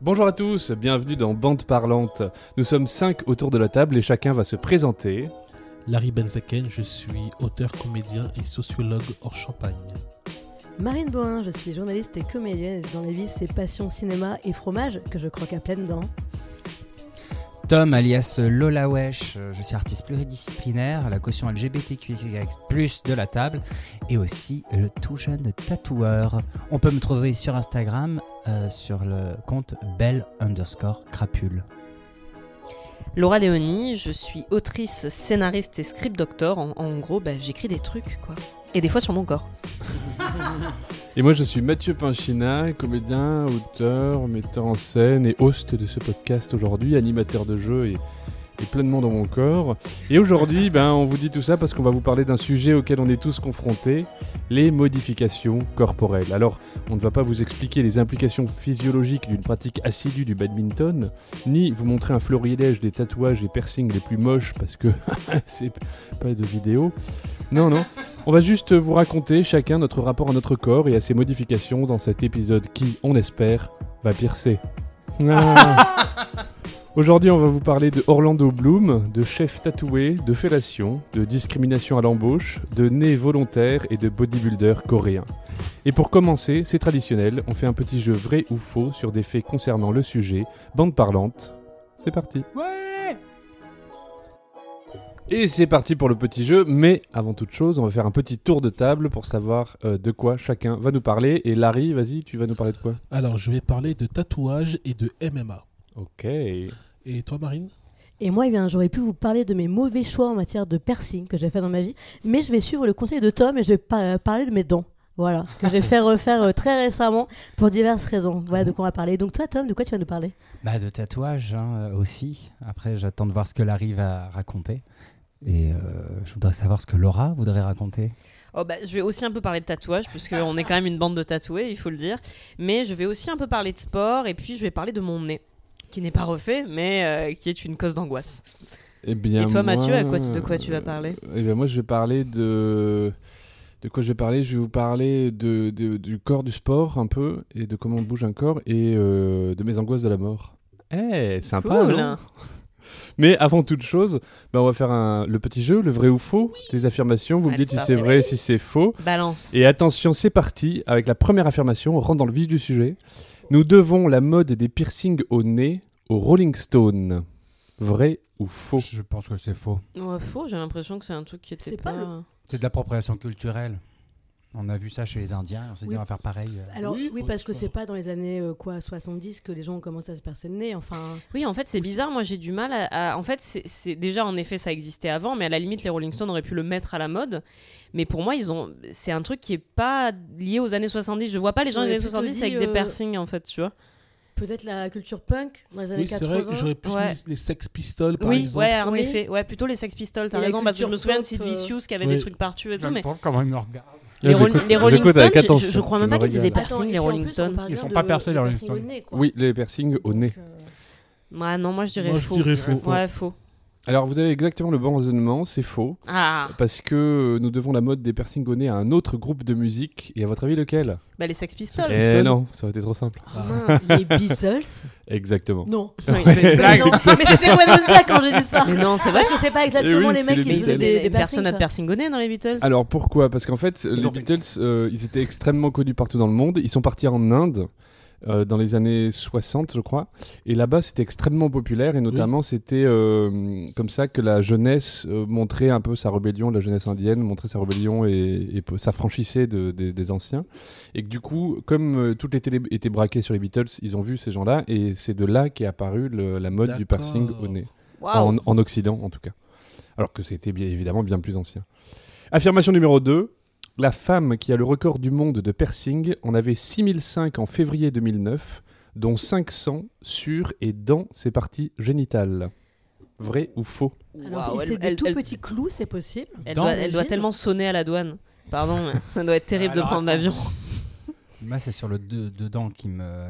Bonjour à tous, bienvenue dans Bande Parlante. Nous sommes cinq autour de la table et chacun va se présenter. Larry Benzaken, je suis auteur, comédien et sociologue hors Champagne. Marine Bohin, je suis journaliste et comédienne. et Dans la vie, c'est passion cinéma et fromage que je croque à pleines dents. Tom, alias Lola Wesh, euh, je suis artiste pluridisciplinaire, la caution LGBTQX+, de la table, et aussi le tout jeune tatoueur. On peut me trouver sur Instagram, euh, sur le compte belle underscore crapule. Laura Léonie, je suis autrice, scénariste et script doctor. En, en gros, bah, j'écris des trucs, quoi. Et des fois sur mon corps. Et moi je suis Mathieu Pinchina, comédien, auteur, metteur en scène et host de ce podcast aujourd'hui, animateur de jeu et, et pleinement dans mon corps. Et aujourd'hui, ben, on vous dit tout ça parce qu'on va vous parler d'un sujet auquel on est tous confrontés, les modifications corporelles. Alors, on ne va pas vous expliquer les implications physiologiques d'une pratique assidue du badminton, ni vous montrer un florilège des tatouages et piercings les plus moches parce que c'est pas de vidéo. Non, non. On va juste vous raconter chacun notre rapport à notre corps et à ses modifications dans cet épisode qui, on espère, va piercer. Ah. Aujourd'hui, on va vous parler de Orlando Bloom, de chef tatoué, de fellation, de discrimination à l'embauche, de nez volontaire et de bodybuilder coréen. Et pour commencer, c'est traditionnel, on fait un petit jeu vrai ou faux sur des faits concernant le sujet. Bande parlante, c'est parti. Ouais Et c'est parti pour le petit jeu, mais avant toute chose, on va faire un petit tour de table pour savoir euh, de quoi chacun va nous parler. Et Larry, vas-y, tu vas nous parler de quoi? Alors, je vais parler de tatouage et de MMA. Ok. Et toi, Marine? Et moi, eh bien, j'aurais pu vous parler de mes mauvais choix en matière de piercing que j'ai fait dans ma vie, mais je vais suivre le conseil de Tom et je vais pa- parler de mes dents. Voilà, que j'ai fait refaire euh, très récemment pour diverses raisons. Voilà de quoi on va parler. Donc toi, Tom, de quoi tu vas nous parler? Bah de tatouage hein, euh, aussi. Après, j'attends de voir ce que Larry va raconter. Et euh, je voudrais savoir ce que Laura voudrait raconter. Oh, bah, je vais aussi un peu parler de tatouage, puisqu'on est quand même une bande de tatoués, il faut le dire. Mais je vais aussi un peu parler de sport, et puis je vais parler de mon nez, qui n'est pas refait, mais euh, qui est une cause d'angoisse. Eh bien, Et toi, Mathieu, moi, à quoi tu- de quoi tu vas parler? Eh bien, moi, je vais parler de. De quoi je vais parler? Je vais vous parler de, de- du corps du sport un peu et de comment on bouge un corps et euh, de mes angoisses de la mort. Eh, sympa, Cool. non? Mais avant toute chose, ben, on va faire un, le petit jeu, le vrai ou faux, des affirmations. Vous me Allez, dites si c'est vrai, si c'est faux. Balance. Et attention, c'est parti avec la première affirmation. On rentre dans le vif du sujet. Nous devons la mode des piercings au nez au Rolling Stone. Vrai ou faux? Je pense que c'est faux. Ouais, faux, j'ai l'impression que c'est un truc qui était C'est pas... pas le- C'est de l'appropriation culturelle. On a vu ça chez les Indiens, on s'est dit on va faire pareil. euh. Alors Oui, parce que c'est pas dans les années euh, quoi 70 que les gens ont commencé à se percer le nez. Enfin, Oui, en fait, c'est bizarre. Moi, j'ai du mal à. à- En fait, c'est- déjà en effet ça existait avant, mais à la limite, les Rolling Stones auraient pu le mettre à la mode. Mais pour moi, ils ont. C'est un truc qui est pas lié aux années 70. Je vois pas les gens des années plutôt 70 dit, avec des euh, piercings, en fait, tu vois. peut-être la culture punk dans les années Oui, c'est 80. vrai, j'aurais plus Ouais. mis les Sex Pistols, par oui, exemple. ouais, en Oui. effet. Ouais, plutôt les Sex Pistols. T'as raison, parce que je me souviens de Sid euh, Vicious qui avait oui. des trucs partout et tout. Mais comment ils me regardent les, Roll- Rolling Stones, je- je, crois même me pas qu'ils aient des piercings, les Rolling Stones. Ils sont pas percés, les Rolling Stones. Oui, les piercings au nez. Ouais, non, moi je dirais Moi, je faux. dirais faux. Ouais, faux. Alors, vous avez exactement le bon raisonnement, c'est faux. Ah, Parce que euh, nous devons la mode des piercings au nez à un autre groupe de musique. Et à votre avis, lequel? Bah les Sex Pistols. Sex Eh Pistols. non, ça aurait été trop simple. mince, les Beatles? Exactement. Non. Oui, Mais non, mais c'était blague quand j'ai dit ça. Mais non, c'est vrai. Parce que c'est pas exactement oui, les mecs les qui faisaient des, des piercing au nez dans les Beatles? Alors pourquoi? Parce qu'en fait, les Beatles, euh, ils étaient extrêmement connus partout dans le monde. Ils sont partis en Inde euh, dans les années 60, je crois. Et là-bas, c'était extrêmement populaire. Et notamment, c'était euh, comme ça que la jeunesse euh, montrait un peu sa rébellion, la jeunesse indienne montrait sa rébellion et, s'affranchissait de- des- des anciens. Et que du coup, comme euh, toutes les télés étaient braquées sur les Beatles, ils ont vu ces gens-là. Et c'est de là qu'est apparue le- la mode du piercing au nez. En Occident, en tout cas. Alors que c'était bien évidemment bien plus ancien. Affirmation numéro 2. La femme qui a le record du monde de piercing en avait 6005 en février 2009, dont 500 sur et dans ses parties génitales. Vrai ou faux? Alors, si c'est des elle- tout elle- petits clous, c'est possible. Elle Dans doit, elle tellement sonner à la douane. Pardon, mais ça doit être terrible Alors, de prendre l'avion. Moi, c'est sur le de- dedans qui me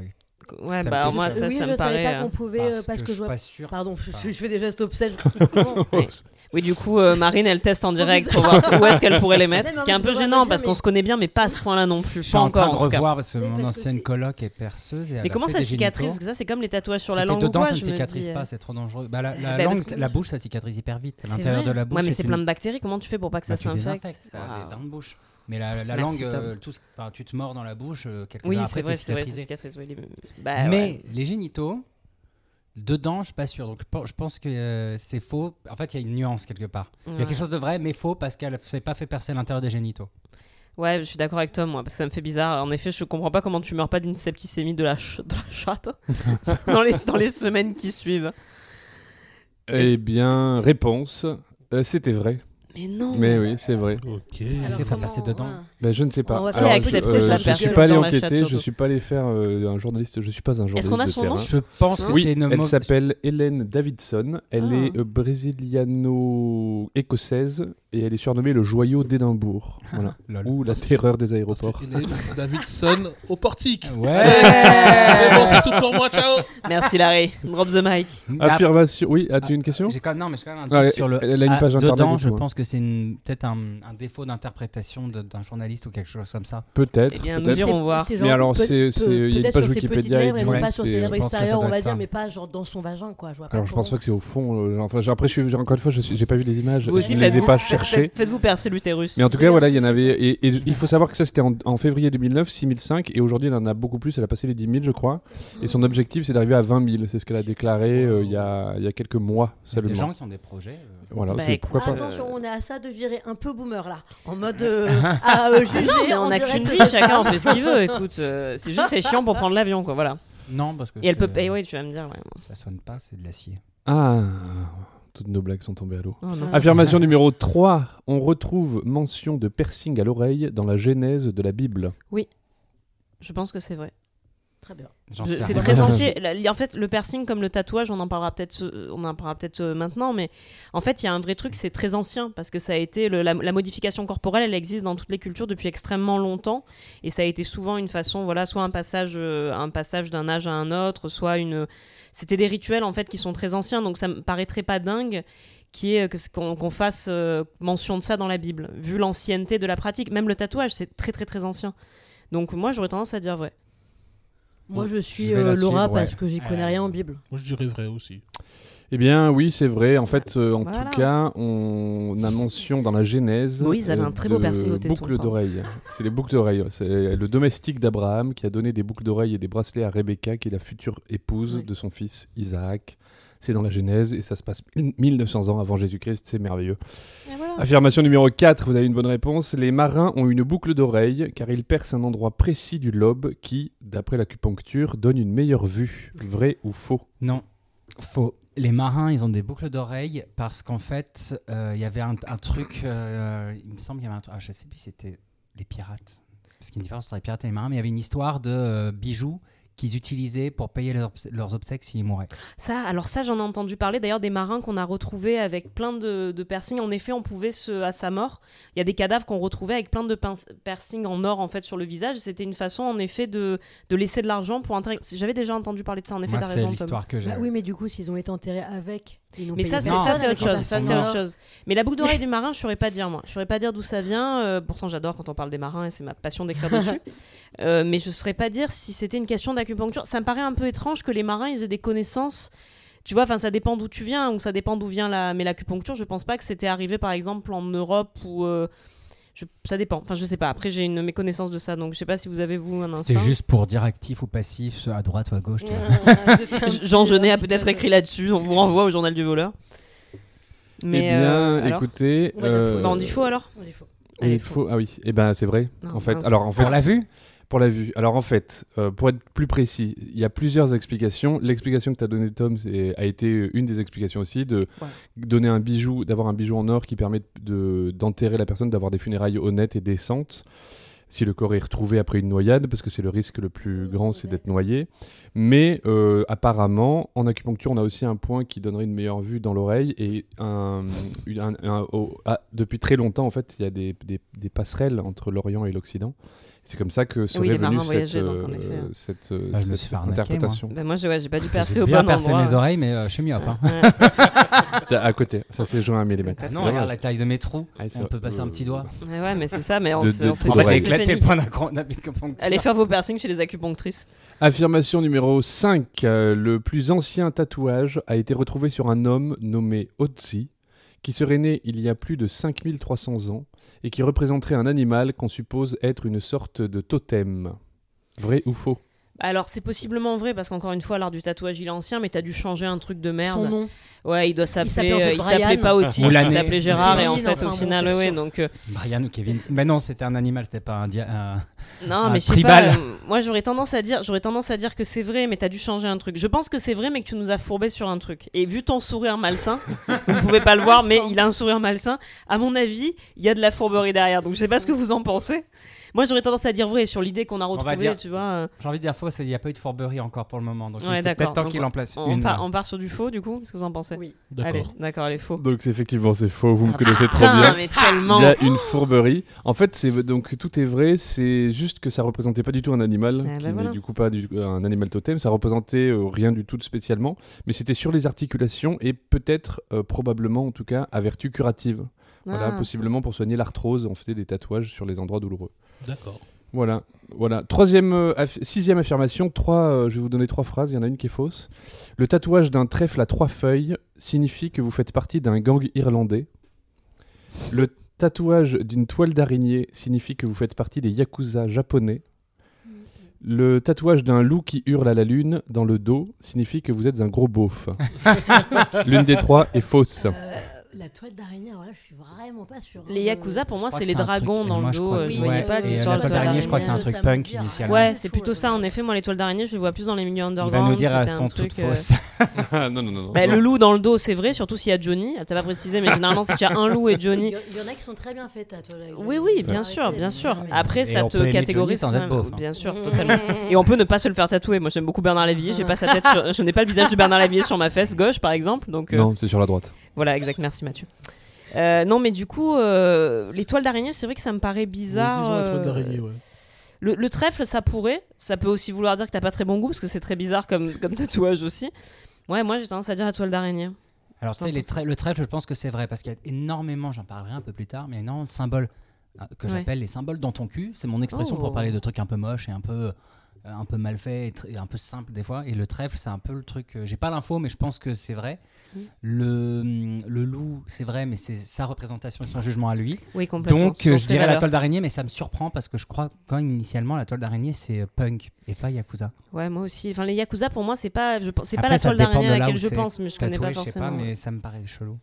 Ouais, Ça bah moi ça. ça, oui, ça je me savais paraît. pas euh, qu'on pouvait euh, parce, que, je je vois. suis pas sûr. Pardon, je, Enfin, je fais des gestes obsèques. je. Oui. Du coup, euh, Marine, elle teste en direct pour voir où est-ce qu'elle pourrait les mettre. Non, Ce qui est un peu gênant dire, parce mais- qu'on se connaît bien, mais pas à ce point-là non plus. Je suis Pas en train encore, de en revoir parce que Oui, mon parce ancienne c'est- coloc est perceuse. Et elle Mais a comment ça cicatrise génitaux. Parce que ça, c'est comme les tatouages sur Si la c'est langue ou dedans, quoi, ça ne cicatrise dis, euh, pas, c'est trop dangereux. Bah, la la Bah, parce langue, que- la bouche, ça cicatrise hyper vite. C'est L'intérieur vrai de la bouche. Ouais, mais c'est c'est plein de bactéries. Comment tu fais pour pas que ça Bah, tu s'infecte dents de bouche. Mais la, la Merci, langue, euh, tout tu te mords dans la bouche, euh, quelques Oui, heures c'est après, vrai, c'est vrai, c'est cicatrisé. cicatrice. oui, les- Bah, Mais ouais. les génitaux, dedans, je suis pas sûr. Donc je pense- que euh, c'est faux. En fait, il y a une nuance quelque part. Il y a quelque chose de vrai, mais faux parce qu'elle s'est pas fait percer l'intérieur des génitaux. Ouais, je suis d'accord avec toi, moi, parce que ça me fait bizarre. En effet, je comprends pas comment tu meurs pas d'une septicémie de la, ch- de la chatte dans, les, dans les semaines qui suivent. Eh bien, réponse. euh, C'était vrai. Mais non Mais oui, c'est vrai. Ok. Alors, fait comment- passer dedans. ouais. Ben, je ne sais pas. On va faire Alors, accepter je, la je suis pas allé dans la chatte, enquêter, je surtout. suis pas allé faire euh, un journaliste, je suis pas un journaliste qu'on a de son terrain. nom Je pense que Oui, c'est une elle mauvaise- s'appelle Hélène Davidson. Elle Ah. est euh, brésiliano-écossaise et elle est surnommée le joyau d'Édimbourg. Voilà. Lol. Ou la terreur des aéroports. est Davidson au portique. Ouais. C'est bon, c'est tout pour moi, ciao. Merci Larry, drop the mic. Ah, Affirmation. Oui, as-tu une question? J'ai quand même, non, mais j'ai quand même un Ah, elle- sur le. elle a une Ah, page internet Dedans, et je tout, hein. pense que c'est une- peut-être un, un défaut d'interprétation de- d'un journaliste ou quelque chose comme ça. Peut-être. Eh bien, nous peut-être. irons voir. C'est Mais alors, peut- peut- il y a une peut-être page sur ses petites Wikipédia lèvres et coup, pas sur ses lèvres extérieures, on va dire, mais pas genre dans son vagin, quoi. Je vois pas Alors, je pense pas que c'est au fond. euh, enfin, j'ai- après, je suis, encore une fois, j'ai pas vu les images. Vous aussi, ne les ai pas cherchées. faites- Faites-vous percer l'utérus. Mais en tout cas, hein, voilà, il y en avait. Et, il faut savoir que ça, c'était en, février 2009, 6005. Et aujourd'hui, il en a beaucoup plus. Elle a passé les 10 000, je crois. Et son objectif, c'est d'arriver à 20 000. C'est ce qu'elle a déclaré euh, il y, a, quelques mois a des seulement. gens qui ont des projets. Voilà, Bah, c'est- écoute, pourquoi pas. Attention, on est à ça de virer un peu boomer là, en mode euh, à euh, juger. Non, mais on en n'a qu'une vie, chacun en fait ce qu'il veut. Écoute, euh, c'est juste c'est chiant pour prendre l'avion, quoi. Voilà. Non, parce que. Et elle peut. c'est- Eh oui, tu vas me dire. Ouais. Ça sonne pas, c'est de l'acier. Ah, toutes nos blagues sont tombées à l'eau. Oh. Ah. Affirmation numéro 3. On retrouve mention de piercing à l'oreille dans la Genèse de la Bible. Je pense que c'est vrai. Très bien. C'est très ancien. En fait, le piercing comme le tatouage, on en parlera peut-être, euh, on en parlera peut-être euh, maintenant, mais en fait, il y a un vrai truc, c'est très ancien parce que ça a été le- la, la modification corporelle, elle existe dans toutes les cultures depuis extrêmement longtemps, et ça a été souvent une façon, voilà, soit un passage, euh, un passage d'un âge à un autre, soit une, c'était des rituels en fait qui sont très anciens, donc ça me paraîtrait pas dingue qui est qu'on fasse mention de ça dans la Bible, vu l'ancienneté de la pratique. Même le tatouage, c'est très très très ancien. Donc moi, j'aurais tendance à dire vrai. Moi, je suis Je euh, Laura suivre, ouais. parce que j'y connais rien en Bible. Moi, je dirais vrai aussi. Eh bien, oui, c'est vrai. En fait, euh, en Voilà. tout cas, on a mention dans la Genèse. Moïse avait euh, un très beau de piercing au téton, Boucles pardon. d'oreilles. C'est les boucles d'oreilles. ouais. C'est le domestique d'Abraham qui a donné des boucles d'oreilles et des bracelets à Rebecca, qui est la future épouse Oui. de son fils Isaac. C'est dans la Genèse et ça se passe 1900 ans avant Jésus-Christ. C'est merveilleux. Affirmation numéro 4, vous avez une bonne réponse. Les marins ont une boucle d'oreille car ils percent un endroit précis du lobe qui, d'après l'acupuncture, donne une meilleure vue. Vrai ou faux? Non, faux. Les marins, ils ont des boucles d'oreilles parce qu'en fait, euh, il y avait un, un truc. euh, il me semble qu'il y avait un truc. Ah, je sais plus, c'était les pirates. Parce qu'il y a une différence entre les pirates et les marins, mais il y avait une histoire de euh, bijoux qu'ils utilisaient pour payer leurs, obs- leurs obsèques s'ils mouraient. Ça, alors ça, j'en ai entendu parler. D'ailleurs, des marins qu'on a retrouvés avec plein de, de piercings. En effet, on pouvait se, à sa mort, il y a des cadavres qu'on retrouvait avec plein de piercings en or en fait sur le visage. C'était une façon, en effet, de, de laisser de l'argent pour intégrer. J'avais déjà entendu parler de ça. En effet, t'as c'est raison. Tom. l'histoire que j'ai. Bah oui, mais du coup, s'ils ont été enterrés avec. Mais ça, c'est autre chose. Ça, c'est autre chose. Mais la boucle d'oreille du marin, je saurais pas dire moi. Je saurais pas dire d'où ça vient. euh, pourtant, j'adore quand on parle des marins et c'est ma passion d'écrire dessus. Euh, mais je saurais pas dire si c'était une question d'acupuncture. Ça me paraît un peu étrange que les marins ils aient des connaissances. Tu vois, enfin, ça dépend d'où tu viens ou ça dépend d'où vient la. Mais l'acupuncture, je pense pas que c'était arrivé par exemple en Europe ou. Euh, je- Ça dépend. Enfin, je sais pas. Après, j'ai une méconnaissance de ça, donc je sais pas si vous avez vous un instinct. C'était juste pour dire actif ou passif, à droite ou à gauche. petit- Jean Genet a peut-être peu- écrit là-dessus. On vous renvoie au journal du voleur. Mais Eh bien, euh, écoutez. On faux. Bah, on dit faux alors On dit faux. Oui, Ah oui, eh ben c'est vrai. Non, en fait, mince. alors en fait, Pour la vue Pour la vue. Alors en fait, euh, pour être plus précis, il y a plusieurs explications. L'explication que tu as donnée Tom a été une des explications aussi de Ouais. donner un bijou, d'avoir un bijou en or qui permet de d'enterrer la personne, d'avoir des funérailles honnêtes et décentes. Si le corps est retrouvé après une noyade, parce que c'est le risque le plus grand, c'est d'être noyé. Mais euh, apparemment, en acupuncture, on a aussi un point qui donnerait une meilleure vue dans l'oreille. Et un, une- un- un- au- ah, depuis très longtemps, en fait, il y a des, des- des passerelles entre l'Orient et l'Occident. C'est comme ça que venue marins cette, donc, euh, effet. cette, Ah, cette interprétation. Bah, moi, j'ai ouais, j'ai pas dû percer J'ai au bien bon percé endroit. mes oreilles, mais euh, je suis mis hop. Hein. Ouais. T'as- À côté, ça s'est joué à un millimètre. Non, regarde la taille de mes trous. Ah, on peut passer un petit doigt. Ouais, ouais, mais c'est ça, mais on s'est En fait, on j'ai éclaté point d'acupuncture. Allez faire vos piercings chez les acupunctrices. Affirmation numéro 5. euh, le plus ancien tatouage a été retrouvé sur un homme nommé Otzi, qui serait né il y a plus de 5300 ans et qui représenterait un animal qu'on suppose être une sorte de totem. Vrai ou faux? Alors, c'est possiblement vrai, parce qu'encore une fois, l'art du tatouage, il est ancien, mais t'as dû changer un truc de merde. Son nom. Ouais, il doit s'appeler. s'appelait en fait euh, Il s'appelait pas Otis, Ou il s'appelait Gérard, et en fait, enfin, au bon, final, ouais, sûr. donc. euh, Brian ou Kevin. Mais non, c'était un animal, c'était pas un, dia- un- Non, Un mais je sais tribal. pas. euh, moi, j'aurais tendance à dire, j'aurais tendance à dire que c'est vrai, mais t'as dû changer un truc. Je pense que c'est vrai, mais que tu nous as fourbé sur un truc. Et vu ton sourire malsain, vous ne pouvez pas le voir, mais il a un sourire malsain. À mon avis, il y a de la fourberie derrière. Donc, je sais pas ce que vous en pensez. Moi, j'aurais tendance à dire vrai sur l'idée qu'on a retrouvée, dire- tu vois. euh, J'ai envie de dire faux, il n'y a pas eu de fourberie encore pour le moment. Donc Ouais, peut-être temps qu'il en place On, une. part, on part sur du faux, du coup. Qu'est-ce que vous en pensez? Oui. Allez, D'accord. d'accord, elle est faux. Donc effectivement c'est faux, vous me Ah, connaissez trop putain, bien. mais tellement. Il y a une fourberie. En fait, c'est donc tout est vrai. C'est juste que ça représentait pas du tout un animal, Ah, qui bah n'est voilà. du coup pas du- un animal totem. Ça représentait euh, rien du tout de spécialement, mais c'était sur les articulations et peut-être, euh, probablement en tout cas, à vertu curative. Voilà, Ah, possiblement pour soigner l'arthrose, on faisait des tatouages sur les endroits douloureux. D'accord. Voilà, voilà. Troisième, euh, aff- sixième affirmation. Trois, euh, je vais vous donner trois phrases. Il y en a une qui est fausse. Le tatouage d'un trèfle à trois feuilles signifie que vous faites partie d'un gang irlandais. Le tatouage d'une toile d'araignée signifie que vous faites partie des yakuza japonais. Le tatouage d'un loup qui hurle à la lune dans le dos signifie que vous êtes un gros beauf. L'une des trois est fausse. La toile d'araignée, alors là, je suis vraiment pas sûre. Les Yakuza, pour moi, c'est les dragons truc- dans le je dos. euh, Je oui, voyais pas et les la de toile d'araignée, je crois que c'est un truc punk initialement. Ouais, c'est plutôt ça. En effet, moi, les toiles d'araignée, je les vois plus dans les milieux Il underground. va nous dire elles sont toutes fausses. Non, non, non. Bah, le loup dans le dos, c'est vrai, surtout s'il y a Johnny. Elle t'a pas précisé, mais généralement, si tu as un loup et Il Johnny. il y en a qui sont très bien faites à toi. Oui, oui, bien sûr, bien sûr. Après, ça on te catégorise sans être hein. Bien sûr, totalement. Et on peut ne pas se le faire tatouer. Moi, j'aime beaucoup Bernard Lavillier. J'ai pas sa tête. sur- Je n'ai pas le visage de Bernard Lavillier sur ma fesse gauche, par exemple. Donc, Non, c'est sur la droite. Voilà, exact. Merci, Mathieu. Euh, non, mais du coup, euh, les toiles d'araignée, c'est vrai que ça me paraît Oui, bizarre. disons la toile euh, d'araignée, ouais. Le, le trèfle, ça pourrait. Ça peut aussi vouloir dire que t'as pas très bon goût, parce que c'est très bizarre comme, comme tatouage aussi. Ouais, moi j'ai tendance à dire la toile d'araignée. Alors, tu sais, les 100%. tra- le trèfle, je pense que c'est vrai parce qu'il y a énormément, j'en parlerai un peu plus tard, mais il y a énormément de symboles euh, que Ouais. j'appelle les symboles dans ton cul. C'est mon expression Oh. pour parler de trucs un peu moches et un peu, euh, un peu mal faits et, tr- et un peu simples des fois. Et le trèfle, c'est un peu le truc. euh, J'ai pas l'info, mais je pense que c'est vrai. Le, le loup, c'est vrai, mais c'est sa représentation et son jugement à lui. Oui, complètement. Donc, euh, je dirais la toile d'araignée, mais ça me surprend parce que je crois quand initialement la toile d'araignée c'est euh, punk et pas yakuza. Ouais, moi aussi. Enfin, les yakuza, pour moi, c'est pas, je c'est pas la toile d'araignée à laquelle je pense, mais je connais pas je sais forcément. pas, ouais. mais ça me paraît chelou.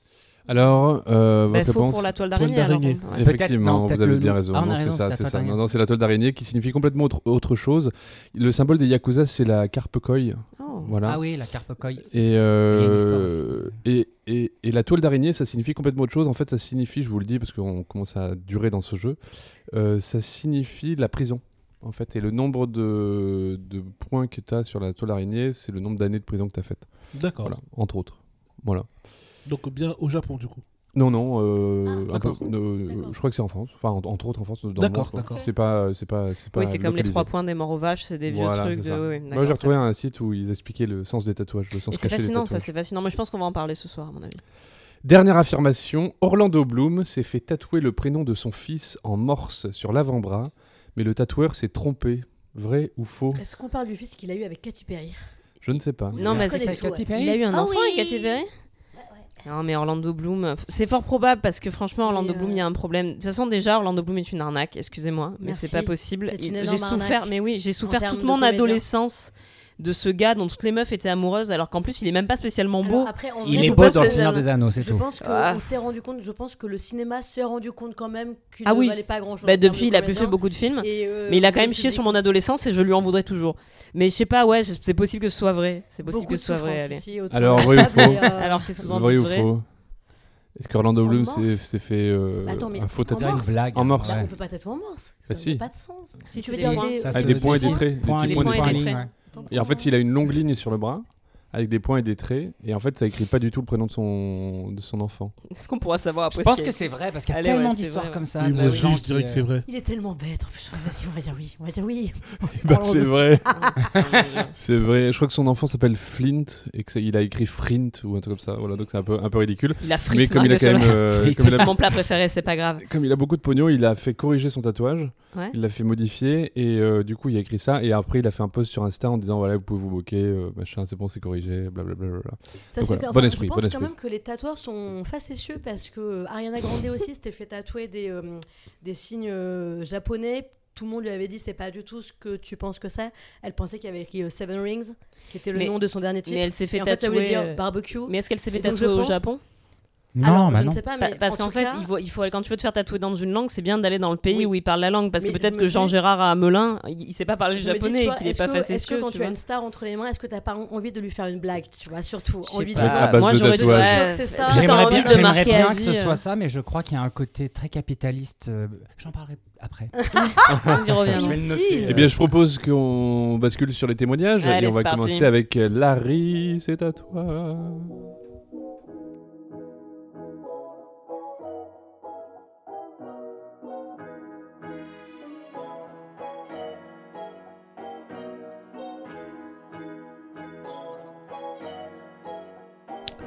Alors, euh, Bah, votre réponse pour la toile d'araignée. ouais. Effectivement, non, vous avez le bien raison. Ah, Non, c'est ça, c'est ça. toile Non, non, c'est la toile d'araignée qui signifie complètement autre, autre chose. Le symbole des yakuza, c'est la carpe koi. Oh. Voilà. Ah oui, la carpe koi. Et, euh, et, et, et la toile d'araignée, ça signifie complètement autre chose. En fait, ça signifie, je vous le dis parce qu'on commence à durer dans ce jeu, euh, ça signifie la prison. En fait, et le nombre de, de points que tu as sur la toile d'araignée, c'est le nombre d'années de prison que tu as faites. D'accord. Voilà, entre autres. Voilà. Donc bien au Japon du coup. Non, non, euh, Ah, un peu, d'accord. euh, je crois que c'est en France. Enfin, en- entre autres en France, dans le D'accord, d'accord. C'est pas, c'est pas, c'est pas. Oui, c'est comme les trois points des morts aux vaches, c'est des vieux Voilà, trucs. c'est De... oui, Moi, j'ai retrouvé un site où ils expliquaient le sens des tatouages, le sens Et c'est caché des fascinant, ça, tatouages. c'est fascinant. Mais je pense qu'on va en parler ce soir, à mon avis. Dernière affirmation, Orlando Bloom s'est fait tatouer le prénom de son fils en morse sur l'avant-bras, mais le tatoueur s'est trompé. Vrai ou faux? Est-ce qu'on parle du fils qu'il a eu avec Katy Perry? Je ne sais pas. Non, mais c'est tout, ouais. Il a eu un Ah enfant avec Katy Perry? Non, mais Orlando Bloom, c'est fort probable parce que franchement, Orlando Bloom, euh, il y a un problème. De toute façon, déjà, Orlando Bloom est une arnaque, excusez-moi, mais c'est pas possible. J'ai souffert, mais oui, j'ai souffert toute mon adolescence de ce gars dont toutes les meufs étaient amoureuses, alors qu'en plus, il est même pas spécialement beau. Alors, après, en Il vrai, est je beau pense dans le que- Seigneur des Anneaux, c'est Je tout. pense qu'on Ah. s'est rendu compte, je pense que le cinéma s'est rendu compte quand même qu'il Ah ne oui. valait pas grand chose. Bah, depuis, il a plus fait beaucoup de films. euh, Mais il a quand même chié sur mon adolescence et je lui en voudrais toujours. Mais je sais pas, ouais, je- c'est possible que ce soit vrai. C'est possible que ce soit vrai, allez. Alors, vrai ou faux Alors, qu'est-ce que vous en Vrai dites ou vrai faux Est-ce qu'Orlando En Bloom s'est fait euh, Attends, mais un faux tatouage une morse blague. En morse. Ouais. on peut pas tatouer en morse. Bah, Ça si. n'a pas de sens. Si, tu veux dire des points. Ça des et des traits. des Points, et des traits. Et en fait, il a une longue ligne sur le bras. Avec des points et des traits. Et en fait, ça écrit pas du tout le prénom de son, de son enfant. Est-ce qu'on pourra savoir après Je pense que a c'est vrai parce qu'il y a Allez, tellement d'histoires vrai, comme ça. Oui, moi aussi, je dirais que c'est euh, vrai. Il est tellement bête. Vas-y, on va dire oui. On va dire oui. Bah, c'est vrai. c'est vrai. Je crois que son enfant s'appelle Flint et qu'il a écrit Frint ou un truc comme ça. Voilà, donc c'est un peu, un peu ridicule. Il a Mais frites comme il a quand même, euh, C'est mon plat préféré, c'est pas grave. Comme il a beaucoup de pognon, il a fait corriger son tatouage, Ouais. il l'a fait modifier et euh, du coup il a écrit ça et après il a fait un post sur Insta en disant voilà vous pouvez vous moquer, euh, machin c'est bon c'est corrigé, blablabla. Ça Donc se voilà, fait- bon enfin, esprit, je pense bon quand même que les tatoueurs sont facétieux parce que euh, Ariana Grande aussi s'était fait tatouer des, euh, des signes euh, japonais. Tout le monde lui avait dit c'est pas du tout ce que tu penses que c'est. Elle pensait qu'il y avait écrit Seven Rings, qui était le Mais- nom de son dernier titre. Mais elle s'est fait Et en fait, ça voulait tatouer. dire barbecue. Mais est-ce qu'elle s'est fait tatouer au pense- Japon? Non, Alors, bah je non. ne sais pas, Pa- mais Parce en qu'en fait, cas- il faut, il faut, quand tu veux te faire tatouer dans une langue, c'est bien d'aller dans le pays Oui. où il parle la langue. Parce Mais que peut-être que dis- Jean Gérard à Melun, il, il sait pas parler Je japonais tu et qu'il est est-ce pas que- Est-ce facétieux. que quand tu tu as une star entre les mains, est-ce que t'as pas envie de lui faire une blague, tu vois, surtout dire, À base Moi, de j'aurais dit, C'est ça. J'aimerais bien, de j'aimerais marquer bien à que ce euh, soit ça, mais je crois qu'il y a un côté très capitaliste. euh, J'en parlerai après. On y revient. Je vais le noter. Tease. Eh bien je propose qu'on bascule sur les témoignages et on va commencer avec Larry, c'est à toi.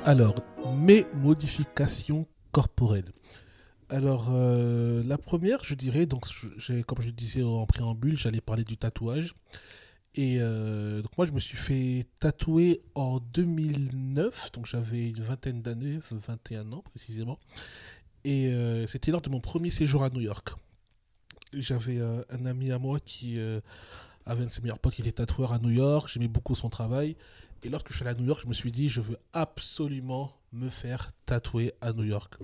Alors, mes modifications corporelles. Alors, euh, la première, je dirais, donc, comme je disais en préambule, j'allais parler du tatouage. Et euh, donc, moi, je me suis fait tatouer en 2009, donc j'avais une vingtaine d'années, 21 ans précisément. Et euh, c'était lors de mon premier séjour à New York. J'avais un ami à moi qui avait un de ses meilleurs qui était tatoueur à New York. J'aimais beaucoup son travail. Et lorsque je suis allé à New York, je me suis dit, je veux absolument me faire tatouer à New York.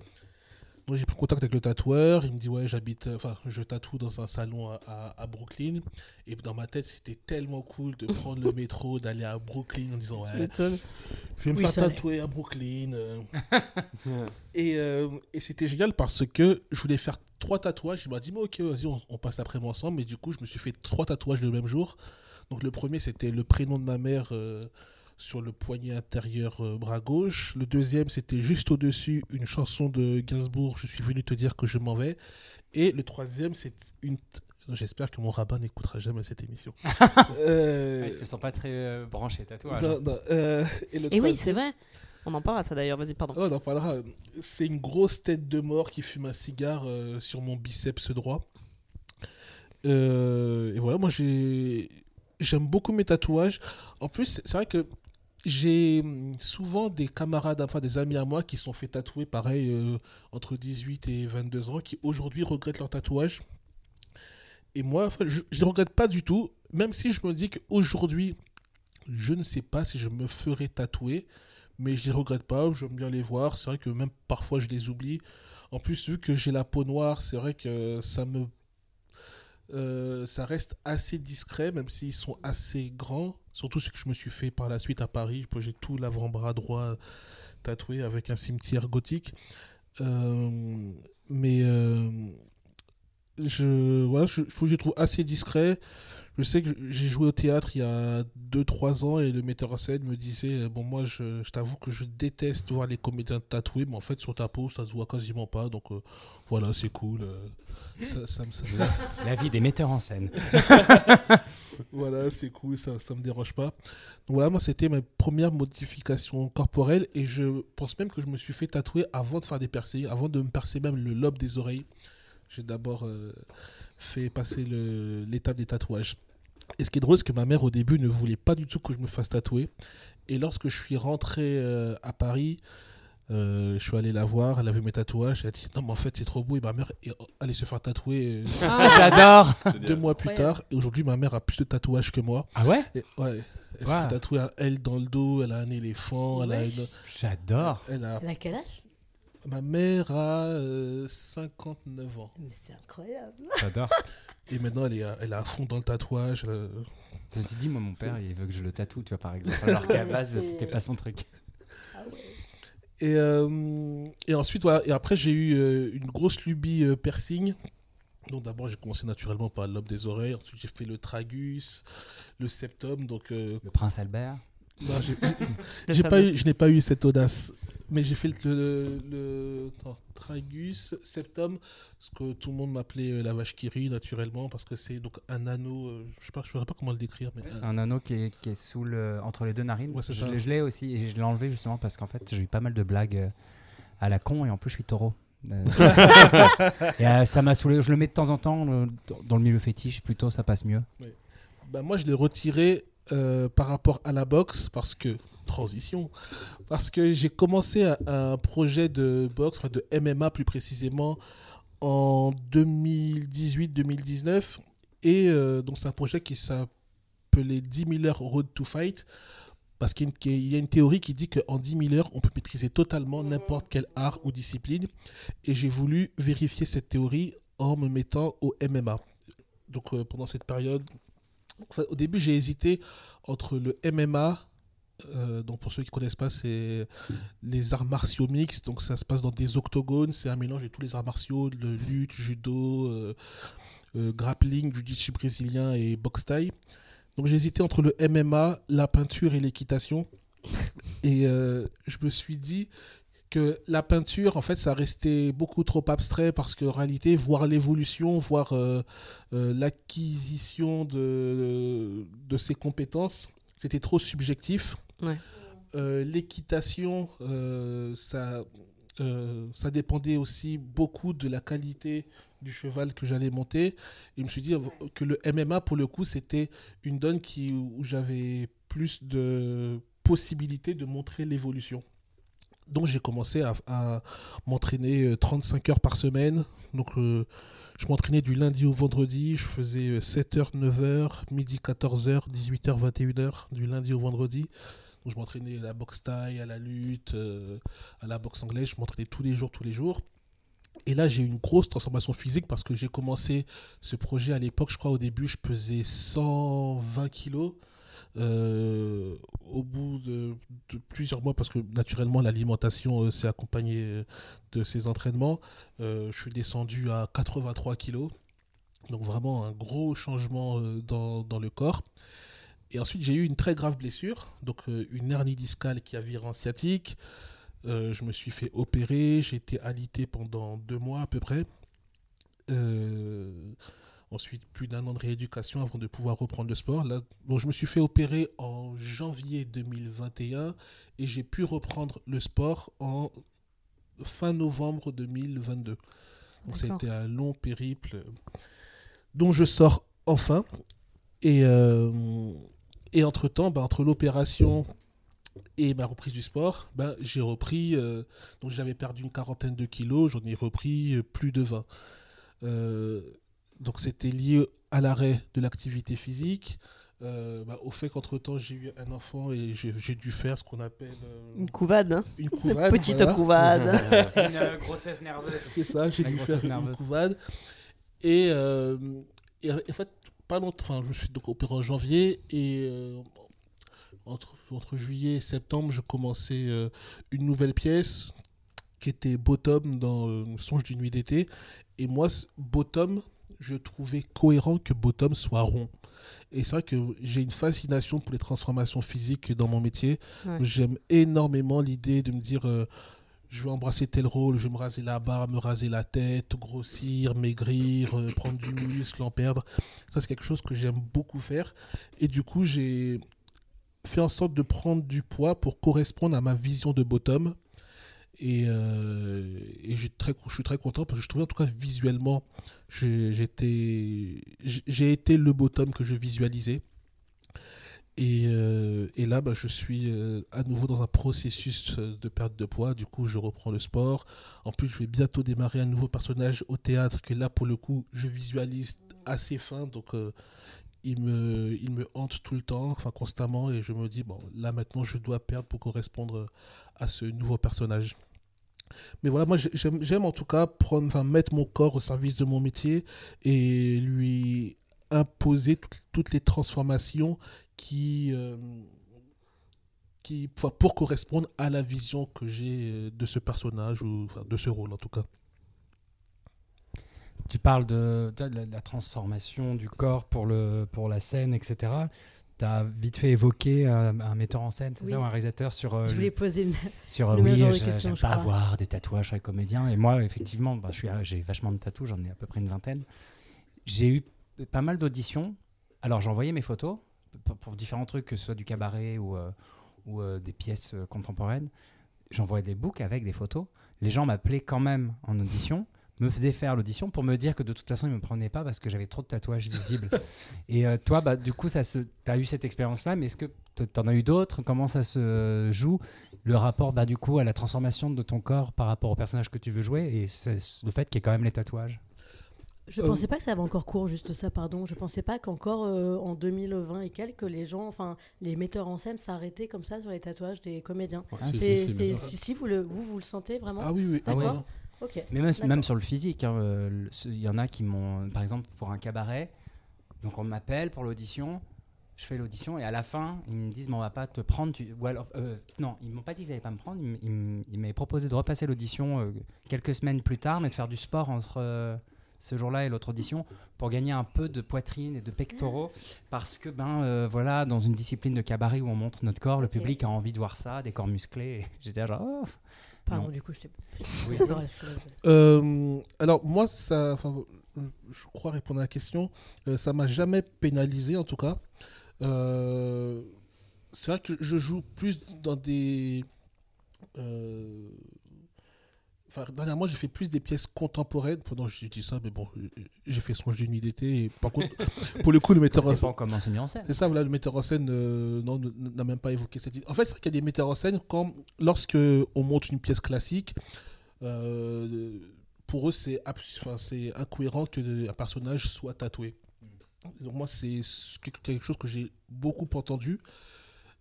Donc j'ai pris contact avec le tatoueur. Il me dit, ouais, j'habite, euh, enfin, je tatoue dans un salon à, à- à Brooklyn. Et dans ma tête, c'était tellement cool de prendre le métro, d'aller à Brooklyn en disant, ouais, je vais me Oui, faire tatouer à Brooklyn. euh. et euh, et c'était génial parce que je voulais faire trois tatouages. Il m'a dit, mais ok, vas-y, on, on passe l'après-midi ensemble. Mais du coup, je me suis fait trois tatouages le même jour. Donc le premier, c'était le prénom de ma mère euh, sur le poignet intérieur euh, bras gauche. Le deuxième, c'était juste au-dessus une chanson de Gainsbourg, Je suis venu te dire que je m'en vais. Et le troisième, c'est une... J'espère que mon rabbin n'écoutera jamais cette émission. Euh, Ils se sont pas très euh, branchés tatouage. non, non, euh, et le Et oui, c'est vrai. On en parlera ça d'ailleurs. Vas-y, pardon. Oh, on en parlera. C'est une grosse tête de mort qui fume un cigare euh, sur mon biceps droit. Euh, et voilà, moi j'ai j'aime beaucoup mes tatouages. En plus, c'est vrai que j'ai hum, souvent des camarades, enfin des amis à moi qui sont fait tatouer pareil euh, entre 18 et 22 ans, qui aujourd'hui regrettent leur tatouage. Et moi, je ne regrette pas du tout, même si je me dis qu'aujourd'hui, je ne sais pas si je me ferai tatouer mais je les regrette pas, j'aime bien les voir, c'est vrai que même parfois je les oublie. En plus, vu que j'ai la peau noire, c'est vrai que ça me... euh, ça reste assez discret, même s'ils sont assez grands. Surtout ce que je me suis fait par la suite à Paris. J'ai tout l'avant-bras droit tatoué avec un cimetière gothique. Euh, mais euh, je, voilà, je, je, je les trouve assez discrets. Je sais que j'ai joué au théâtre il y a 2-3 ans et le metteur en scène me disait Bon, moi, je, je t'avoue que je déteste voir les comédiens tatoués, mais en fait, sur ta peau, ça se voit quasiment pas. Donc euh, voilà, c'est cool. euh, ça, ça me, ça me- La vie des metteurs en scène. voilà, c'est cool, ça, ça me dérange pas. Donc voilà, moi, c'était ma première modification corporelle et je pense même que je me suis fait tatouer avant de faire des piercings, avant de me percer même le lobe des oreilles. J'ai d'abord euh, fait passer le- l'étape des tatouages. Et ce qui est drôle, c'est que ma mère, au début, ne voulait pas du tout que je me fasse tatouer. Et lorsque je suis rentré euh, à Paris, euh, je suis allé la voir, elle a vu mes tatouages, elle a dit Non, mais en fait, c'est trop beau. Et ma mère est allée se faire tatouer euh, Ah, j'adore. deux mois plus tard. Et aujourd'hui, ma mère a plus de tatouages que moi. Ah ouais? Et, ouais, elle se Wow. fait tatouer un L dans le dos, elle a un éléphant, elle a une. J'adore. Elle a... Elle a quel âge? Ma mère a euh, 59 ans. Mais c'est incroyable. J'adore. Et maintenant, elle est, à, elle est à fond dans le tatouage. elle- Je me suis dit, moi, mon père, il veut que je le tatoue, tu vois, par exemple. Alors qu'à base, c'était pas son truc. Ah ouais. Et, euh, et ensuite, voilà. Et après, j'ai eu euh, une grosse lubie euh, piercing. Donc d'abord, j'ai commencé naturellement par le lobe des oreilles. Ensuite, j'ai fait le tragus, le septum. Donc, euh, Le prince Albert. Non, j'ai- Le j'ai pas fameux. eu, je n'ai pas eu cette audace. Mais j'ai fait le, le, le- attends, tragus septum, ce que tout le monde m'appelait euh, la vache qui rit naturellement, parce que c'est donc un anneau, euh, je sais pas, je saurais pas comment le décrire, mais C'est un anneau qui est, qui est sous le, entre les deux narines. Ouais, je l'ai- je l'ai aussi et je l'ai enlevé justement parce qu'en fait j'ai eu pas mal de blagues euh, à la con et en plus je suis taureau. Euh, et euh, ça m'a saoulé. Je le mets de temps en temps euh, dans- dans le milieu fétiche, plutôt ça passe mieux. Bah, moi, je l'ai retiré euh, par rapport à la boxe parce que transition, parce que j'ai commencé un, un projet de boxe, enfin de MMA plus précisément, en 2018-2019, et euh, donc c'est un projet qui s'appelait 10 000 heures Road to Fight. Parce qu'il y a une- théorie qui dit qu'en 10 000 heures, on peut maîtriser totalement n'importe quel art ou discipline. Et j'ai voulu vérifier cette théorie en me mettant au MMA. Donc euh, pendant cette période, Au début, j'ai hésité entre le MMA. euh, donc pour ceux qui connaissent pas, c'est les arts martiaux mixtes. Donc ça se passe dans des octogones. C'est un mélange de tous les arts martiaux, le lutte, judo, euh, euh, grappling, jiu-jitsu brésilien et boxe thaï. Donc j'ai hésité entre le MMA, la peinture et l'équitation. Et je me suis dit que la peinture, en fait, ça restait beaucoup trop abstrait parce qu'en réalité, voir l'évolution, voir euh, euh, l'acquisition de, de ces compétences, c'était trop subjectif. Ouais. Euh, L'équitation, ça, ça dépendait aussi beaucoup de la qualité du cheval que j'allais monter. Et je me suis dit que le MMA, pour le coup, c'était une donne qui, où j'avais plus de possibilités de montrer l'évolution. Donc j'ai commencé à, m'entraîner euh, 35 heures par semaine. Donc euh, je m'entraînais du lundi au vendredi. Je faisais euh, 7h, 9h, midi 14h, 18h, 21h du lundi au vendredi. Je m'entraînais à la boxe taille, à la lutte, euh, à la boxe anglaise. Je m'entraînais tous les jours, tous les jours. Et là, j'ai eu une grosse transformation physique parce que j'ai commencé ce projet à l'époque. Je crois au début, je pesais 120 kilos. Euh, au bout de, plusieurs mois, parce que naturellement l'alimentation euh, s'est accompagnée euh, de ces entraînements, je suis descendu à 83 kilos. Donc vraiment un gros changement dans, dans le corps. Et ensuite j'ai eu une très grave blessure, donc une hernie discale qui a viré en sciatique. Je me suis fait opérer, j'ai été alité pendant deux mois à peu près. Ensuite, plus d'un an de rééducation avant de pouvoir reprendre le sport. Là, bon, je me suis fait opérer en janvier 2021 et j'ai pu reprendre le sport en fin novembre 2022. Donc, ça a été un long périple dont je sors enfin. Et, euh, et entre-temps, bah, entre l'opération et ma reprise du sport, bah, j'ai repris. euh, donc, j'avais perdu une quarantaine de kilos, j'en ai repris plus de 20. Euh, donc c'était lié à l'arrêt de l'activité physique, euh, bah, au fait qu'entre-temps j'ai eu un enfant et j'ai dû faire ce qu'on appelle euh, Une couvade. hein. une couvade. Petite voilà. couvade. Une euh, grossesse nerveuse. C'est ça, j'ai dû faire une couvade. Et, euh, et en fait, pas longtemps, enfin je me suis donc opéré en janvier et euh, entre, entre juillet et septembre, je commençais euh, une nouvelle pièce qui était Bottom dans euh, Songe d'une nuit d'été. Et moi, Bottom, je trouvais cohérent que Bottom soit rond. Et c'est vrai que j'ai une fascination pour les transformations physiques dans mon métier. Ouais. J'aime énormément l'idée de me dire euh, je vais embrasser tel rôle, je vais me raser la barbe, me raser la tête, grossir, maigrir, euh, prendre du muscle, en perdre. Ça, c'est quelque chose que j'aime beaucoup faire. Et du coup, j'ai fait en sorte de prendre du poids pour correspondre à ma vision de bottom. Et, euh, je suis très content parce que je trouvais en tout cas visuellement, j'ai été le bottom que je visualisais. Et, euh, et là, bah, je suis euh, à nouveau dans un processus de perte de poids. Du coup, je reprends le sport. En plus, je vais bientôt démarrer un nouveau personnage au théâtre que là, pour le coup, je visualise assez fin. Donc, il, me, il me hante tout le temps, enfin constamment. Et je me dis, bon, là maintenant, je dois perdre pour correspondre à ce nouveau personnage. Mais voilà, moi, j'ai- j'aime en tout cas prendre, enfin, mettre mon corps au service de mon métier et lui imposer toutes, les transformations qui, euh, qui enfin, pour correspondre à la vision que j'ai euh, de ce personnage ou de ce rôle en tout cas. Tu parles de, de la, de la transformation du corps pour, le, pour la scène, etc. as vite fait évoquer euh, un metteur en scène, c'est Oui. ça, ou un réalisateur sur. euh, Je voulais poser une. sur euh, le oui, genre de je- question, j'aime je pas crois. avoir des tatouages sur les comédiens. Et moi, effectivement, bah, j'ai vachement de tatous, j'en ai à peu près une vingtaine. J'ai eu pas mal d'auditions. Alors, j'envoyais mes photos pour, pour différents trucs, que ce soit du cabaret ou, euh, ou des pièces contemporaines. J'envoyais des books avec des photos. Les gens m'appelaient quand même en audition, me faisaient faire l'audition pour me dire que de toute façon, ils me prenaient pas parce que j'avais trop de tatouages visibles. Et euh, toi, bah, du coup, ça se... tu as eu cette expérience-là, mais est-ce que tu en as eu d'autres? Comment ça se joue le rapport bah, du coup à la transformation de ton corps par rapport au personnage que tu veux jouer et c'est le fait qu'il y ait quand même les tatouages? Je Euh, pensais pas que ça avait encore cours, juste ça, pardon. Je pensais pas qu'encore euh, en 2020 et quelques, les gens, enfin, les metteurs en scène s'arrêtaient comme ça sur les tatouages des comédiens. Ouais, Ah, si, C'est, si, si, c'est- mais- si, si vous, le, vous, vous le sentez vraiment? Ah oui, oui. Ah ouais. Mais même, sur le physique, hein, euh, il y en a qui m'ont, par exemple pour un cabaret, donc on m'appelle pour l'audition, je fais l'audition et à la fin ils me disent mais on va pas te prendre, tu... ou alors euh, non ils m'ont pas dit qu'ils allaient pas me prendre, ils, m'avaient proposé de repasser l'audition euh, quelques semaines plus tard mais de faire du sport entre euh, ce jour-là et l'autre audition pour gagner un peu de poitrine et de pectoraux parce que ben voilà dans une discipline de cabaret où on montre notre corps, le public a envie de voir ça, des corps musclés. J'étais genre oh. Pardon, Non. du coup, je t'ai. Oui. Euh, alors moi, ça, enfin, je crois répondre à la question. Euh, ça m'a jamais pénalisé en tout cas. Euh, c'est vrai que je joue plus dans des. Euh, Enfin, dernièrement, j'ai fait plus des pièces contemporaines. Pendant je dis ça, mais bon, j'ai fait Songe d'une nuit d'été. Et par contre, pour le coup, le metteur en scène. dépend comment c'est mis en scène. C'est ça, voilà, le metteur en scène euh, n'a même pas évoqué cette idée. En fait, c'est vrai qu'il y a des metteurs en scène quand, lorsque on monte une pièce classique, euh, pour eux, c'est enfin, incohérent que un personnage soit tatoué. Donc moi, c'est ce- quelque chose que j'ai beaucoup entendu,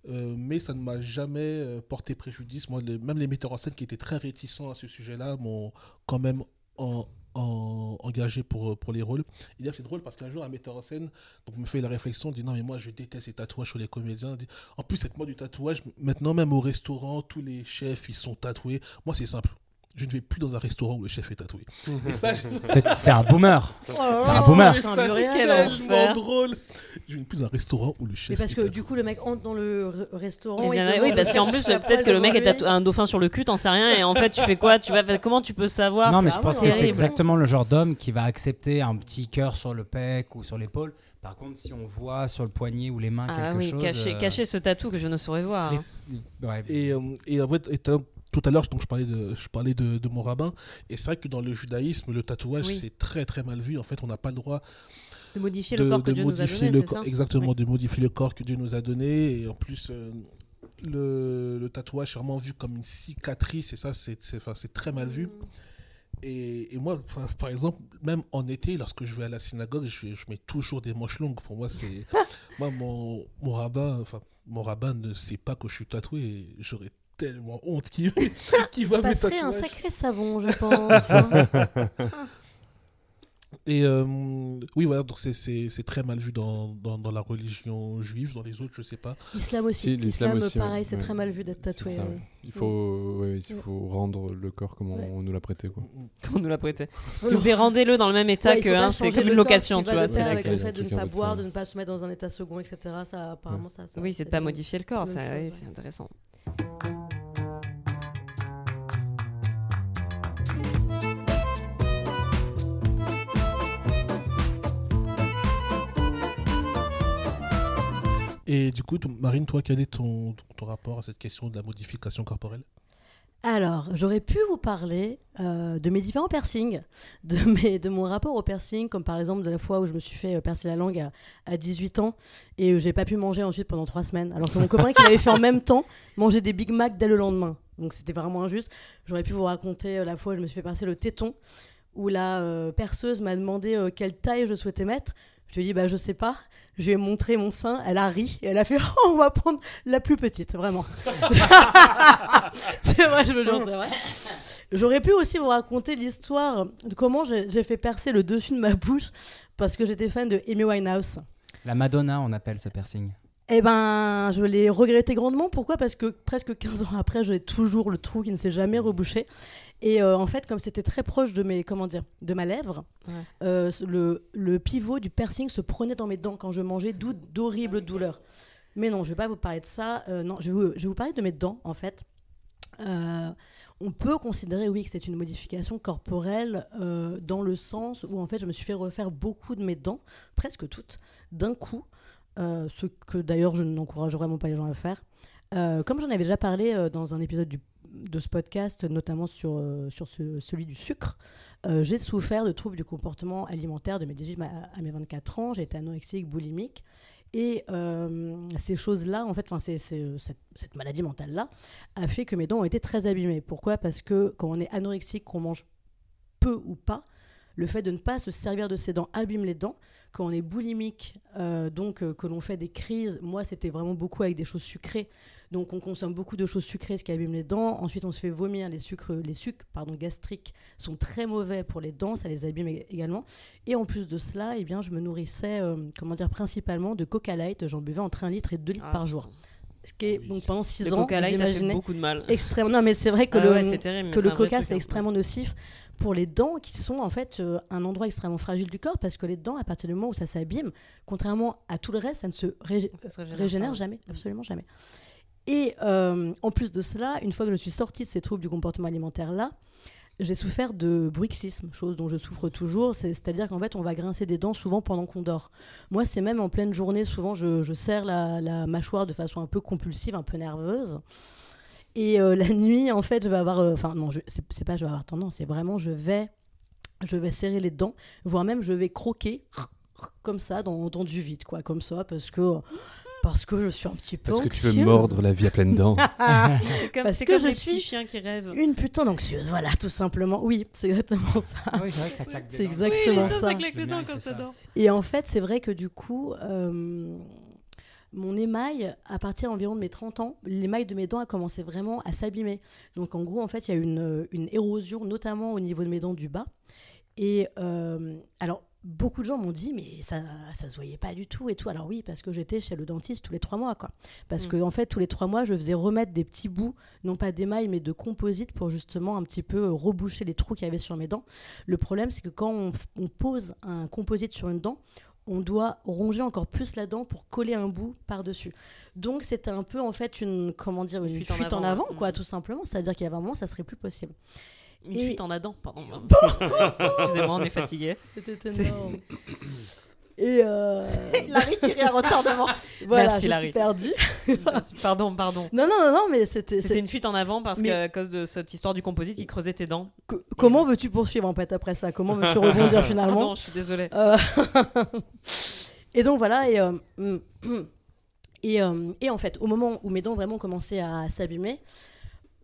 euh, mais ça ne m'a jamais euh, porté préjudice. Même les metteurs en scène qui étaient très réticents à ce sujet-là m'ont quand même en- en- engagé pour, pour les rôles. C'est drôle parce qu'un jour, un metteur en scène me fait la réflexion, dit non, mais moi, je déteste les tatouages sur les comédiens. En plus, cette mode du tatouage, maintenant, même au restaurant, tous les chefs, ils sont tatoués. Moi, c'est simple. Je ne vais plus dans un restaurant où le chef est tatoué. Et ça, je- C'est c'est un boomer. C'est un boomer. C'est tellement enfer. drôle. Je ne vais plus dans un restaurant où le chef Mais parce est que tatoué. du coup, le mec entre dans le re- restaurant. Eh et bien, oui, parce qu'en plus, peut-être que le mec est un dauphin sur le cul, t'en sais rien, et en fait, tu fais quoi? Tu vas, comment tu peux savoir? Non, mais je pense que c'est exactement le genre d'homme qui va accepter un petit cœur sur le pec ou sur l'épaule. Par contre, si on voit sur le poignet ou les mains Ah quelque oui, chose. cacher, euh, cacher ce tatou que je ne saurais voir. hein. ouais. Et, euh, et en fait, et tout à l'heure, donc, je parlais, de, je parlais de, de mon rabbin. Et c'est vrai que dans le judaïsme, le tatouage, Oui. c'est très très mal vu. En fait, on n'a pas le droit De modifier de, le corps que Dieu nous a donné, le c'est corps. ça Exactement, Oui. de modifier le corps que Dieu nous a donné. Et en plus, euh, le, le tatouage est vraiment vu comme une cicatrice. Et ça, c'est très mal vu. Et, et moi, par exemple, même en été, lorsque je vais à la synagogue, je, je mets toujours des manches longues. Pour moi, c'est. moi, mon, mon rabbin, enfin, mon rabbin ne sait pas que je suis tatoué. J'aurais tellement honte qu'il qu'il voit mes passerait un tatouages. sacré savon, je pense. Et euh, oui, voilà, donc c'est- c'est c'est très mal vu dans, dans, dans la religion juive, dans les autres, je sais pas. L'islam aussi. Si, l'islam pareil, ouais. c'est Ouais. très mal vu d'être tatoué. ça, ouais. ouais. Il faut, ouais, il faut rendre le corps comme Ouais. on nous l'a prêté. Quoi. Qu'on nous l'a prêté. S'il vous plaît, rendez-le dans le même état que hein, c'est comme une location, qui tu vois. de c'est avec ça, le fait de ne pas boire, de ne pas se mettre dans un état second, etc. Ça, apparemment, ça, ça- Oui, c'est de pas modifier le corps, c'est intéressant. Et du coup, Marine, toi, quel est ton, ton, rapport à cette question de la modification corporelle? Alors, j'aurais pu vous parler euh, de mes différents piercings, de, mes, de mon rapport au piercing, comme par exemple de la fois où je me suis fait euh, percer la langue à, à 18 ans et j'ai pas pu manger ensuite pendant trois semaines. Alors que mon copain qui l'avait fait en même temps mangeait des Big Mac dès le lendemain. Donc c'était vraiment injuste. J'aurais pu vous raconter euh, la fois où je me suis fait percer le téton, où la perceuse m'a demandé quelle taille je souhaitais mettre. Je lui ai dit, bah, je sais pas. Je lui ai montré mon sein, elle a ri et elle a fait oh, on va prendre la plus petite, vraiment. c'est vrai, je me jure, c'est vrai. J'aurais pu aussi vous raconter l'histoire de comment j'ai fait percer le dessus de ma bouche parce que j'étais fan de Amy Winehouse. La Madonna, on appelle ce piercing. Eh ben, je l'ai regretté grandement. Pourquoi? Parce que presque 15 ans après, j'ai toujours le trou qui ne s'est jamais rebouché. Et euh, en fait, comme c'était très proche de mes, comment dire, de ma lèvre, Ouais. euh, le, le pivot du piercing se prenait dans mes dents quand je mangeais, d'où d'horribles douleurs. Mais non, je vais pas vous parler de ça. Euh, non, je vais, vous, je vais vous parler de mes dents, en fait. On peut considérer, oui, que c'est une modification corporelle dans le sens où, en fait, je me suis fait refaire beaucoup de mes dents, presque toutes, d'un coup. ce que d'ailleurs je n'encourage vraiment pas les gens à faire. Euh, comme j'en avais déjà parlé euh, dans un épisode du- de ce podcast, notamment sur, euh, sur ce- celui du sucre, euh, j'ai souffert de troubles du comportement alimentaire de mes 18 à, mes 24 ans. J'ai été anorexique, boulimique. Et euh, ces choses-là, en fait, c'est- cette, maladie mentale-là, a fait que mes dents ont été très abîmées. Pourquoi? Parce que quand on est anorexique, qu'on mange peu ou pas, le fait de ne pas se servir de ses dents abîme les dents. Quand on est boulimique, donc que l'on fait des crises, moi c'était vraiment beaucoup avec des choses sucrées. Donc on consomme beaucoup de choses sucrées, ce qui abîme les dents. Ensuite on se fait vomir. Les sucres, les sucres pardon, gastriques sont très mauvais pour les dents, ça les abîme ég- également. Et en plus de cela, eh bien, je me nourrissais euh, comment dire, principalement de Coca Light. J'en buvais entre 1 litre et 2 litres Ah, par jour. putain. Ce qui est Ah oui. donc pendant 6 Le ans, Coca Light a fait j'imaginais beaucoup de mal. extrêmement. Non mais c'est vrai que Ah le, ouais, terrible, que le coca c'est extrêmement nocif pour les dents qui sont en fait euh, un endroit extrêmement fragile du corps parce que les dents à partir du moment où ça s'abîme contrairement à tout le reste ça ne se régé- Ça se régénère jamais absolument jamais et euh, en plus de cela une fois que je suis sortie de ces troubles du comportement alimentaire là j'ai souffert de bruxisme, chose dont je souffre toujours. C'est- C'est-à-dire qu'en fait, on va grincer des dents souvent pendant qu'on dort. Moi, c'est même en pleine journée, souvent, je, serre la, mâchoire de façon un peu compulsive, un peu nerveuse. Et euh, la nuit, en fait, je vais avoir. euh, Enfin, non, je- c'est c'est pas je vais avoir tendance, c'est vraiment je vais, je vais serrer les dents, voire même je vais croquer comme ça dans, dans du vide, quoi, comme ça, parce que. Parce que je suis un petit peu Parce que tu veux mordre la vie à pleines dents. C'est comme, Parce que comme je les suis chiens qui rêvent. Une putain d'anxieuse, voilà, tout simplement. Oui, c'est exactement ça. Oui, c'est vrai que ça claque C'est exactement oui, ça. ça claque les dents quand ça ça. dort. Et en fait, c'est vrai que du coup, euh, mon émail, à partir environ de mes 30 ans, l'émail de mes dents a commencé vraiment à s'abîmer. Donc en gros, en fait, il y a eu une, une érosion, notamment au niveau de mes dents du bas. Et euh, alors, beaucoup de gens m'ont dit, mais ça, ça se voyait pas du tout et tout. Alors oui, parce que j'étais chez le dentiste tous les trois mois, quoi. Parce Mm. que en fait, tous les trois mois, je faisais remettre des petits bouts, non pas d'émail, mais de composite pour justement un petit peu euh, reboucher les trous qu'il y avait sur mes dents. Le problème, c'est que quand on, pose un composite sur une dent, on doit ronger encore plus la dent pour coller un bout par-dessus. Donc c'était un peu en fait une comment dire une Une fuite, fuite en en avant, quoi, Mm. tout simplement. C'est-à-dire qu'il y avait un moment, ça serait plus possible. Une Et- fuite en Adam, pardon. Excusez-moi, on est fatigué. C'était énorme. Et euh... Larry qui rit à retardement. voilà, Merci, je Larry. suis perdue. pardon, pardon. Non, non, non, non, mais c'était. C'était une fuite en avant parce Mais- qu'à cause de cette histoire du composite, il creusait tes dents. Co- Comment veux-tu poursuivre en fait après ça? Comment veux-tu rebondir finalement? Pardon, je suis désolée. Euh, et donc voilà, et, euh, et, euh, et en fait, au moment où mes dents vraiment commençaient à s'abîmer,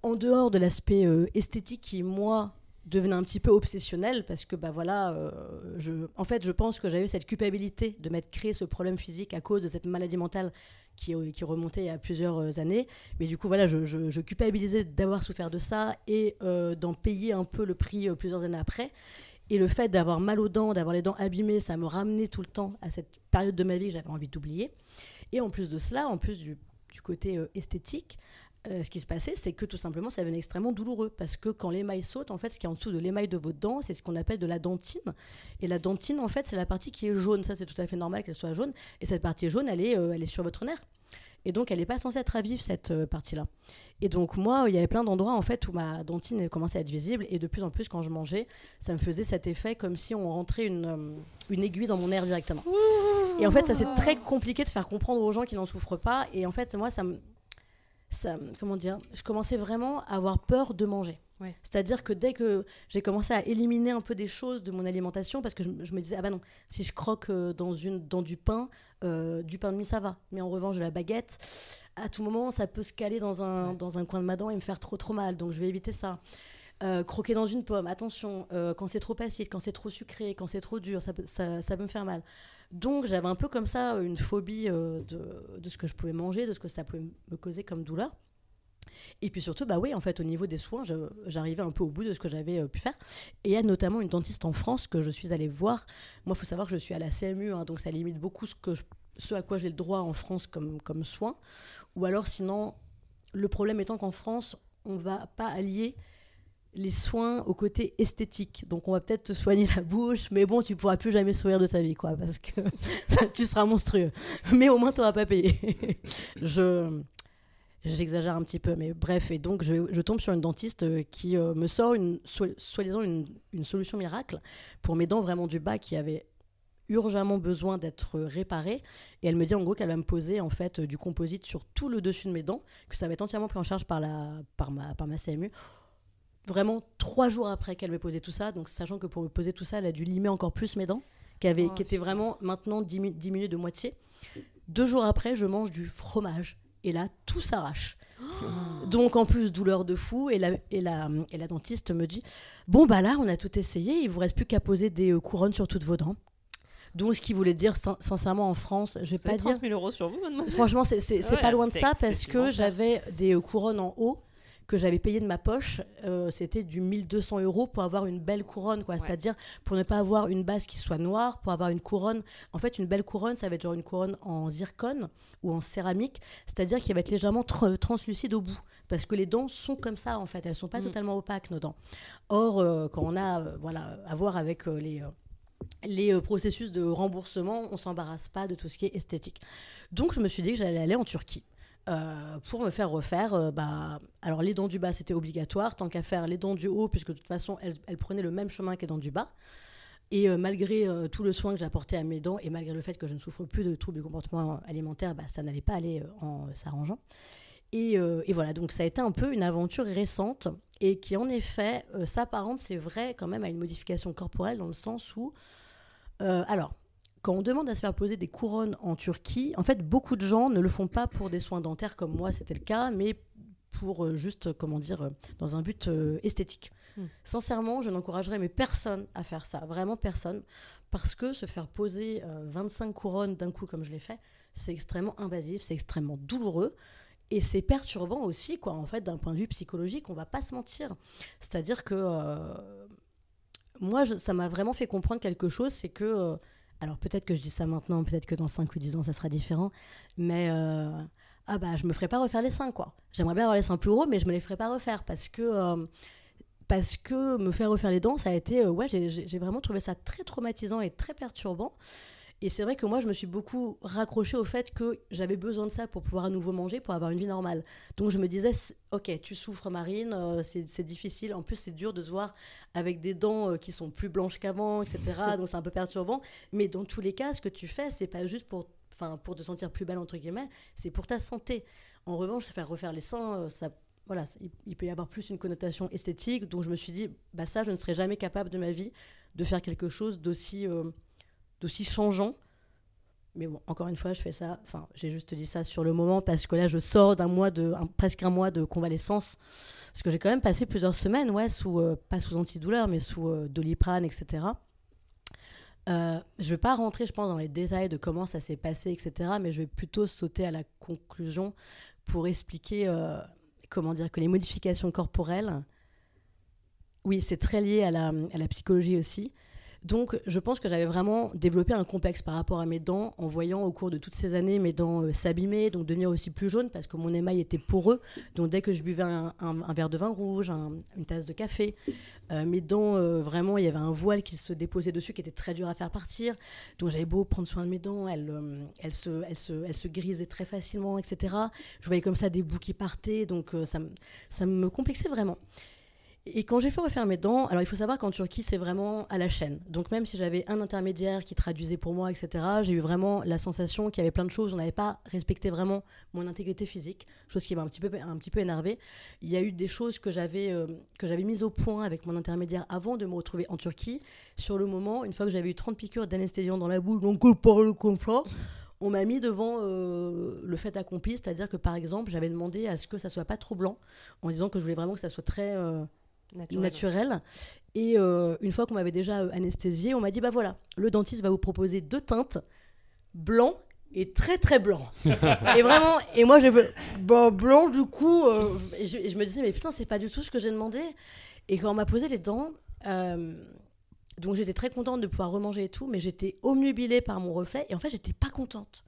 en dehors de l'aspect euh, esthétique qui, moi, devenait un petit peu obsessionnel, parce que, bah voilà, euh, je, en fait, je pense que j'avais cette culpabilité de m'être créé ce problème physique à cause de cette maladie mentale qui, euh, qui remontait a plusieurs années. Mais du coup, voilà, je, je- culpabilisais d'avoir souffert de ça et d'en payer un peu le prix plusieurs années après. Et le fait d'avoir mal aux dents, d'avoir les dents abîmées, ça me ramenait tout le temps à cette période de ma vie que j'avais envie d'oublier. Et en plus de cela, en plus du, côté esthétique, euh, ce qui se passait, c'est que tout simplement, ça devenait extrêmement douloureux. Parce que quand l'émail saute, en fait, ce qui est en dessous de l'émail de votre dent, c'est ce qu'on appelle de la dentine. Et la dentine, en fait, c'est la partie qui est jaune. Ça, c'est tout à fait normal qu'elle soit jaune. Et cette partie jaune, elle est, euh, elle est sur votre nerf. Et donc, elle n'est pas censée être à vivre, cette euh, partie-là. Et donc, moi, il y avait plein d'endroits, en fait, où ma dentine commençait à être visible. Et de plus en plus, quand je mangeais, ça me faisait cet effet comme si on rentrait une, une aiguille dans mon nerf directement. Et en fait, ça, c'est très compliqué de faire comprendre aux gens qui n'en souffrent pas. Et en fait, moi, ça me. Ça, comment dire Je commençais vraiment à avoir peur de manger. Ouais. C'est-à-dire que dès que j'ai commencé à éliminer un peu des choses de mon alimentation, parce que je, je me disais, ah bah non, si je croque euh, dans, une, dans du pain, euh, du pain de mie, ça va. Mais en revanche, de la baguette, à tout moment, ça peut se caler dans un, dans un coin de ma dent et me faire trop trop mal. Donc je vais éviter ça. Euh, croquer dans une pomme, attention, euh, quand c'est trop acide, quand c'est trop sucré, quand c'est trop dur, ça ça, ça peut me faire mal. Donc j'avais un peu comme ça une phobie euh, de, ce que je pouvais manger, de ce que ça pouvait me causer comme douleur. Et puis surtout, bah oui, en fait, au niveau des soins, j'arrivais un peu au bout de ce que j'avais euh, pu faire. Et il y a notamment une dentiste en France que je suis allée voir. Moi, il faut savoir que je suis à la CMU, hein, donc ça limite beaucoup ce, à quoi j'ai le droit en France comme soins. Ou alors, sinon, le problème étant qu'en France, on ne va pas allier les soins au côté esthétique. Donc on va peut-être te soigner la bouche, mais bon, tu pourras plus jamais sourire de ta vie, quoi, parce que tu seras monstrueux. Mais au moins, tu n'auras pas payé. je J'exagère un petit peu, mais bref. Et donc, je, je tombe sur une dentiste euh, qui euh, me sort, une, soi-disant, une, une, solution miracle pour mes dents vraiment du bas qui avaient urgemment besoin d'être réparées. Et elle me dit en gros qu'elle va me poser en fait du composite sur tout le dessus de mes dents, que ça va être entièrement pris en charge par, la, par, ma, par ma CMU. Vraiment trois jours après qu'elle m'ait posé tout ça, donc sachant que pour me poser tout ça, elle a dû limer encore plus mes dents, qui, avaient, oh, qui étaient vraiment maintenant diminuées de moitié. Deux jours après, je mange du fromage et là, tout s'arrache. Donc en plus, douleur de fou, et la, et, la, et la dentiste me dit, bon bah là, on a tout essayé, il vous reste plus qu'à poser des euh, couronnes sur toutes vos dents. Donc, ce qui voulait dire, sincèrement, en France, je vais pas 30 000 euros sur vous, mademoiselle? Franchement, c'est pas loin de ça parce que j'avais des euh, couronnes en haut que j'avais payé de ma poche, euh, c'était du 1200 euros pour avoir une belle couronne, quoi. C'est-à-dire pour ne pas avoir une base qui soit noire, pour avoir une couronne. En fait, une belle couronne, ça va être genre une couronne en zircone ou en céramique, c'est-à-dire qu'il va être légèrement translucide au bout, parce que les dents sont comme ça, en fait. Elles sont pas mm. totalement opaques, nos dents. Or, euh, quand on a, euh, voilà, à voir avec les les processus de remboursement, on s'embarrasse pas de tout ce qui est esthétique. Donc je me suis dit que j'allais aller en Turquie. Euh, pour me faire refaire, euh, bah, alors les dents du bas c'était obligatoire, tant qu'à faire les dents du haut, puisque de toute façon elles, prenaient le même chemin que les dents du bas. Et euh, malgré tout le soin que j'apportais à mes dents et malgré le fait que je ne souffre plus de troubles du comportement alimentaire, bah, ça n'allait pas aller en s'arrangeant. Et, et, voilà, donc ça a été un peu une aventure récente et qui en effet s'apparente, c'est vrai, quand même à une modification corporelle dans le sens où, alors, quand on demande à se faire poser des couronnes en Turquie, en fait, beaucoup de gens ne le font pas pour des soins dentaires comme moi, c'était le cas, mais pour euh, juste, comment dire, euh, dans un but euh, esthétique. Hmm. Sincèrement, je n'encouragerais mais personne à faire ça, vraiment personne, parce que se faire poser 25 couronnes d'un coup comme je l'ai fait, c'est extrêmement invasif, c'est extrêmement douloureux. Et c'est perturbant aussi, quoi, en fait, d'un point de vue psychologique, on va pas se mentir. C'est-à-dire que moi, ça m'a vraiment fait comprendre quelque chose, c'est que alors peut-être que je dis ça maintenant, peut-être que dans 5 ou 10 ans ça sera différent, mais euh, ah bah je me ferai pas refaire les seins quoi. J'aimerais bien avoir les seins plus hauts, mais je me les ferai pas refaire parce que euh, parce que me faire refaire les dents, ça a été euh, ouais j'ai vraiment trouvé ça très traumatisant et très perturbant. Et c'est vrai que moi, je me suis beaucoup raccrochée au fait que j'avais besoin de ça pour pouvoir à nouveau manger, pour avoir une vie normale. Donc je me disais, ok, tu souffres, Marine, euh, c'est difficile. En plus, c'est dur de se voir avec des dents euh, qui sont plus blanches qu'avant, etc. donc c'est un peu perturbant. Mais dans tous les cas, ce que tu fais, c'est pas juste pour, enfin, pour te sentir plus belle, entre guillemets, c'est pour ta santé. En revanche, se faire refaire les seins, euh, ça voilà, il, peut y avoir plus une connotation esthétique. Donc je me suis dit, bah ça, je ne serais jamais capable de ma vie de faire quelque chose d'aussi d'aussi changeant. Mais bon, encore une fois, je fais ça. Enfin, j'ai juste dit ça sur le moment parce que là, je sors d'un mois de, presque un mois de convalescence. Parce que j'ai quand même passé plusieurs semaines, ouais, sous, euh, pas sous antidouleur, mais sous euh, doliprane, etc. Euh, je vais pas rentrer, je pense, dans les détails de comment ça s'est passé, etc. Mais je vais plutôt sauter à la conclusion pour expliquer, comment dire, que les modifications corporelles, oui, c'est très lié à la psychologie aussi. Donc, je pense que j'avais vraiment développé un complexe par rapport à mes dents en voyant au cours de toutes ces années mes dents euh, s'abîmer, donc devenir aussi plus jaunes parce que mon émail était poreux. Donc, dès que je buvais un, verre de vin rouge, une tasse de café, euh, mes dents, euh, vraiment, il y avait un voile qui se déposait dessus qui était très dur à faire partir. Donc, j'avais beau prendre soin de mes dents, elles, se grisaient très facilement, etc. Je voyais comme ça des bouts qui partaient, donc ça, ça me complexait vraiment. Et quand j'ai fait refaire mes dents, alors il faut savoir qu'en Turquie, c'est vraiment à la chaîne. Donc même si j'avais un intermédiaire qui traduisait pour moi, etc., j'ai eu vraiment la sensation qu'il y avait plein de choses. On n'avait pas respecté vraiment mon intégrité physique, chose qui m'a un petit peu, un petit peu énervée. Il y a eu des choses que j'avais euh, mises au point avec mon intermédiaire avant de me retrouver en Turquie. Sur le moment, une fois que j'avais eu 30 piqûres d'anesthésiant dans la bouche, donc pour le confort, on m'a mis devant euh, le fait accompli, c'est-à-dire que par exemple, j'avais demandé à ce que ça soit pas trop blanc, en disant que je voulais vraiment que ça soit très euh, naturel. Et euh, une fois qu'on m'avait déjà euh, anesthésié, on m'a dit bah voilà, le dentiste va vous proposer deux teintes, blanc et très très blanc. et vraiment, et moi j'ai fait bah, blanc du coup. Euh, et, je, me disais mais putain, c'est pas du tout ce que j'ai demandé. Et quand on m'a posé les dents, donc j'étais très contente de pouvoir remanger et tout, mais j'étais omnubilée par mon reflet et en fait j'étais pas contente.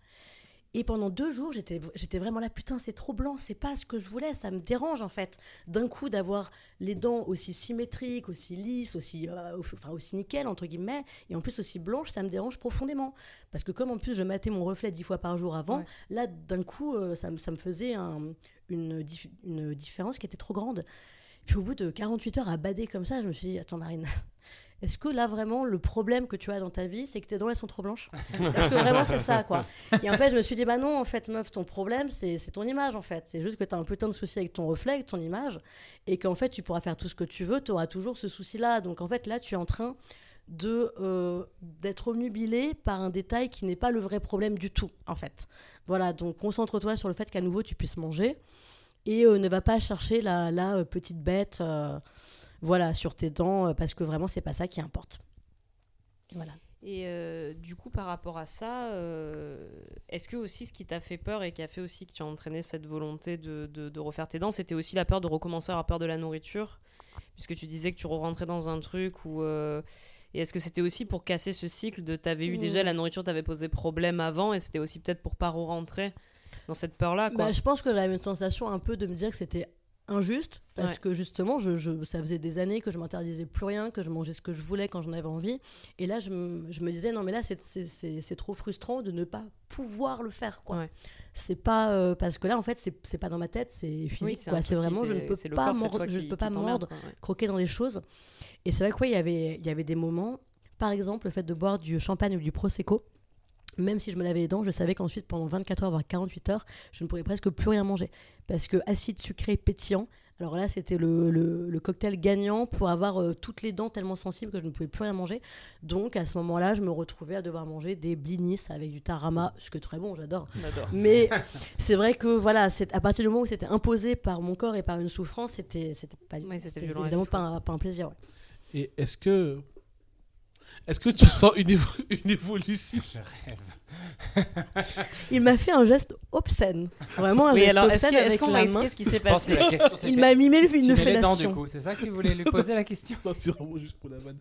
Et pendant deux jours, j'étais vraiment là, putain, c'est trop blanc, c'est pas ce que je voulais, ça me dérange en fait. D'un coup, d'avoir les dents aussi symétriques, aussi lisses, aussi, euh, enfin, aussi nickel, entre guillemets, et en plus aussi blanches, ça me dérange profondément. Parce que comme en plus je matais mon reflet dix fois par jour avant, Ouais. là, d'un coup, euh, ça, me- ça me faisait un- une, dif- une différence qui était trop grande. Puis au bout de 48 heures à bader comme ça, je me suis dit, attends Marine, est-ce que là vraiment le problème que tu as dans ta vie, c'est que tes dents elles sont trop blanches? Parce que vraiment c'est ça quoi. Et en fait je me suis dit, bah non en fait meuf, ton problème c'est ton image en fait. C'est juste que tu as un putain de souci avec ton reflet, ton image, et qu'en fait tu pourras faire tout ce que tu veux, tu auras toujours ce souci là. Donc en fait là tu es en train euh, d'être omnubilé par un détail qui n'est pas le vrai problème du tout en fait. Voilà, donc concentre-toi sur le fait qu'à nouveau tu puisses manger et euh, ne va pas chercher la, euh, petite bête voilà sur tes dents euh, parce que vraiment c'est pas ça qui importe. Voilà. Et euh, du coup, par rapport à ça, euh, est-ce que aussi ce qui t'a fait peur et qui a fait aussi que tu as entraîné cette volonté de, de- de refaire tes dents, c'était aussi la peur de recommencer à avoir peur de la nourriture? Puisque tu disais que tu rentrais dans un truc où. euh, et est-ce que c'était aussi pour casser ce cycle de t'avais eu déjà Mm. la nourriture t'avait posé problème avant et c'était aussi peut-être pour pas rentrer dans cette peur-là quoi? Bah, je pense que j'avais une sensation un peu de me dire que c'était injuste parce Ouais. que justement je, je- ça faisait des années que je m'interdisais plus rien que je mangeais ce que je voulais quand j'en avais envie et là je, me- je me disais non mais là c'est- trop frustrant de ne pas pouvoir le faire quoi Ouais. c'est pas euh, parce que là en fait c'est pas dans ma tête c'est physique Oui, c'est vraiment je ne peux pas corps, mordre je qui- peux pas mordre quoi, ouais. croquer dans les choses et c'est vrai que ouais, il y avait il y avait des moments par exemple le fait de boire du champagne ou du prosecco même si je me lavais les dents, je savais qu'ensuite, pendant 24 heures, voire 48 heures, je ne pourrais presque plus rien manger. Parce que acide sucré pétillant, alors là, c'était le, le- le cocktail gagnant pour avoir euh, toutes les dents tellement sensibles que je ne pouvais plus rien manger. Donc, à ce moment-là, je me retrouvais à devoir manger des blinis avec du tarama, ce qui est très bon, j'adore. Mais c'est vrai que, voilà, c'est à partir du moment où c'était imposé par mon corps et par une souffrance, c'était c'était pas, Ouais, évidemment pas un, pas un plaisir. ouais. Et est-ce que. Est-ce que tu sens une, évo- une évolution? Je rêve. Il m'a fait un geste obscène. Vraiment un Oui, geste alors est-ce obscène que- avec qu'on va la main. expliquer ce qui s'est que passé la Il m'a mimé une les dents, fellation. du coup, c'est ça que tu voulais lui poser la question? Non, c'est vraiment juste pour la vanne.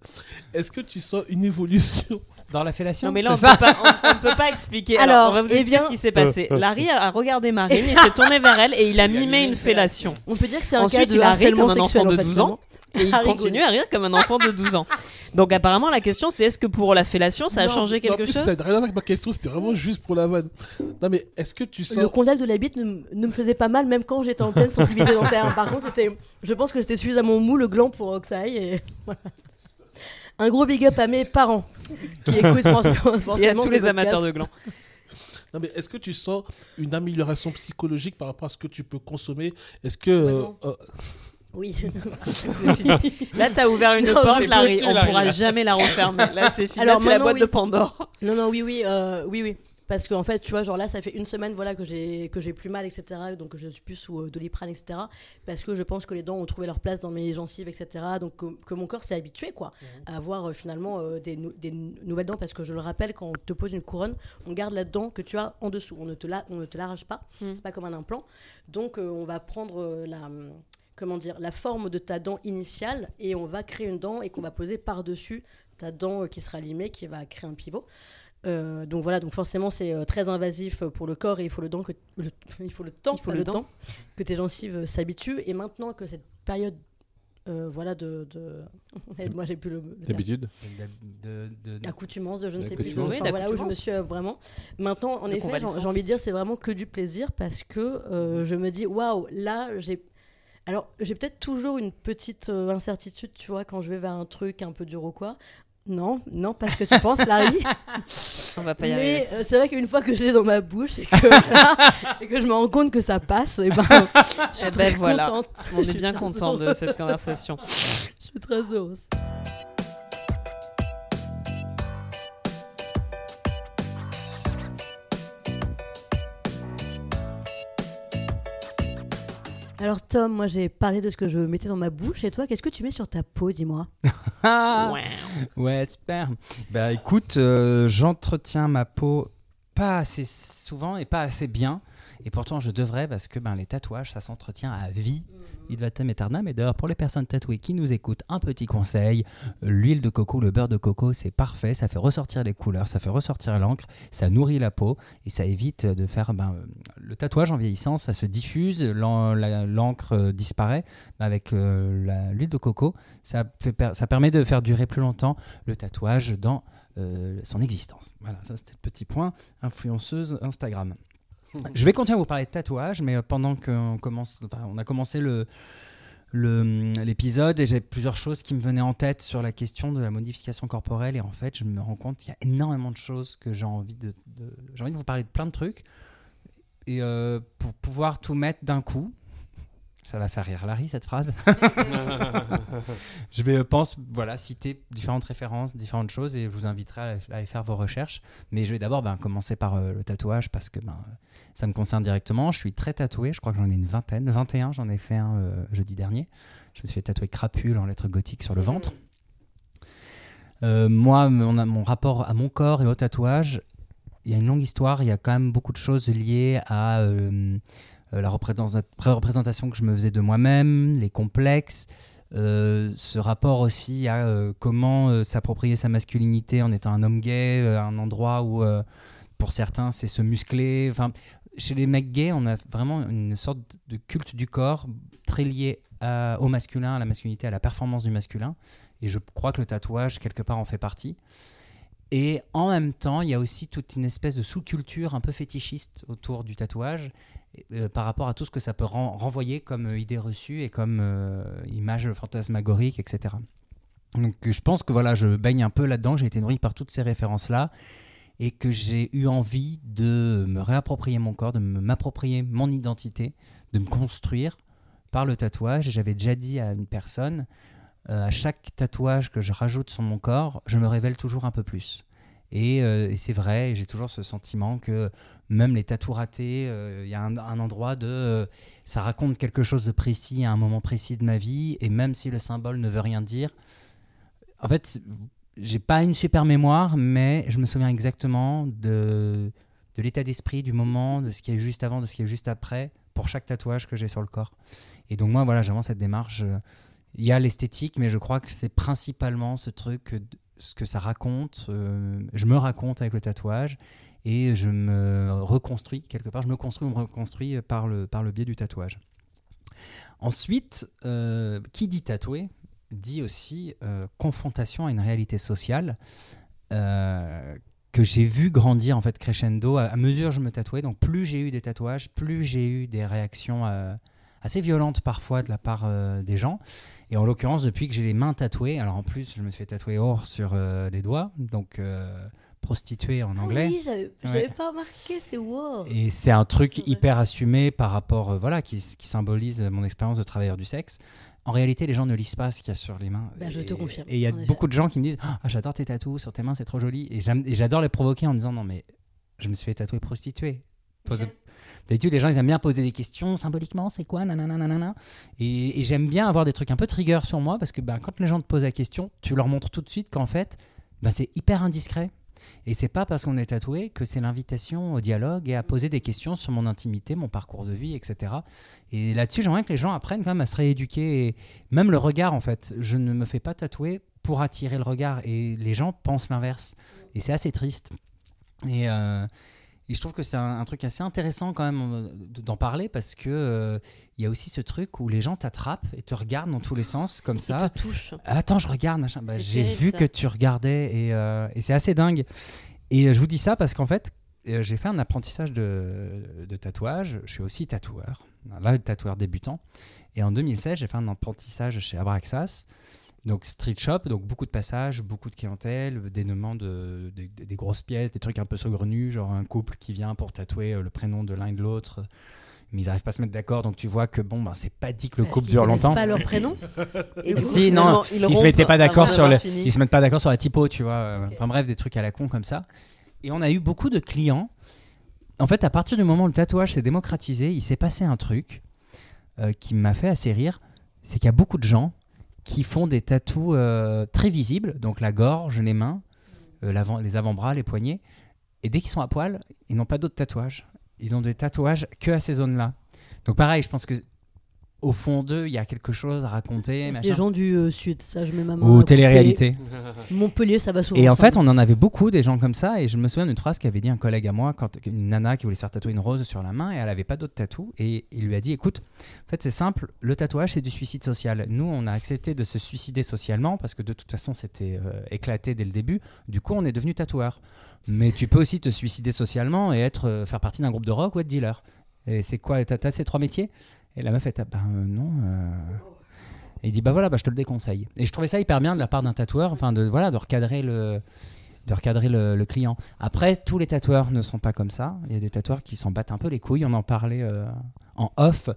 Est-ce que tu sens une évolution? Dans la fellation Non mais là on c'est peut, pas, peut expliquer. Alors, Alors, on va vous eh expliquer bien- ce qui s'est passé. Larry a, a regardé Marine, il s'est tourné vers elle et il a Il a mimé une fellation. On peut dire que c'est un Ensuite, cas de il a ri harcèlement comme un sexuel enfant en de fait, 12 ans. Et il À continue à rire comme un enfant de 12 ans. Donc apparemment la question c'est est-ce que pour la fellation ça a Non, changé en quelque plus, chose Ça n'a rien à voir avec ma question, c'était vraiment juste pour la vanne. Non, mais est-ce que tu sens. Le contact de la bite ne, m- ne me faisait pas mal, même quand j'étais en pleine sensibilité dentaire. Par contre, c'était, je pense que c'était suffisamment mou le gland pour que ça aille. Et voilà. Un gros big up à mes parents qui écoutent forcément. Et à tous les amateurs de glands. Non, mais est-ce que tu sens une amélioration psychologique par rapport à ce que tu peux consommer? Est-ce que. euh, non. euh, Oui. Là t'as ouvert une Non, porte Larry, on Larry, pourra là. jamais la refermer. Là c'est fini, Alors c'est la boîte oui. de Pandore. Non, non, oui, oui, euh, oui, oui. Parce qu'en fait, tu vois, genre là, ça fait une semaine voilà, que j'ai que j'ai plus mal, etc. Donc je suis plus sous euh, doliprane, etc. Parce que je pense que les dents ont trouvé leur place dans mes gencives, etc. Donc que, que mon corps s'est habitué, quoi, à avoir euh, finalement euh, des, nou- des nou- nouvelles dents. Parce que je le rappelle, quand on te pose une couronne, on garde la dent que tu as en dessous. On ne te la, on ne te l'arrache pas. Mm. C'est pas comme un implant. Donc on va prendre la comment dire la forme de ta dent initiale et on va créer une dent et qu'on va poser par dessus ta dent euh, qui sera limée, qui va créer un pivot. Euh, donc voilà, donc forcément c'est euh, très invasif pour le corps et il faut le, temps que, le- il faut le temps, Il faut pas le le temps. temps que tes gencives s'habituent. Et maintenant que cette période, euh, voilà de, de... moi j'ai plus le. D'habitude. De- de- de- accoutumance, de je ne sais plus, D'accoutumance. enfin, voilà où je me d'accoutumance. suis euh, vraiment. Maintenant, en effet, j'ai envie de dire c'est vraiment que du plaisir parce que euh, je me dis waouh, là j'ai alors, j'ai peut-être toujours une petite euh, incertitude, tu vois, quand je vais vers un truc un peu dur ou quoi. Non, non, pas ce que tu penses, Larry. On va pas y arriver. Mais euh, c'est vrai qu'une fois que je l'ai dans ma bouche et que, et que je me rends compte que ça passe, et ben, je suis Eh ben très voilà. contente. On est bien content de cette conversation. Je suis très heureuse. Alors Tom, moi j'ai parlé de ce que je mettais dans ma bouche et toi, qu'est-ce que tu mets sur ta peau, dis-moi Ah Ouais. Ouais, super. Bah écoute, euh, j'entretiens ma peau pas assez souvent et pas assez bien. Et pourtant, je devrais parce que ben, les tatouages, ça s'entretient à vie. Il va. Et d'ailleurs, pour les personnes tatouées qui nous écoutent, un petit conseil l'huile de coco, le beurre de coco, c'est parfait. Ça fait ressortir les couleurs, ça fait ressortir l'encre, ça nourrit la peau et ça évite de faire. Ben, le tatouage en vieillissant, ça se diffuse, l'encre euh, disparaît. Avec euh, l'huile de coco, ça, fait per- ça permet de faire durer plus longtemps le tatouage dans euh, son existence. Voilà, ça c'était le petit point influenceuse Instagram. Je vais continuer à vous parler de tatouage, mais euh, pendant qu'on commence, on a commencé le l'épisode et j'ai plusieurs choses qui me venaient en tête sur la question de la modification corporelle. Et en fait je me rends compte qu'il y a énormément de choses que j'ai envie de, de- j'ai envie de vous parler de plein de trucs. Et euh, pour pouvoir tout mettre d'un coup ça va faire rire Larry cette phrase je vais, euh, pense, voilà, citer différentes références, différentes choses, et je vous inviterai à, à aller faire vos recherches. Mais je vais d'abord ben, commencer par euh, le tatouage parce que ben, ça me concerne directement. Je suis très tatoué, je crois que j'en ai une vingtaine, 21, j'en ai fait un euh, jeudi dernier. Je me suis fait tatouer crapule en lettres gothiques sur le ventre. Euh, moi, mon, mon rapport à mon corps et au tatouage, il y a une longue histoire, il y a quand même beaucoup de choses liées à la représenta- représentation que je me faisais de moi-même, les complexes, euh, ce rapport aussi à euh, comment euh, s'approprier sa masculinité en étant un homme gay, euh, un endroit où, euh, pour certains, c'est se muscler. Enfin, chez les mecs gays, on a vraiment une sorte de culte du corps très lié au masculin, à la masculinité, à la performance du masculin. Et je crois que le tatouage, quelque part, en fait partie. Et en même temps, il y a aussi toute une espèce de sous-culture un peu fétichiste autour du tatouage euh, par rapport à tout ce que ça peut ren- renvoyer comme euh, idée reçue et comme euh, image fantasmagorique, etc. Donc je pense que voilà, je baigne un peu là-dedans, j'ai été nourri par toutes ces références-là et que j'ai eu envie de me réapproprier mon corps, de m'approprier mon identité, de me construire par le tatouage. J'avais déjà dit à une personne, à chaque tatouage que je rajoute sur mon corps, je me révèle toujours un peu plus. Et, c'est vrai, j'ai toujours ce sentiment que même les tatous ratés, euh, il y a un, endroit de... euh, ça raconte quelque chose de précis à un moment précis de ma vie, et même si le symbole ne veut rien dire, en fait, j'ai pas une super mémoire, mais je me souviens exactement de, de l'état d'esprit, du moment, de ce a eu juste avant, de ce a eu juste après, pour chaque tatouage que j'ai sur le corps. Et donc moi, voilà, j'avance cette démarche. euh, Il y a l'esthétique, mais je crois que c'est principalement ce truc, ce que ça raconte. euh, je me raconte avec le tatouage et je me reconstruis quelque part. Je me construis, me reconstruis par le, par le biais du tatouage. Ensuite, euh, qui dit tatoué dit aussi euh, confrontation à une réalité sociale euh, que j'ai vu grandir en fait crescendo à, à mesure je me tatouais. Donc plus j'ai eu des tatouages, plus j'ai eu des réactions assez violentes parfois de la part des gens. Et en l'occurrence, depuis que j'ai les mains tatouées, alors en plus, je me suis fait tatouer or sur euh, les doigts, donc prostituée en Ah anglais. oui, j'avais j'avais pas remarqué, c'est wow. Et c'est un truc hyper assumé par rapport, euh, voilà, qui, qui symbolise mon expérience de travailleur du sexe. En réalité, les gens ne lisent pas ce qu'il y a sur les mains. Bah, je te confirme, Et il y a beaucoup de gens qui me disent Ah, J'adore tes tatous sur tes mains, c'est trop joli. Et j'adore les provoquer en disant Non, mais je me suis fait tatouer prostituée. Pose- D'habitude, les gens ils aiment bien poser des questions symboliquement, c'est quoi nanana, nanana. Et, et j'aime bien avoir des trucs un peu trigger sur moi parce que ben, quand les gens te posent la question, tu leur montres tout de suite qu'en fait, ben, c'est hyper indiscret. Et c'est pas parce qu'on est tatoué que c'est l'invitation au dialogue et à poser des questions sur mon intimité, mon parcours de vie, etc. Et là-dessus, j'aimerais que les gens apprennent quand même à se rééduquer. Et même le regard, en fait. Je ne me fais pas tatouer pour attirer le regard. Et les gens pensent l'inverse. Et c'est assez triste. Et, euh, et je trouve que c'est un, un truc assez intéressant quand même euh, d'en parler parce que euh, il y a aussi ce truc où les gens t'attrapent et te regardent dans tous les sens comme ça. te touche. Attends, je regarde, machin. Bah, j'ai vu ça. que tu regardais et, euh, et c'est assez dingue. Et je vous dis ça parce qu'en fait, j'ai fait un apprentissage de, de tatouage. Je suis aussi tatoueur, là, tatoueur débutant. Et en 2016, j'ai fait un apprentissage chez Abraxas. Donc street shop, donc beaucoup de passages, beaucoup de clientèle, dénouement de, de- de- des grosses pièces, des trucs un peu saugrenus, genre un couple qui vient pour tatouer euh, le prénom de l'un et de l'autre, mais ils n'arrivent pas à se mettre d'accord, donc tu vois que bon, ben, c'est pas dit que le Parce couple dure connaissent longtemps. pas leur prénom. Et coup, Si, non, ils ils se mettaient pas d'accord sur le, ils se mettent pas d'accord sur la typo, tu vois. euh, Enfin bref, des trucs à la con comme ça. Et on a eu beaucoup de clients. En fait, à partir du moment où le tatouage s'est démocratisé, il s'est passé un truc euh, qui m'a fait assez rire. C'est qu'il y a beaucoup de gens qui font des tatous euh, très visibles, donc la gorge, les mains, euh, les avant-bras, les poignets. Et dès qu'ils sont à poil, ils n'ont pas d'autres tatouages. ils ont des tatouages que à ces zones-là. Donc pareil, je pense que au fond d'eux, il y a quelque chose à raconter. C'est les gens du euh, sud, ça je mets ma main. Ou télé-réalité. Montpellier, ça va souvent. Et en ensemble. fait, on en avait beaucoup des gens comme ça. Et je me souviens d'une phrase qu'avait dit un collègue à moi, quand une nana qui voulait se faire tatouer une rose sur la main et elle avait pas d'autres tatous. Et il lui a dit écoute, en fait, c'est simple, le tatouage, c'est du suicide social. Nous, on a accepté de se suicider socialement parce que de toute façon, c'était euh, éclaté dès le début. Du coup, on est devenu tatoueur. Mais tu peux aussi te suicider socialement et être, euh, faire partie d'un groupe de rock ou être dealer. Et c'est quoi T'as t'as ces trois métiers? Et la meuf, elle t'a bah euh, non. euh. Et il dit bah voilà, bah, je te le déconseille. Et je trouvais ça hyper bien de la part d'un tatoueur, enfin de voilà, de recadrer le de recadrer le, client. Après, tous les tatoueurs ne sont pas comme ça. Il y a des tatoueurs qui s'en battent un peu les couilles. On en parlait euh, en off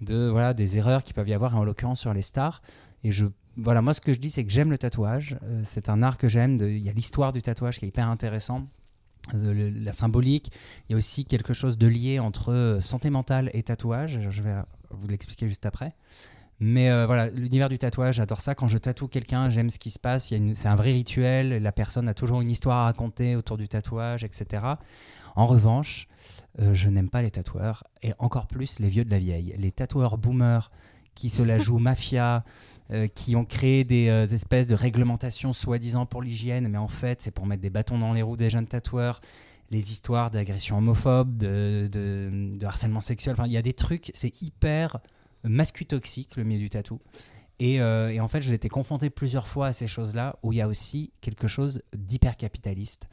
de voilà des erreurs qui peuvent y avoir en l'occurrence sur les stars. Et je voilà, moi ce que je dis c'est que j'aime le tatouage. C'est un art que j'aime. Il y a l'histoire du tatouage qui est hyper intéressant. Euh, le- la symbolique. Il y a aussi quelque chose de lié entre santé mentale et tatouage. Je vais vous l'expliquer juste après. Mais euh, voilà, l'univers du tatouage, j'adore ça. Quand je tatoue quelqu'un, j'aime ce qui se passe. C'est un vrai rituel. La personne a toujours une histoire à raconter autour du tatouage, etc. En revanche, euh, je n'aime pas les tatoueurs et encore plus les vieux de la vieille. Les tatoueurs boomers qui se la jouent mafia, euh, qui ont créé des espèces de réglementations soi-disant pour l'hygiène, mais en fait, c'est pour mettre des bâtons dans les roues des jeunes tatoueurs. Les histoires d'agressions homophobes, de, de- de harcèlement sexuel. Enfin, il y a des trucs, c'est hyper mascu-toxique, le milieu du tatou. Et, euh, et en fait, j'ai été confronté plusieurs fois à ces choses-là, où il y a aussi quelque chose d'hyper capitaliste,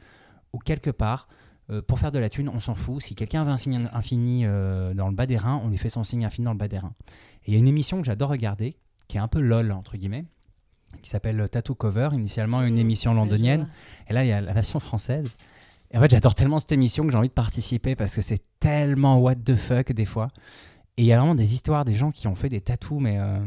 où quelque part, euh, pour faire de la thune, on s'en fout. Si quelqu'un veut un signe infini euh, dans le bas des reins, on lui fait son signe infini dans le bas des reins. Et il y a une émission que j'adore regarder, qui est un peu lol, entre guillemets, qui s'appelle Tattoo Cover, initialement une émission londonienne. Et là, il y a la version française. Et en fait, j'adore tellement cette émission que j'ai envie de participer parce que c'est tellement what the fuck des fois. Et il y a vraiment des histoires des gens qui ont fait des tatous, mais euh,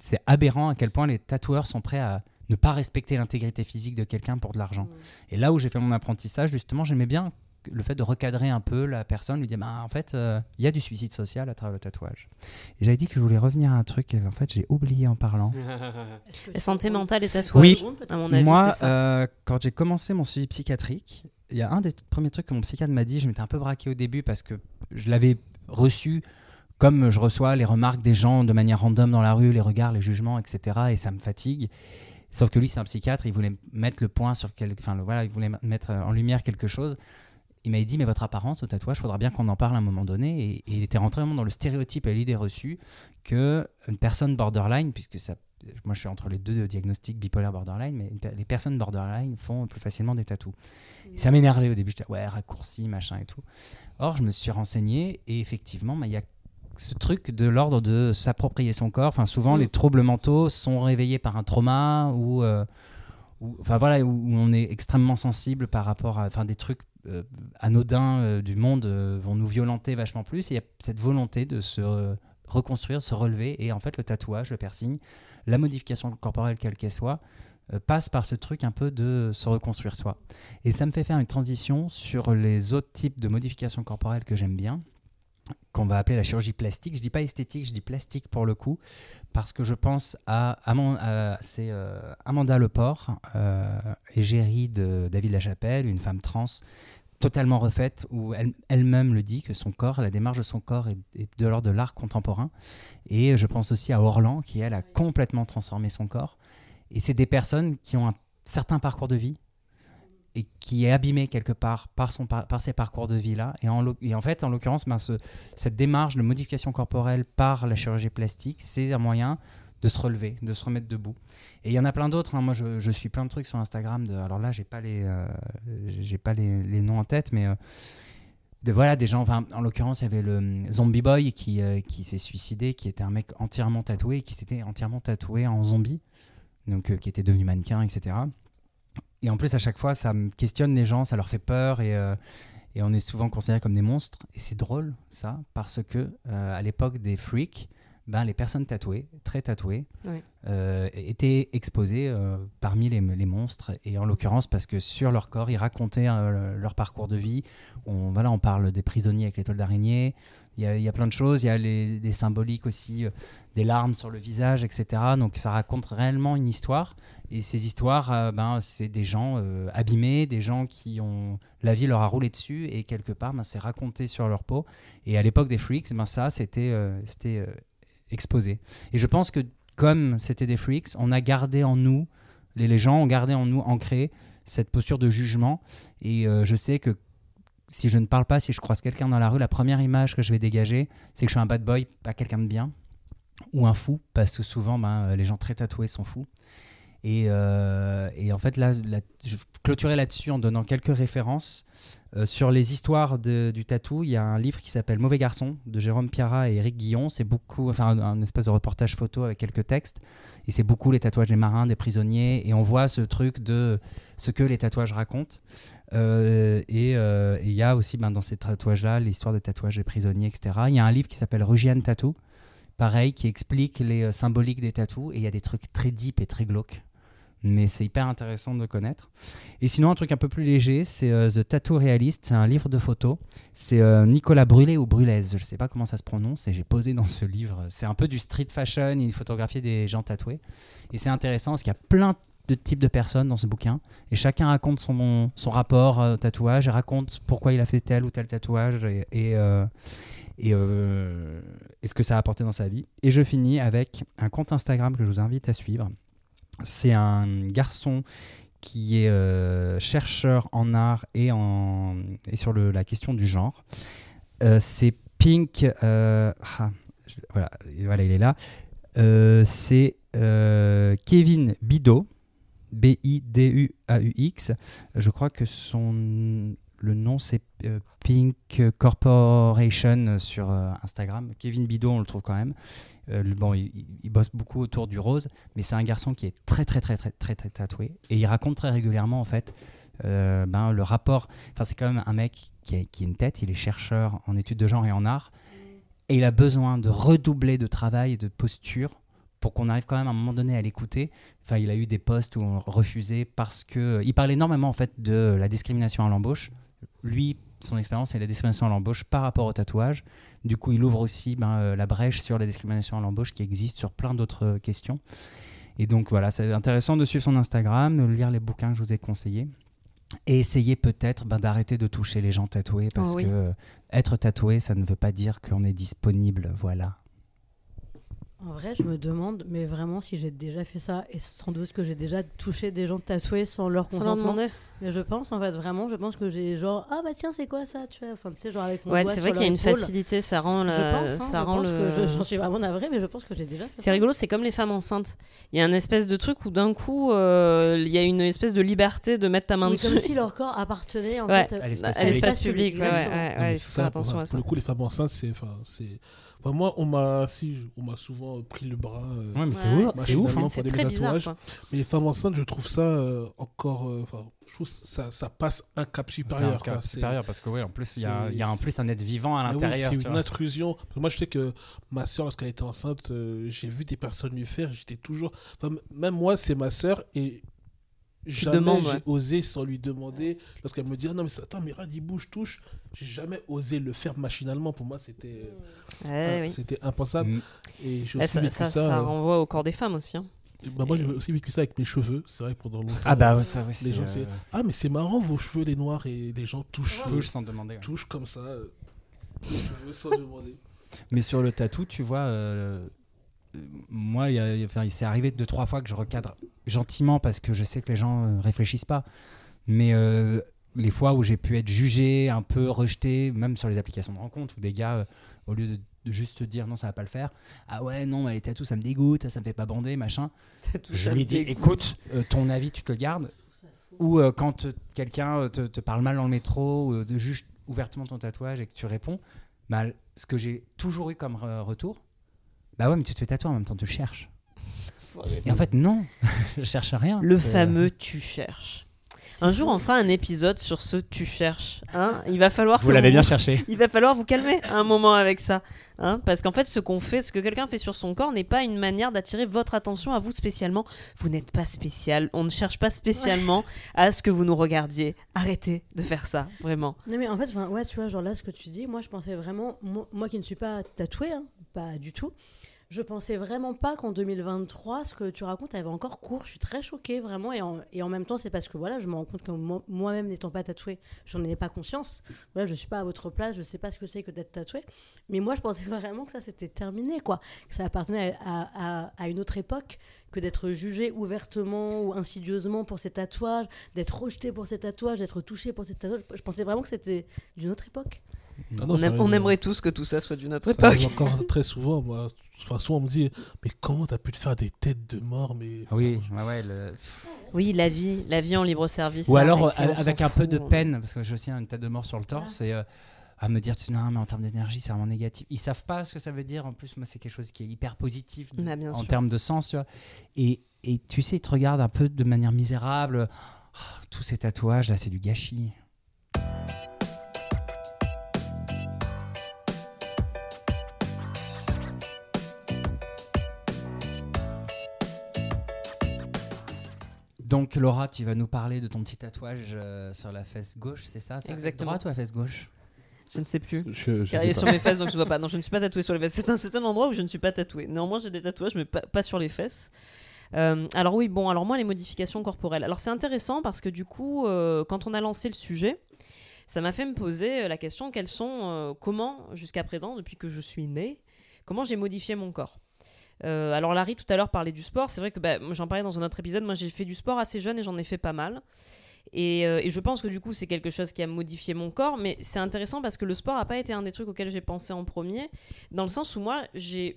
c'est aberrant à quel point les tatoueurs sont prêts à ne pas respecter l'intégrité physique de quelqu'un pour de l'argent. Et là où j'ai fait mon apprentissage, justement, j'aimais bien le fait de recadrer un peu la personne, lui dire bah, en fait, euh, il y a du suicide social à travers le tatouage. Et j'avais dit que je voulais revenir à un truc, et en fait, j'ai oublié en parlant. La santé mentale et tatouage. Oui. À mon avis, Moi, euh, quand j'ai commencé mon suivi psychiatrique, il y a un des premiers trucs que mon psychiatre m'a dit, je m'étais un peu braqué au début parce que je l'avais reçu comme je reçois les remarques des gens de manière random dans la rue, les regards, les jugements, etc. Et ça me fatigue. Sauf que lui, c'est un psychiatre, il voulait mettre le point sur quelque, enfin voilà, il voulait mettre en lumière quelque chose. Il m'avait dit, mais votre apparence au tatouage, faudra bien qu'on en parle à un moment donné. Et, il était rentré vraiment dans le stéréotype et l'idée reçue que une personne borderline, puisque moi je suis entre les deux diagnostics bipolaire borderline, mais les personnes borderline font plus facilement des tatous. Et ça m'énervait au début, j'étais ouais, raccourci, machin et tout. Or, je me suis renseigné et effectivement, bah, il y a ce truc de l'ordre de s'approprier son corps. Enfin, souvent, Mm. les troubles mentaux sont réveillés par un trauma ou, euh, ou- enfin voilà, où, où on est extrêmement sensible par rapport à, enfin, des trucs euh, anodins euh, du monde vont nous violenter vachement plus. Il y a cette volonté de se reconstruire, se relever. Et en fait, le tatouage, le piercing, la modification corporelle quelle qu'elle soit, passe par ce truc un peu de se reconstruire soi. Et ça me fait faire une transition sur les autres types de modifications corporelles que j'aime bien, qu'on va appeler la chirurgie plastique. Je dis pas esthétique, je dis plastique pour le coup, parce que je pense à, à- c'est euh, Amanda Leport, euh, égérie de David Lachapelle, une femme trans totalement refaite, où elle- elle-même le dit que son corps, la démarche de son corps est, est de l'ordre de l'art contemporain. Et je pense aussi à Orlan, qui elle a complètement transformé son corps. Et c'est des personnes qui ont un certain parcours de vie et qui est abîmé quelque part par, son, par, par ces parcours de vie-là. Et, et en fait, en l'occurrence, ben, ce- cette démarche de modification corporelle par la chirurgie plastique, c'est un moyen de se relever, de se remettre debout. Et il y en a plein d'autres. hein. Moi, je, suis plein de trucs sur Instagram. Alors là, j'ai pas les, euh, pas les, les noms en tête, mais euh, de voilà des gens. en l'occurrence, il y avait le hum, Zombie Boy qui, euh, qui s'est suicidé, qui était un mec entièrement tatoué, qui s'était entièrement tatoué en zombie, donc euh, qui était devenu mannequin, etc. Et en plus, à chaque fois, ça me questionne les gens, ça leur fait peur et, euh, et on est souvent considérés comme des monstres. Et c'est drôle, ça, parce que euh, à l'époque des freaks, ben, les personnes tatouées, très tatouées, euh, étaient exposées euh, parmi les, les monstres. Et en l'occurrence, parce que sur leur corps, ils racontaient euh, leur parcours de vie. On, voilà, on parle des prisonniers avec les toiles d'araignée. Il y, a, plein de choses. Il y a les, des symboliques aussi, euh, des larmes sur le visage, etc. Donc ça raconte réellement une histoire. Et ces histoires, euh, ben, c'est des gens euh, abîmés, des gens qui ont la vie leur a roulé dessus et quelque part, ben, c'est raconté sur leur peau. Et à l'époque des freaks, ben, ça, c'était c'était exposé. Et je pense que comme c'était des freaks, on a gardé en nous, les, gens ont gardé en nous ancré cette posture de jugement. Et je sais que si je ne parle pas, si je croise quelqu'un dans la rue, la première image que je vais dégager, c'est que je suis un bad boy, pas quelqu'un de bien, ou un fou, parce que souvent, ben, les gens très tatoués sont fous. Et, euh, en fait, là, là, je clôturer là-dessus en donnant quelques références. Euh, sur les histoires du tatou, il y a un livre qui s'appelle Mauvais garçon de Jérôme Piara et Eric Guillon. C'est beaucoup, enfin, un, un espèce de reportage photo avec quelques textes. Et c'est beaucoup les tatouages des marins, des prisonniers. Et on voit ce truc de ce que les tatouages racontent. Euh, et euh, et il y a aussi ben, dans ces tatouages-là l'histoire des tatouages des prisonniers, etc. Il y a un livre qui s'appelle Rugian Tattoo, pareil, qui explique les euh, symboliques des tatous. Et il y a des trucs très deep et très glauques. Mais c'est hyper intéressant de connaître. Et sinon, un truc un peu plus léger, c'est euh, The Tattoo Realist. Un livre de photos. C'est euh, Nicolas Brulé ou Brulaise, je ne sais pas comment ça se prononce. Et j'ai posé dans ce livre. C'est un peu du street fashion. Il photographiait des gens tatoués. Et c'est intéressant parce qu'il y a plein de types de personnes dans ce bouquin. Et chacun raconte son, son rapport euh, au tatouage raconte pourquoi il a fait tel ou tel tatouage et, et ce que ça a apporté dans sa vie. Et je finis avec un compte Instagram que je vous invite à suivre. C'est un garçon qui est euh, chercheur en art et, en, et sur la question du genre. Euh, c'est Pink. euh, ah, voilà, voilà, il est là. C'est Kevin Bidot, B-I-D-U-A-U-X. Je crois que son le nom c'est Pink Corporation sur Instagram. Kevin Bidot, on le trouve quand même. Euh, bon, il, bosse beaucoup autour du rose, mais c'est un garçon qui est très très très très très très tatoué et il raconte très régulièrement en fait euh, ben, le rapport. Enfin, c'est quand même un mec qui a, une tête. Il est chercheur en études de genre et en art et il a besoin de redoubler de travail et de posture pour qu'on arrive quand même à un moment donné à l'écouter. Enfin, il a eu des postes où on refusait parce que il parle énormément en fait de la discrimination à l'embauche. Lui, son expérience, c'est la discrimination à l'embauche par rapport au tatouage. Du coup, il ouvre aussi ben, euh, la brèche sur la discrimination à l'embauche qui existe sur plein d'autres euh, questions. Et donc voilà, c'est intéressant de suivre son Instagram, de lire les bouquins que je vous ai conseillés. Et essayer peut-être ben, d'arrêter de toucher les gens tatoués parce Oh oui. que euh, être tatoué, ça ne veut pas dire qu'on est disponible. Voilà. En vrai, je me demande, mais vraiment, si j'ai déjà fait ça, et sans doute que j'ai déjà touché des gens tatoués sans leur Sans leur consentement. demander. Mais je pense, en fait, vraiment, je pense que j'ai genre, ah bah tiens, c'est quoi ça, tu vois? Enfin, tu sais, genre avec mon Ouais, c'est vrai qu'il y a une facilité, ça rend le. Je pense, hein, ça je rend pense le... que je- j'en suis vraiment navrée, mais je pense que j'ai déjà fait C'est rigolo, c'est comme les femmes enceintes. Il y a un espèce de truc où d'un coup, euh, il y a une espèce de liberté de mettre ta main Oui, dessus. comme si leur corps appartenait en Ouais. fait À l'espace l'espace public, ouais, ouais, ouais, Non, ouais, ça, pour, attention à pour ça. le coup, les femmes enceintes, c'est. Enfin. Enfin, moi, on m'a, si, on m'a souvent pris le bras. euh, Ouais, mais c'est Ouais. ouf, c'est ouf. hein. C'est des très bizarre. quoi. Mais les femmes enceintes, je trouve ça euh, encore. euh, Enfin, je trouve ça, ça passe un cap C'est un supérieur. cas quoi. C'est- supérieur parce que oui, en plus il y a, y en plus un être vivant à Ah oui, l'intérieur. c'est une vois. intrusion. Parce que moi, je sais que ma soeur, lorsqu'elle était enceinte, euh, j'ai vu des personnes lui faire. J'étais toujours. Enfin, même moi, c'est ma soeur et. Jamais demandes, j'ai ouais. osé sans lui demander. Lorsqu'elle me dit Ah non, mais ça- attends, mais il bouge, touche. J'ai jamais osé le faire machinalement. Pour moi, c'était Ouais, oui. c'était impensable. Et j'ai Ouais, aussi ça, vécu ça, ça. ça euh, renvoie au corps des femmes aussi. hein. bah, moi, j'ai aussi vécu ça avec mes cheveux. C'est vrai que pendant longtemps. Ah bah euh, ouais, ça ouais, c'est, gens, euh, Ah, mais c'est marrant, vos cheveux, les noirs, et les gens touchent. euh, touche sans demander. ouais. touchent comme ça. euh, les cheveux sans demander. Mais sur le tatou, tu vois, euh, euh, moi, il, y a- y enfin, arrivé deux, trois fois que je recadre gentiment parce que je sais que les gens euh, réfléchissent pas. Mais euh, les fois où j'ai pu être jugé, un peu rejeté, même sur les applications de rencontre, où des gars, euh, au lieu de, de juste te dire non, ça va pas le faire, ah ouais, non, les tatous, ça me dégoûte, ça me fait pas bander, machin. je lui dis, écoute, euh, ton avis, tu te le gardes. Ou quand quelqu'un te, te parle mal dans le métro, ou te juge ouvertement ton tatouage et que tu réponds, bah, ce que j'ai toujours eu comme retour, bah ouais, mais tu te fais tatouer en même temps, tu le cherches. Et en fait, non, je cherche rien. Le Euh, fameux tu cherches. Un jour, on fera un épisode sur ce tu cherches. Hein il va falloir. Vous l'avez bien cherché. Il va falloir vous calmer un moment avec ça. Hein parce qu'en fait, ce qu'on fait, ce que quelqu'un fait sur son corps n'est pas une manière d'attirer votre attention à vous spécialement. Vous n'êtes pas spécial. On ne cherche pas spécialement à ce que vous nous regardiez. Arrêtez de faire ça, vraiment. Non mais en fait, ouais, tu vois, genre là, ce que tu dis, moi je pensais vraiment, moi, moi qui ne suis pas tatouée, hein, pas du tout, je pensais vraiment pas qu'en 2023, ce que tu racontes avait encore cours. Je suis très choquée, vraiment. Et en, même temps, c'est parce que voilà, je me rends compte que moi- moi-même n'étant pas tatouée, j'en ai pas conscience. Voilà, je suis pas à votre place, je sais pas ce que c'est que d'être tatouée. Mais moi, je pensais vraiment que ça c'était terminé, quoi. Que ça appartenait à, à- à une autre époque que d'être jugé ouvertement ou insidieusement pour ses tatouages, d'être rejeté pour ses tatouages, d'être touché pour ses tatouages. Je pensais vraiment que c'était d'une autre époque. Ah non, on, euh, aimerait tous que tout ça soit d'une autre Ça arrive époque. encore très souvent, moi. Enfin, souvent, on me dit, mais comment t'as pu te faire des têtes de mort mais... Oui, ouais, ouais. le- Oui, la vie, la vie en libre service. Ou alors euh, avec un peu de fout. peine, parce que j'ai aussi une tête de mort sur le torse, et euh, à me dire, tu- non, mais en termes d'énergie, c'est vraiment négatif. Ils savent pas ce que ça veut dire. En plus, moi, c'est quelque chose qui est hyper positif de- Bah, en sûr. termes de sens, tu vois. Et, et tu sais, ils te regardent un peu de manière misérable. Ah, tous ces tatouages, là, c'est du gâchis. Donc Laura, tu vas nous parler de ton petit tatouage euh, sur la fesse gauche, c'est ça? C'est la fesse Exactement. droite ou la fesse gauche? Je ne sais plus. Je, je Car sais il est pas. sur mes fesses, donc je vois pas. Non, je ne suis pas tatouée sur les fesses. C'est un, c'est un endroit où je ne suis pas tatouée. Néanmoins, j'ai des tatouages, mais pas, pas sur les fesses. Euh, alors oui, bon, alors moi, les modifications corporelles. Alors c'est intéressant parce que du coup, euh, quand on a lancé le sujet, ça m'a fait me poser la question quelles sont, euh, comment, jusqu'à présent, depuis que je suis née, comment j'ai modifié mon corps? Euh, alors Larry tout à l'heure parlait du sport, c'est vrai que bah, j'en parlais dans un autre épisode, moi j'ai fait du sport assez jeune et j'en ai fait pas mal. Et, euh, et je pense que du coup c'est quelque chose qui a modifié mon corps, mais c'est intéressant parce que le sport n'a pas été un des trucs auxquels j'ai pensé en premier, dans le sens où moi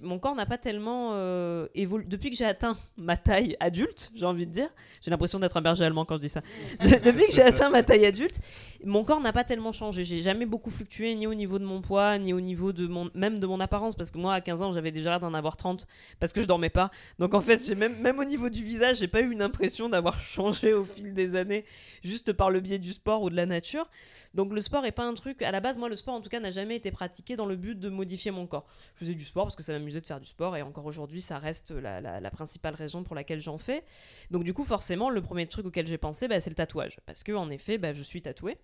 mon corps n'a pas tellement euh, évolué depuis que j'ai atteint ma taille adulte, j'ai envie de dire. J'ai l'impression d'être un berger allemand quand je dis ça. De- depuis que j'ai atteint ma taille adulte, mon corps n'a pas tellement changé. J'ai jamais beaucoup fluctué ni au niveau de mon poids, ni au niveau de mon même de mon apparence parce que moi à 15 ans j'avais déjà l'air d'en avoir 30 parce que je dormais pas. Donc en fait, même, même au niveau du visage, j'ai pas eu une impression d'avoir changé au fil des années, juste par le biais du sport ou de la nature. Donc le sport est pas un truc. À la base, moi, le sport en tout cas n'a jamais été pratiqué dans le but de modifier mon corps. Je faisais du sport parce que ça m'amusait de faire du sport et encore aujourd'hui, ça reste la, la- principale raison pour laquelle j'en fais. Donc du coup, forcément, le premier truc auquel j'ai pensé, bah, c'est le tatouage. Parce que en effet, bah, je suis tatouée.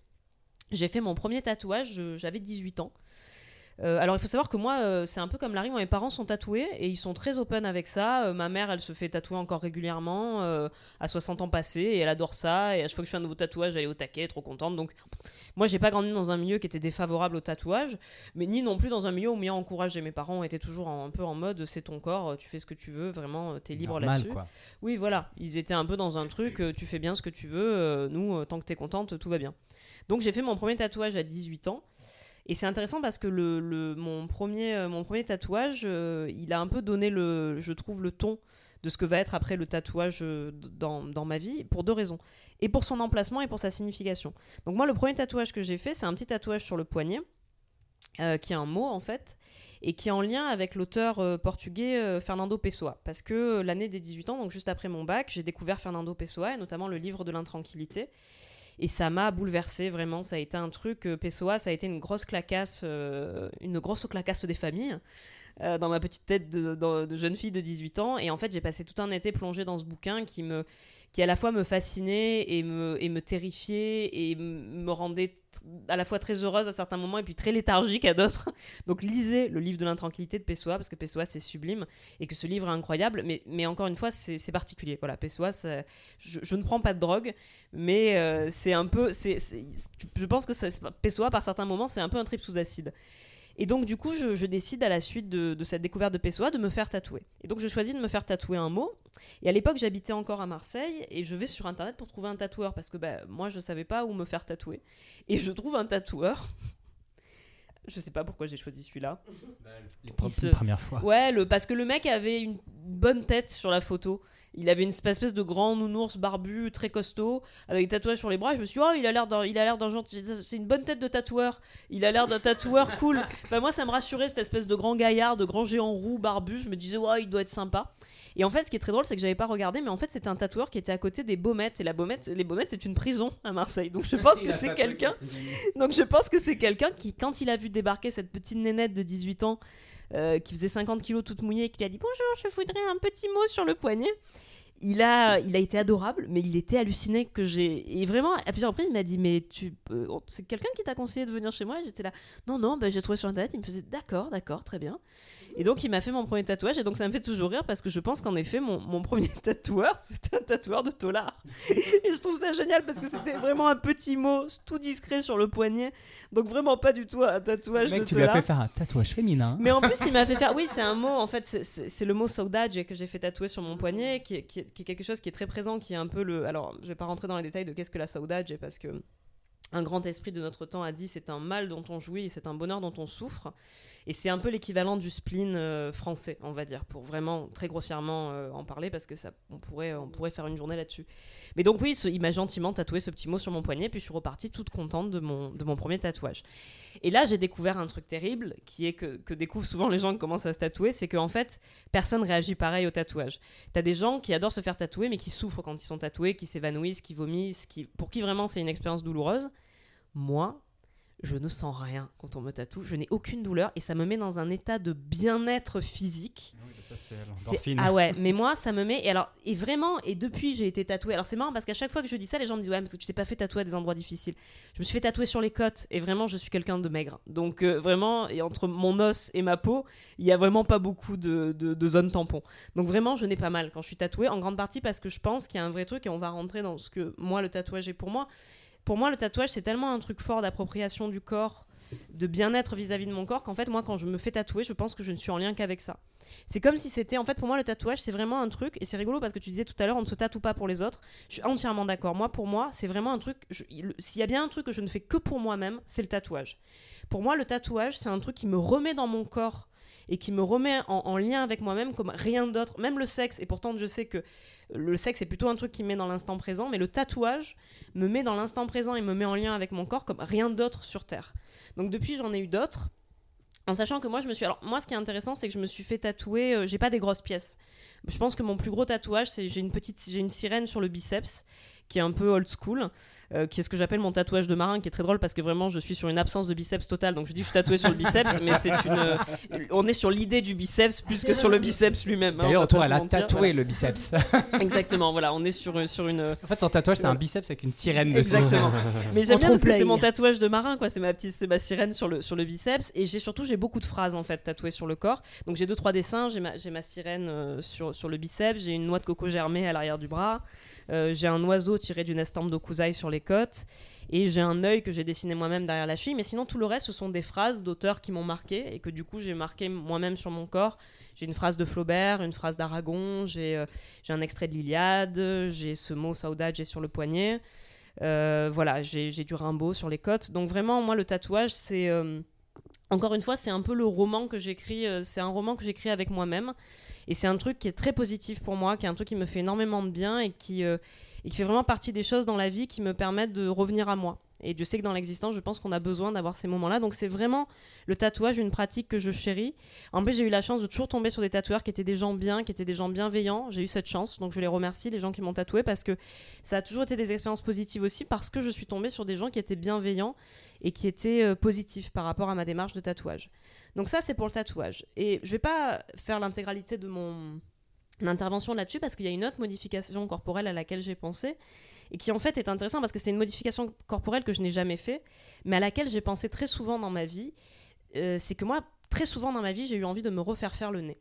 J'ai fait mon premier tatouage, je- j'avais 18 ans. Euh, alors il faut savoir que moi, euh, c'est un peu comme Larry, moi, mes parents sont tatoués et ils sont très open avec ça. Euh, ma mère, elle se fait tatouer encore régulièrement, à 60 ans passés, et elle adore ça. Et à chaque fois que je fais un nouveau tatouage, elle est au taquet, trop contente. Donc moi, j'ai pas grandi dans un milieu qui était défavorable au tatouage, mais ni non plus dans un milieu où m'y encouragé. Mes parents étaient toujours en- un peu en mode c'est ton corps, tu fais ce que tu veux, vraiment, t'es libre là-dessus. Oui, voilà. Ils étaient un peu dans un truc, tu fais bien ce que tu veux, nous, tant que t'es contente, tout va bien. Donc j'ai fait mon premier tatouage à 18 ans. Et c'est intéressant parce que mon, premier, euh, mon premier tatouage, euh, il a un peu donné, le, je trouve, le ton de ce que va être après le tatouage euh, dans, dans ma vie, pour deux raisons. Et pour son emplacement et pour sa signification. Donc moi, le premier tatouage que j'ai fait, c'est un petit tatouage sur le poignet, qui est un mot en fait, et qui est en lien avec l'auteur portugais Fernando Pessoa. Parce que l'année des 18 ans, donc juste après mon bac, j'ai découvert Fernando Pessoa, et notamment le livre de l'intranquillité. Et ça m'a bouleversé vraiment. Ça a été un truc. euh, Pessoa, ça a été une grosse clacasse, euh, une grosse clacasse des familles. euh, dans ma petite tête de, de- jeune fille de 18 ans. Et en fait, j'ai passé tout un été plongée dans ce bouquin qui, me, qui à la fois me fascinait et me, et me terrifiait et me rendait à la fois très heureuse à certains moments et puis très léthargique à d'autres. Donc lisez le livre de l'intranquillité de Pessoa parce que Pessoa c'est sublime et que ce livre est incroyable. Mais, mais encore une fois, c'est particulier. Voilà, Pessoa, je, je ne prends pas de drogue, mais euh, c'est un peu. je pense que ça- Pessoa, par certains moments, c'est un peu un trip sous acide. Et donc, du coup, je, je décide à la suite de, de cette découverte de Pessoa de me faire tatouer. Et donc, je choisis de me faire tatouer un mot. Et à l'époque, j'habitais encore à Marseille et je vais sur internet pour trouver un tatoueur parce que bah, moi, je savais pas où me faire tatouer. Et je trouve un tatoueur. je sais pas pourquoi j'ai choisi celui-là. Les se- première fois. Ouais, le, parce que le mec avait une bonne tête sur la photo. Il avait une espèce de grand nounours barbu, très costaud, avec des tatouages sur les bras. Je me suis dit, oh, il a l'air d'un, il a l'air d'un gentil. C'est une bonne tête de tatoueur. Il a l'air d'un tatoueur cool. Enfin, moi, ça me rassurait, cette espèce de grand gaillard, de grand géant roux, barbu. Je me disais, ouais, il doit être sympa. Et en fait, ce qui est très drôle, c'est que j'avais pas regardé, mais en fait, c'était un tatoueur qui était à côté des Baumettes. Et la Baumette, les Baumettes, c'est une prison à Marseille. Donc je pense que c'est quelqu'un. Donc je pense que c'est quelqu'un qui, quand il a vu débarquer cette petite nénette de 18 ans, euh, qui faisait 50 kilos toute mouillée, qui lui a dit bonjour, je voudrais un petit mot sur le poignet. Il a, il a été adorable, mais il était halluciné que j'ai. Et vraiment, à plusieurs reprises, il m'a dit Mais tu peux- c'est quelqu'un qui t'a conseillé de venir chez moi? Et j'étais là Non, non, bah, j'ai trouvé sur internet. Il me faisait D'accord, d'accord, très bien. Et donc, il m'a fait mon premier tatouage. Et donc, ça me fait toujours rire parce que je pense qu'en effet, mon, mon premier tatoueur, c'était un tatoueur de tolard. Et je trouve ça génial parce que c'était vraiment un petit mot tout discret sur le poignet. Donc, vraiment pas du tout un tatouage Mec, de tu lui as tolard. fait faire un tatouage féminin. Mais en plus, il m'a fait faire. Oui, c'est un mot, en fait, c'est- le mot saudade que j'ai fait tatouer sur mon poignet, qui est, qui, est, qui est quelque chose qui est très présent, qui est un peu le. Alors, je vais pas rentrer dans les détails de qu'est-ce que la saudade, parce que. Un grand esprit de notre temps a dit c'est un mal dont on jouit et c'est un bonheur dont on souffre. Et c'est un peu l'équivalent du spleen euh, français, on va dire, pour vraiment très grossièrement euh, en parler, parce que ça, on, pourrait, on pourrait faire une journée là-dessus. Mais donc oui, il m'a gentiment tatoué ce petit mot sur mon poignet, puis je suis repartie toute contente de mon, de mon premier tatouage. Et là, j'ai découvert un truc terrible, qui est que, que découvrent souvent les gens qui commencent à se tatouer, c'est qu'en fait, personne réagit pareil au tatouage. T'as des gens qui adorent se faire tatouer, mais qui souffrent quand ils sont tatoués, qui s'évanouissent, qui vomissent, qui, pour qui vraiment c'est une expérience douloureuse. Moi, je ne sens rien quand on me tatoue, je n'ai aucune douleur, et ça me met dans un état de bien-être physique. C'est- Ah ouais, mais moi ça me met et alors et vraiment et depuis j'ai été tatouée. Alors c'est marrant parce qu'à chaque fois que je dis ça, les gens me disent ouais parce que tu t'es pas fait tatouer à des endroits difficiles. Je me suis fait tatouer sur les côtes et vraiment je suis quelqu'un de maigre. Donc euh, vraiment et entre mon os et ma peau, il y a vraiment pas beaucoup de, de, de zones tampons. Donc vraiment je n'ai pas mal quand je suis tatouée en grande partie parce que je pense qu'il y a un vrai truc et on va rentrer dans ce que moi le tatouage est pour moi. Pour moi le tatouage c'est tellement un truc fort d'appropriation du corps de bien-être vis-à-vis de mon corps qu'en fait moi quand je me fais tatouer je pense que je ne suis en lien qu'avec ça. C'est comme si c'était en fait pour moi le tatouage c'est vraiment un truc et c'est rigolo parce que tu disais tout à l'heure on ne se tatoue pas pour les autres. Je suis entièrement d'accord. Moi pour moi c'est vraiment un truc s'il y a bien un truc que je ne fais que pour moi-même c'est le tatouage. Pour moi le tatouage c'est un truc qui me remet dans mon corps et qui me remet en, en lien avec moi-même comme rien d'autre. Même le sexe et pourtant je sais que le sexe est plutôt un truc qui me met dans l'instant présent mais le tatouage me met dans l'instant présent et me met en lien avec mon corps comme rien d'autre sur terre donc depuis j'en ai eu d'autres en sachant que moi, je me suis. Alors, moi, ce qui est intéressant, c'est que je me suis fait tatouer. euh, j'ai pas des grosses pièces. Je pense que mon plus gros tatouage, c'est j'ai une petite, j'ai une sirène sur le biceps, qui est un peu old school, euh, qui est ce que j'appelle mon tatouage de marin, qui est très drôle parce que vraiment, je suis sur une absence de biceps totale. Donc, je dis que je suis tatoué sur le biceps, mais c'est une. euh, on est sur l'idée du biceps plus que sur le biceps lui-même. hein, D'ailleurs, toi, elle a mentir, tatoué le biceps. Exactement. Voilà, on est sur sur une. en fait, son tatouage, c'est un biceps avec une sirène dessus. Exactement. Mais j'aime En bien parce que c'est mon tatouage de marin, quoi. C'est ma petite, c'est ma sirène sur le sur le biceps. Et j'ai surtout j'ai beaucoup de phrases en fait tatouées sur le corps. Donc j'ai deux trois dessins. J'ai ma j'ai ma sirène euh, sur sur le biceps. J'ai une noix de coco germée à l'arrière du bras. Euh, j'ai un oiseau tiré d'une estampe d'okusaï sur les côtes. Et j'ai un œil que j'ai dessiné moi-même derrière la cheville. Mais sinon tout le reste ce sont des phrases d'auteurs qui m'ont marqué et que du coup j'ai marqué moi-même sur mon corps. J'ai une phrase de Flaubert, une phrase d'Aragon. J'ai euh, un extrait de l'Iliade. J'ai ce mot saudade sur le poignet. Euh, voilà, j'ai du Rimbaud sur les côtes. Donc vraiment, moi, le tatouage, c'est... encore une fois, c'est un peu le roman que j'écris. euh, c'est un roman que j'écris avec moi-même. Et c'est un truc qui est très positif pour moi, qui est un truc qui me fait énormément de bien et qui, euh, et qui fait vraiment partie des choses dans la vie qui me permettent de revenir à moi. Et je sais que dans l'existence, je pense qu'on a besoin d'avoir ces moments-là. Donc c'est vraiment le tatouage, une pratique que je chéris. En plus, j'ai eu la chance de toujours tomber sur des tatoueurs qui étaient des gens bien, qui étaient des gens bienveillants. J'ai eu cette chance, donc je les remercie, les gens qui m'ont tatoué, parce que ça a toujours été des expériences positives aussi, parce que je suis tombée sur des gens qui étaient bienveillants et qui étaient euh, positifs par rapport à ma démarche de tatouage. Donc ça, c'est pour le tatouage. Et je vais pas faire l'intégralité de mon intervention là-dessus, parce qu'il y a une autre modification corporelle à laquelle j'ai pensé, et qui en fait est intéressant parce que c'est une modification corporelle que je n'ai jamais fait, mais à laquelle j'ai pensé très souvent dans ma vie. Euh, c'est que moi, très souvent dans ma vie, j'ai eu envie de me refaire faire le nez.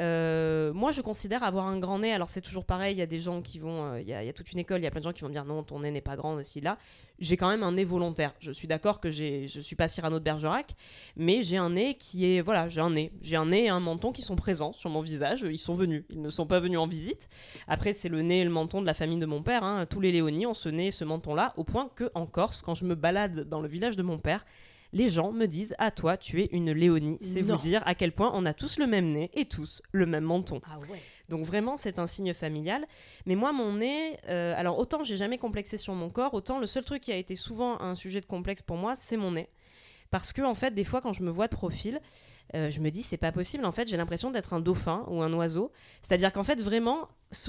Euh, moi, je considère avoir un grand nez. Alors, c'est toujours pareil. Il y a des gens qui vont. euh, Il y, a, toute une école. Il y a plein de gens qui vont dire non, ton nez n'est pas grand ici là. J'ai quand même un nez volontaire. Je suis d'accord que je suis pas Cyrano de Bergerac, mais j'ai un nez qui est voilà, j'ai un nez, j'ai un nez et un menton qui sont présents sur mon visage. Ils sont venus. Ils ne sont pas venus en visite. Après, c'est le nez et le menton de la famille de mon père. hein. Tous les Léonis ont ce nez et ce menton là, au point que en Corse, quand je me balade dans le village de mon père. Les gens me disent à toi tu es une Léonie. C'est vous dire à quel point on a tous le même nez et tous le même menton. Ah ouais. Donc vraiment, c'est un signe familial. Mais moi, mon nez, euh, alors autant j'ai jamais complexé sur mon corps, autant le seul truc qui a été souvent un sujet de complexe pour moi, c'est mon nez. Parce que en fait, des fois, quand je me vois de profil, euh, je me dis c'est pas possible. En fait, j'ai l'impression d'être un dauphin ou un oiseau. C'est-à-dire qu'en fait, vraiment,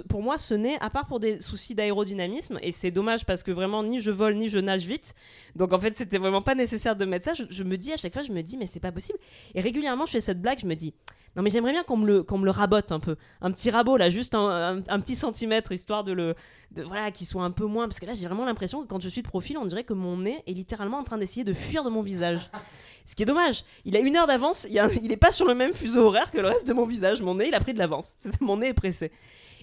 pour moi, ce nez, à part pour des soucis d'aérodynamisme, et c'est dommage parce que vraiment ni je vole ni je nage vite. Donc en fait, c'était vraiment pas nécessaire de mettre ça. Je, je me dis à chaque fois, je me dis mais c'est pas possible. Et régulièrement, je fais cette blague, je me dis non mais j'aimerais bien qu'on me le me le rabote un peu, un petit rabot là, juste un, un- petit centimètre histoire de le de voilà qu'il soit un peu moins parce que là j'ai vraiment l'impression que quand je suis de profil, on dirait que mon nez est littéralement en train d'essayer de fuir de mon visage. Ce qui est dommage. Il a une heure d'avance, il, a il est pas sur le même fuseau horaire que le reste de mon visage. Mon nez, il a pris de l'avance. Mon nez est pressé.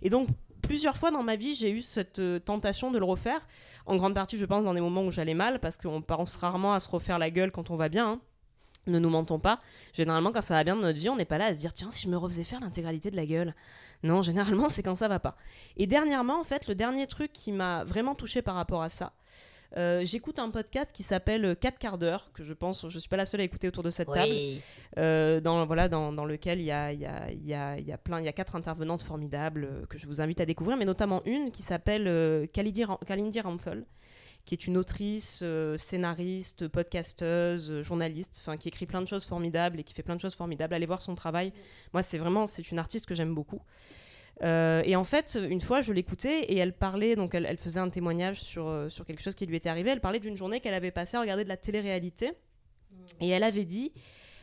Et donc plusieurs fois dans ma vie, j'ai eu cette euh, tentation de le refaire. En grande partie, je pense, dans des moments où j'allais mal, parce qu'on pense rarement à se refaire la gueule quand on va bien. hein. Ne nous mentons pas. Généralement, quand ça va bien dans notre vie, on n'est pas là à se dire tiens, si je me refaisais faire l'intégralité de la gueule. Non, généralement, c'est quand ça va pas. Et dernièrement, en fait, le dernier truc qui m'a vraiment touché par rapport à ça, euh, j'écoute un podcast qui s'appelle 4 quarts d'heure, que je pense, je suis pas la seule à écouter autour de cette table, euh, dans, voilà, dans, dans lequel il y a, y, a, y, a, y a plein, il y a quatre intervenantes formidables euh, que je vous invite à découvrir, mais notamment une qui s'appelle Kalindi, Ram- qui est une autrice, euh, scénariste, podcasteuse, euh, journaliste, enfin qui écrit plein de choses formidables et qui fait plein de choses formidables. Allez voir son travail. Moi, c'est vraiment, c'est une artiste que j'aime beaucoup. Euh, et en fait, une fois, je l'écoutais et elle parlait, donc elle, elle faisait un témoignage sur, sur quelque chose qui lui était arrivé. Elle parlait d'une journée qu'elle avait passée à regarder de la télé-réalité. Et elle avait dit,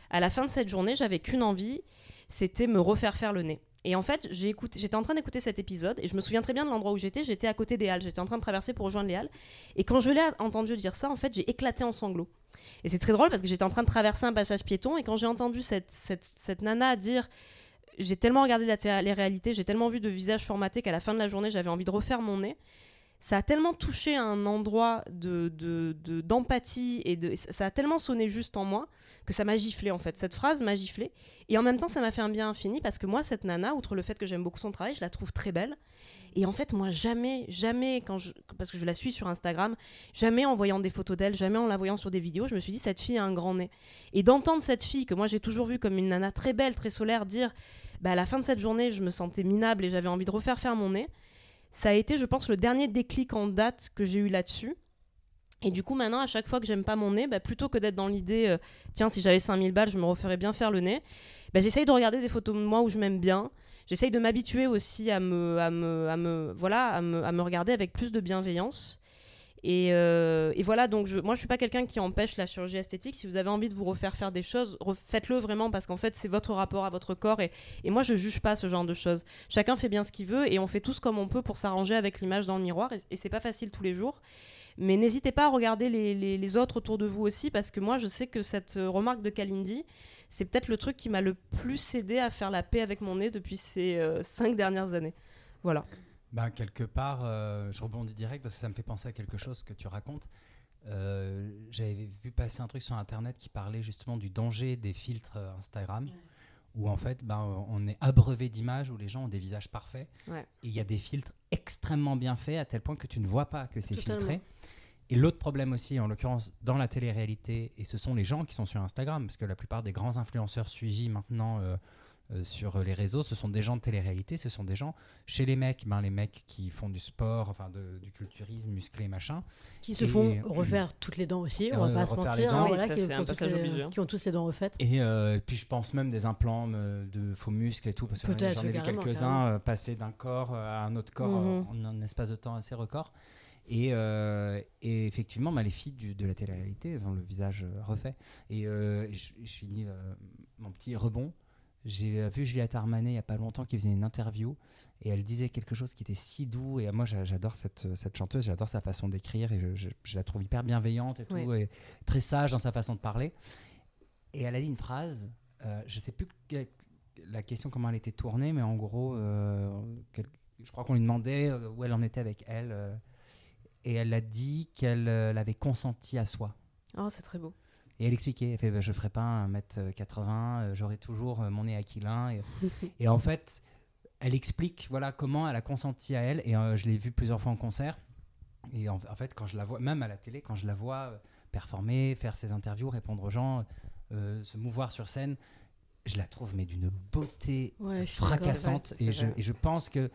à la fin de cette journée, j'avais qu'une envie, c'était me refaire faire le nez. Et en fait, j'étais en train d'écouter cet épisode et je me souviens très bien de l'endroit où j'étais. J'étais à côté des Halles. J'étais en train de traverser pour rejoindre les Halles. Et quand je l'ai entendu dire ça, en fait, j'ai éclaté en sanglots. Et c'est très drôle parce que j'étais en train de traverser un passage piéton et quand j'ai entendu cette, cette, cette nana dire j'ai tellement regardé la télé-réalité, j'ai tellement vu de visages formatés qu'à la fin de la journée, j'avais envie de refaire mon nez. Ça a tellement touché un endroit de, de, de- d'empathie et ça a tellement sonné juste en moi que ça m'a giflé en fait. Cette phrase m'a giflé. Et en même temps, ça m'a fait un bien infini parce que moi, cette nana, outre le fait que j'aime beaucoup son travail, je la trouve très belle. Et en fait, moi, jamais, jamais, quand je, parce que je la suis sur Instagram, jamais en voyant des photos d'elle, jamais en la voyant sur des vidéos, je me suis dit, cette fille a un grand nez. Et d'entendre cette fille, que moi j'ai toujours vue comme une nana très belle, très solaire, dire, bah, à la fin de cette journée, je me sentais minable et j'avais envie de refaire faire mon nez, ça a été, je pense, le dernier déclic en date que j'ai eu là-dessus. Et du coup, maintenant, à chaque fois que j'aime pas mon nez, bah, plutôt que d'être dans l'idée, euh, tiens, si j'avais 5000 balles, je me referais bien faire le nez, bah, j'essaye de regarder des photos de moi où je m'aime bien. J'essaye de m'habituer aussi à me, à me, à me, voilà, à me, à me regarder avec plus de bienveillance. Et, euh, et voilà, donc je, moi je suis pas quelqu'un qui empêche la chirurgie esthétique. Si vous avez envie de vous refaire faire des choses, faites-le vraiment parce qu'en fait c'est votre rapport à votre corps et, moi je juge pas ce genre de choses. Chacun fait bien ce qu'il veut et on fait tous comme on peut pour s'arranger avec l'image dans le miroir et, et c'est pas facile tous les jours. Mais n'hésitez pas à regarder les autres autour de vous aussi parce que moi je sais que cette euh, remarque de Kalindi, c'est peut-être le truc qui m'a le plus aidé à faire la paix avec mon nez depuis ces euh, cinq dernières années. Voilà. Ben, quelque part, euh, je rebondis direct parce que ça me fait penser à quelque chose que tu racontes. Euh, J'avais vu passer un truc sur Internet qui parlait justement du danger des filtres euh, Instagram, où en fait, ben, on est abreuvé d'images où les gens ont des visages parfaits. Ouais. Et il y a des filtres extrêmement bien faits à tel point que tu ne vois pas que c'est filtré. Et l'autre problème aussi, en l'occurrence dans la télé-réalité, et ce sont les gens qui sont sur Instagram, parce que la plupart des grands influenceurs suivis maintenant euh, euh, sur les réseaux, ce sont des gens de télé-réalité, ce sont des gens, chez les mecs, ben, les mecs qui font du sport, enfin de- du culturisme musclé, machin, Qui se Et- font refaire toutes les dents aussi, on Euh, va pas se mentir. hein, Oui, voilà, ça, qui, ont tous les- obligé. qui ont tous les dents refaites. Et euh, puis je pense même des implants euh, de faux muscles et tout, parce que j'en ai vu quelques-uns euh, passer d'un corps euh, à un autre corps Mhm. euh, en un espace de temps assez record. Et, euh, et effectivement, bah, les filles du- de la télé-réalité, elles ont le visage euh, refait. Et euh, je, je finis euh, mon petit rebond. J'ai euh, vu Juliette Armanet il n'y a pas longtemps qui faisait une interview et elle disait quelque chose qui était si doux. Et euh, moi, j'a- j'adore cette, cette chanteuse, j'adore sa façon d'écrire et je, je- je la trouve hyper bienveillante et tout, Oui. et très sage dans sa façon de parler. Et elle a dit une phrase, euh, je sais plus que- la question comment elle était tournée, mais en gros, euh, quel- je crois qu'on lui demandait euh, où elle en était avec elle. euh, et elle a dit qu'elle euh, l'avait consenti à soi. Oh, c'est très beau. Et elle expliquait, elle fait, bah, je ferai pas 1m80, euh, j'aurai toujours euh, mon nez aquilin. Et, et en fait, elle explique voilà, comment elle a consenti à elle. Et euh, je l'ai vue plusieurs fois en concert. Et en, en fait, quand je la vois, même à la télé, quand je la vois euh, performer, faire ses interviews, répondre aux gens, euh, se mouvoir sur scène. Je la trouve mais d'une beauté Ouais, fracassante vrai, je, et je pense que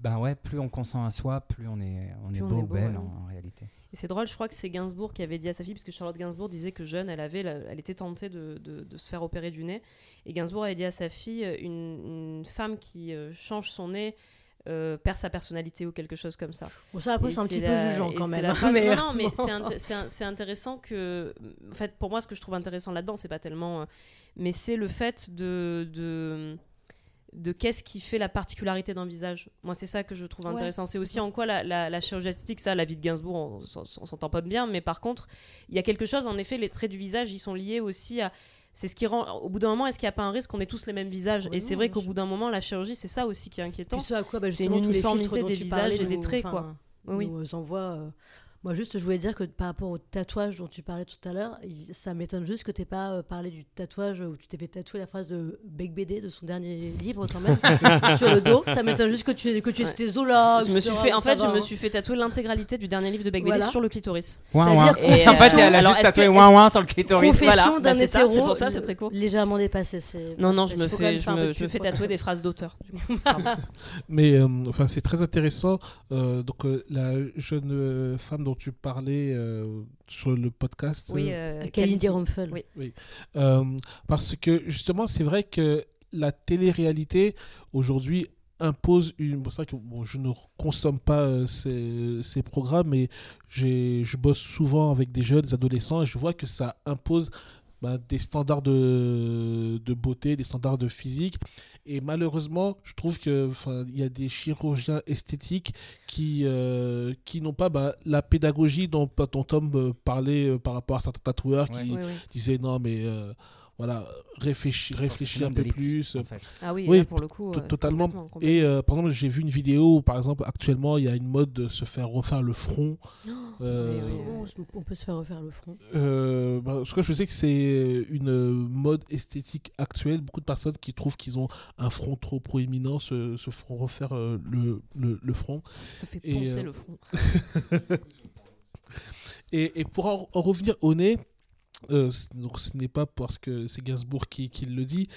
ben ouais, plus on consent à soi, plus on est, on est on beau est ou beau, belle ouais. en, en réalité. Et c'est drôle, je crois que c'est Gainsbourg qui avait dit à sa fille, parce que Charlotte Gainsbourg disait que jeune, elle, avait, elle était tentée de, de- de se faire opérer du nez. Et Gainsbourg avait dit à sa fille, euh, une, une femme qui euh, change son nez euh, perd sa personnalité ou quelque chose comme ça. Bon, ça, après, c'est un petit peu la- jugeant et quand même. la hein, mais- Non, non, mais c'est int- intéressant que. En fait, pour moi, ce que je trouve intéressant là-dedans, c'est pas tellement. Mais c'est le fait de. de de qu'est-ce qui fait la particularité d'un visage. Moi, c'est ça que je trouve Ouais. intéressant. C'est aussi en quoi la, la, la chirurgie esthétique, ça, la vie de Gainsbourg, on, on s'entend pas bien, mais par contre, il y a quelque chose, en effet, les traits du visage, ils sont liés aussi à. C'est ce qui rend. Au bout d'un moment, est-ce qu'il n'y a pas un risque qu'on ait tous les mêmes visages? Oui, Et c'est vrai qu'au bout d'un moment, la chirurgie, c'est ça aussi qui est inquiétant. Puis ce à quoi, bah, C'est une uniformité des visages et des traits, quoi. Oui, oui. nous envoie. euh, Moi, juste, je voulais dire que par rapport au tatouage dont tu parlais tout à l'heure, ça m'étonne juste que tu n'aies pas euh, parlé du tatouage où tu t'es fait tatouer la phrase de Beck BD de son dernier livre, quand même, sur le dos. Ça m'étonne juste que tu, que tu aies Ouais. cité Zola. je me etc., suis fait, en fait, va, je me hein. suis fait tatouer l'intégralité du dernier livre de Beck BD Voilà. sur le clitoris. Ouin, C'est-à-dire ouin. Et, en fait, euh, elle a juste tatoué ouin ouin sur le clitoris. Confession Voilà, d'un bah, hétéro. c'est pour ça, c'est très court. Légèrement dépassé. c'est- Non, non, je il me fais, je me, je fais tatouer des phrases d'auteur. Mais euh, enfin, c'est très intéressant. Euh, donc, euh, la jeune euh, femme dont tu parlais euh, sur le podcast. Oui, euh, euh, Kalindi Kalindi. Rumpel. Oui. euh, parce que justement, c'est vrai que la télé-réalité aujourd'hui impose une. bon, C'est vrai que bon, je ne consomme pas euh, ces, ces programmes, mais je bosse souvent avec des jeunes, des adolescents, et je vois que ça impose bah, des standards de, de beauté, des standards de physique. Et malheureusement, je trouve que enfin, il y a des chirurgiens esthétiques qui, euh, qui n'ont pas bah, la pédagogie dont, dont Tom euh, parlait euh, par rapport à certains tatoueurs Ouais. qui Oui, oui. disaient non, mais euh, voilà, réfléchis, réfléchis un peu plus. En fait. Ah oui, Oui, là, pour le coup. euh, totalement. complètement, complètement. Et euh, par exemple, j'ai vu une vidéo où, par exemple, actuellement, il y a une mode de se faire refaire le front. Euh, oui, oui. Bon, on peut se faire refaire le front. euh, bah, je crois que je sais que c'est une mode esthétique actuelle. Beaucoup de personnes qui trouvent qu'ils ont un front trop proéminent se, se font refaire euh, le, le, le front. Ça fait et, poncer euh, le front. Et, et pour en, en revenir au nez, euh, donc ce n'est pas parce que c'est Gainsbourg qui, qui le dit,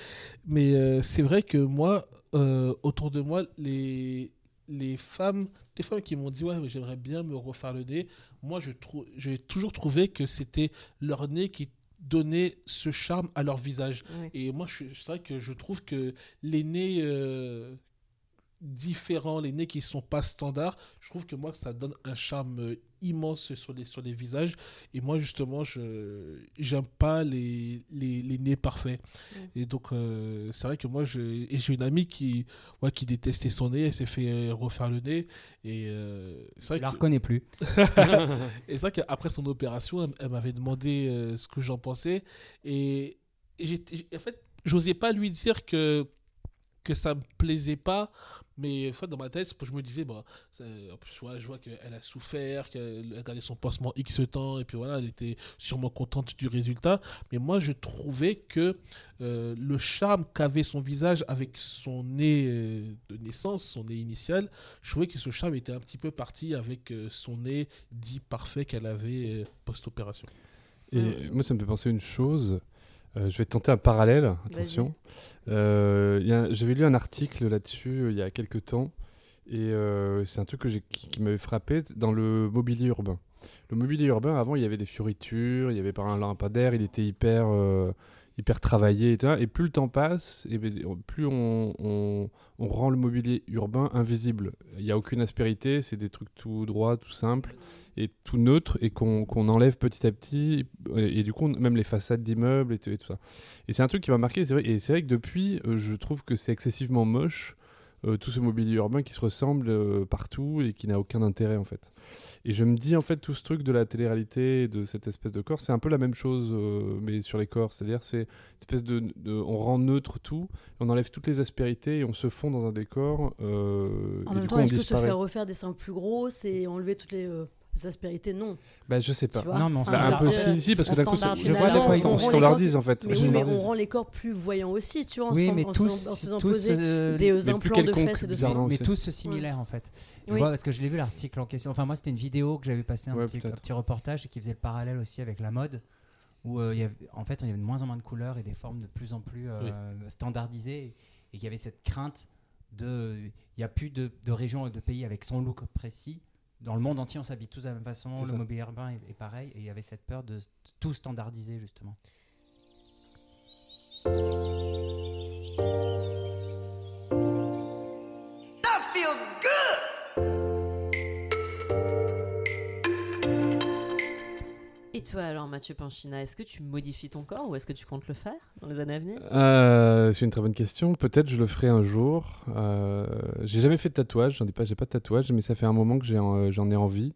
mais euh, c'est vrai que moi, euh, autour de moi, les, les femmes, des femmes qui m'ont dit ouais, j'aimerais bien me refaire le nez, moi je j'ai toujours trouvé que c'était leur nez qui donnait ce charme à leur visage. Oui. Et moi, c'est vrai que je trouve que les nez différents, les nez qui sont pas standards, je trouve que moi, ça donne un charme euh, immense sur les, sur les visages. Et moi, justement, je j'aime pas les, les, les nez parfaits. Mm. Et donc, euh, c'est vrai que moi, je, et j'ai une amie qui, ouais, qui détestait son nez, elle s'est fait euh, refaire le nez. Et euh, c'est vrai Je la que- reconnais plus. et c'est vrai qu'après son opération, elle, elle m'avait demandé euh, ce que j'en pensais. Et, et en fait, j'osais pas lui dire que, que ça me plaisait pas. Mais en fait, dans ma tête, je me disais, bah, en plus, je vois, je vois qu'elle a souffert, qu'elle a gardé son pansement X temps, et puis voilà, elle était sûrement contente du résultat. Mais moi, je trouvais que euh, le charme qu'avait son visage avec son nez euh, de naissance, son nez initial, je trouvais que ce charme était un petit peu parti avec euh, son nez dit parfait qu'elle avait euh, post-opération. Et moi, ça me fait penser une chose. Euh, je vais tenter un parallèle, attention. Euh, J'avais lu un article là-dessus euh, il y a quelques temps, et c'est un truc que qui, qui m'avait frappé dans le mobilier urbain. Le mobilier urbain, avant, il y avait des fioritures, il y avait par un lampadaire, il était hyper, hyper travaillé, et, et plus le temps passe, et ben, plus on, on- rend le mobilier urbain invisible. Il n'y a aucune aspérité, c'est des trucs tout droits, tout simples et tout neutre et qu'on enlève petit à petit. Et, du coup même les façades d'immeubles et, tout- ça. Et c'est un truc qui m'a marqué vrai et c'est vrai que depuis euh, je trouve que c'est excessivement moche euh, tout ce mobilier urbain qui se ressemble euh, partout et qui n'a aucun intérêt en fait et je me dis en fait tout ce truc de la télé-réalité de cette espèce de corps c'est un peu la même chose euh, mais sur les corps c'est à dire c'est une espèce de, de- on rend neutre tout on enlève toutes les aspérités et on se fond dans un décor En et même du temps, est-ce que se faire refaire des seins plus gros, c'est enlever toutes les. Les aspérités, non. Bah, je sais pas. Non, mais on Enfin, Bah, je un peu si, si, parce que d'un coup, je vois de quoi Finalement, on on rend les standardise en fait. Mais oui, mais on rend les corps plus voyants aussi, tu vois, en Oui, se, mais en se- tous, en faisant tous, poser euh, des euh, mais implants de fesses et de seins. Mais tous similaires en fait. Je Oui. vois parce que je l'ai vu l'article en question. Enfin moi c'était une vidéo que j'avais passé un, Ouais, petit, un peut-être. petit reportage et qui faisait le parallèle aussi avec la mode où euh, il y avait, en fait il y avait de moins en moins de couleurs et des formes de plus en plus euh, standardisées et qu'il y avait cette crainte de il n'y a plus de, de régions et de pays avec son look précis. Dans le monde entier, on s'habille tous de la même façon, le ça. mobilier urbain est, est pareil, et il y avait cette peur de tout standardiser justement. Et toi alors, Mathieu Panchina, est-ce que tu modifies ton corps ou est-ce que tu comptes le faire dans les années à venir? Euh, c'est une très bonne question. Peut-être je le ferai un jour. Euh, j'ai jamais fait de tatouage. J'en ai pas. J'ai pas de tatouage, mais ça fait un moment que j'en ai envie.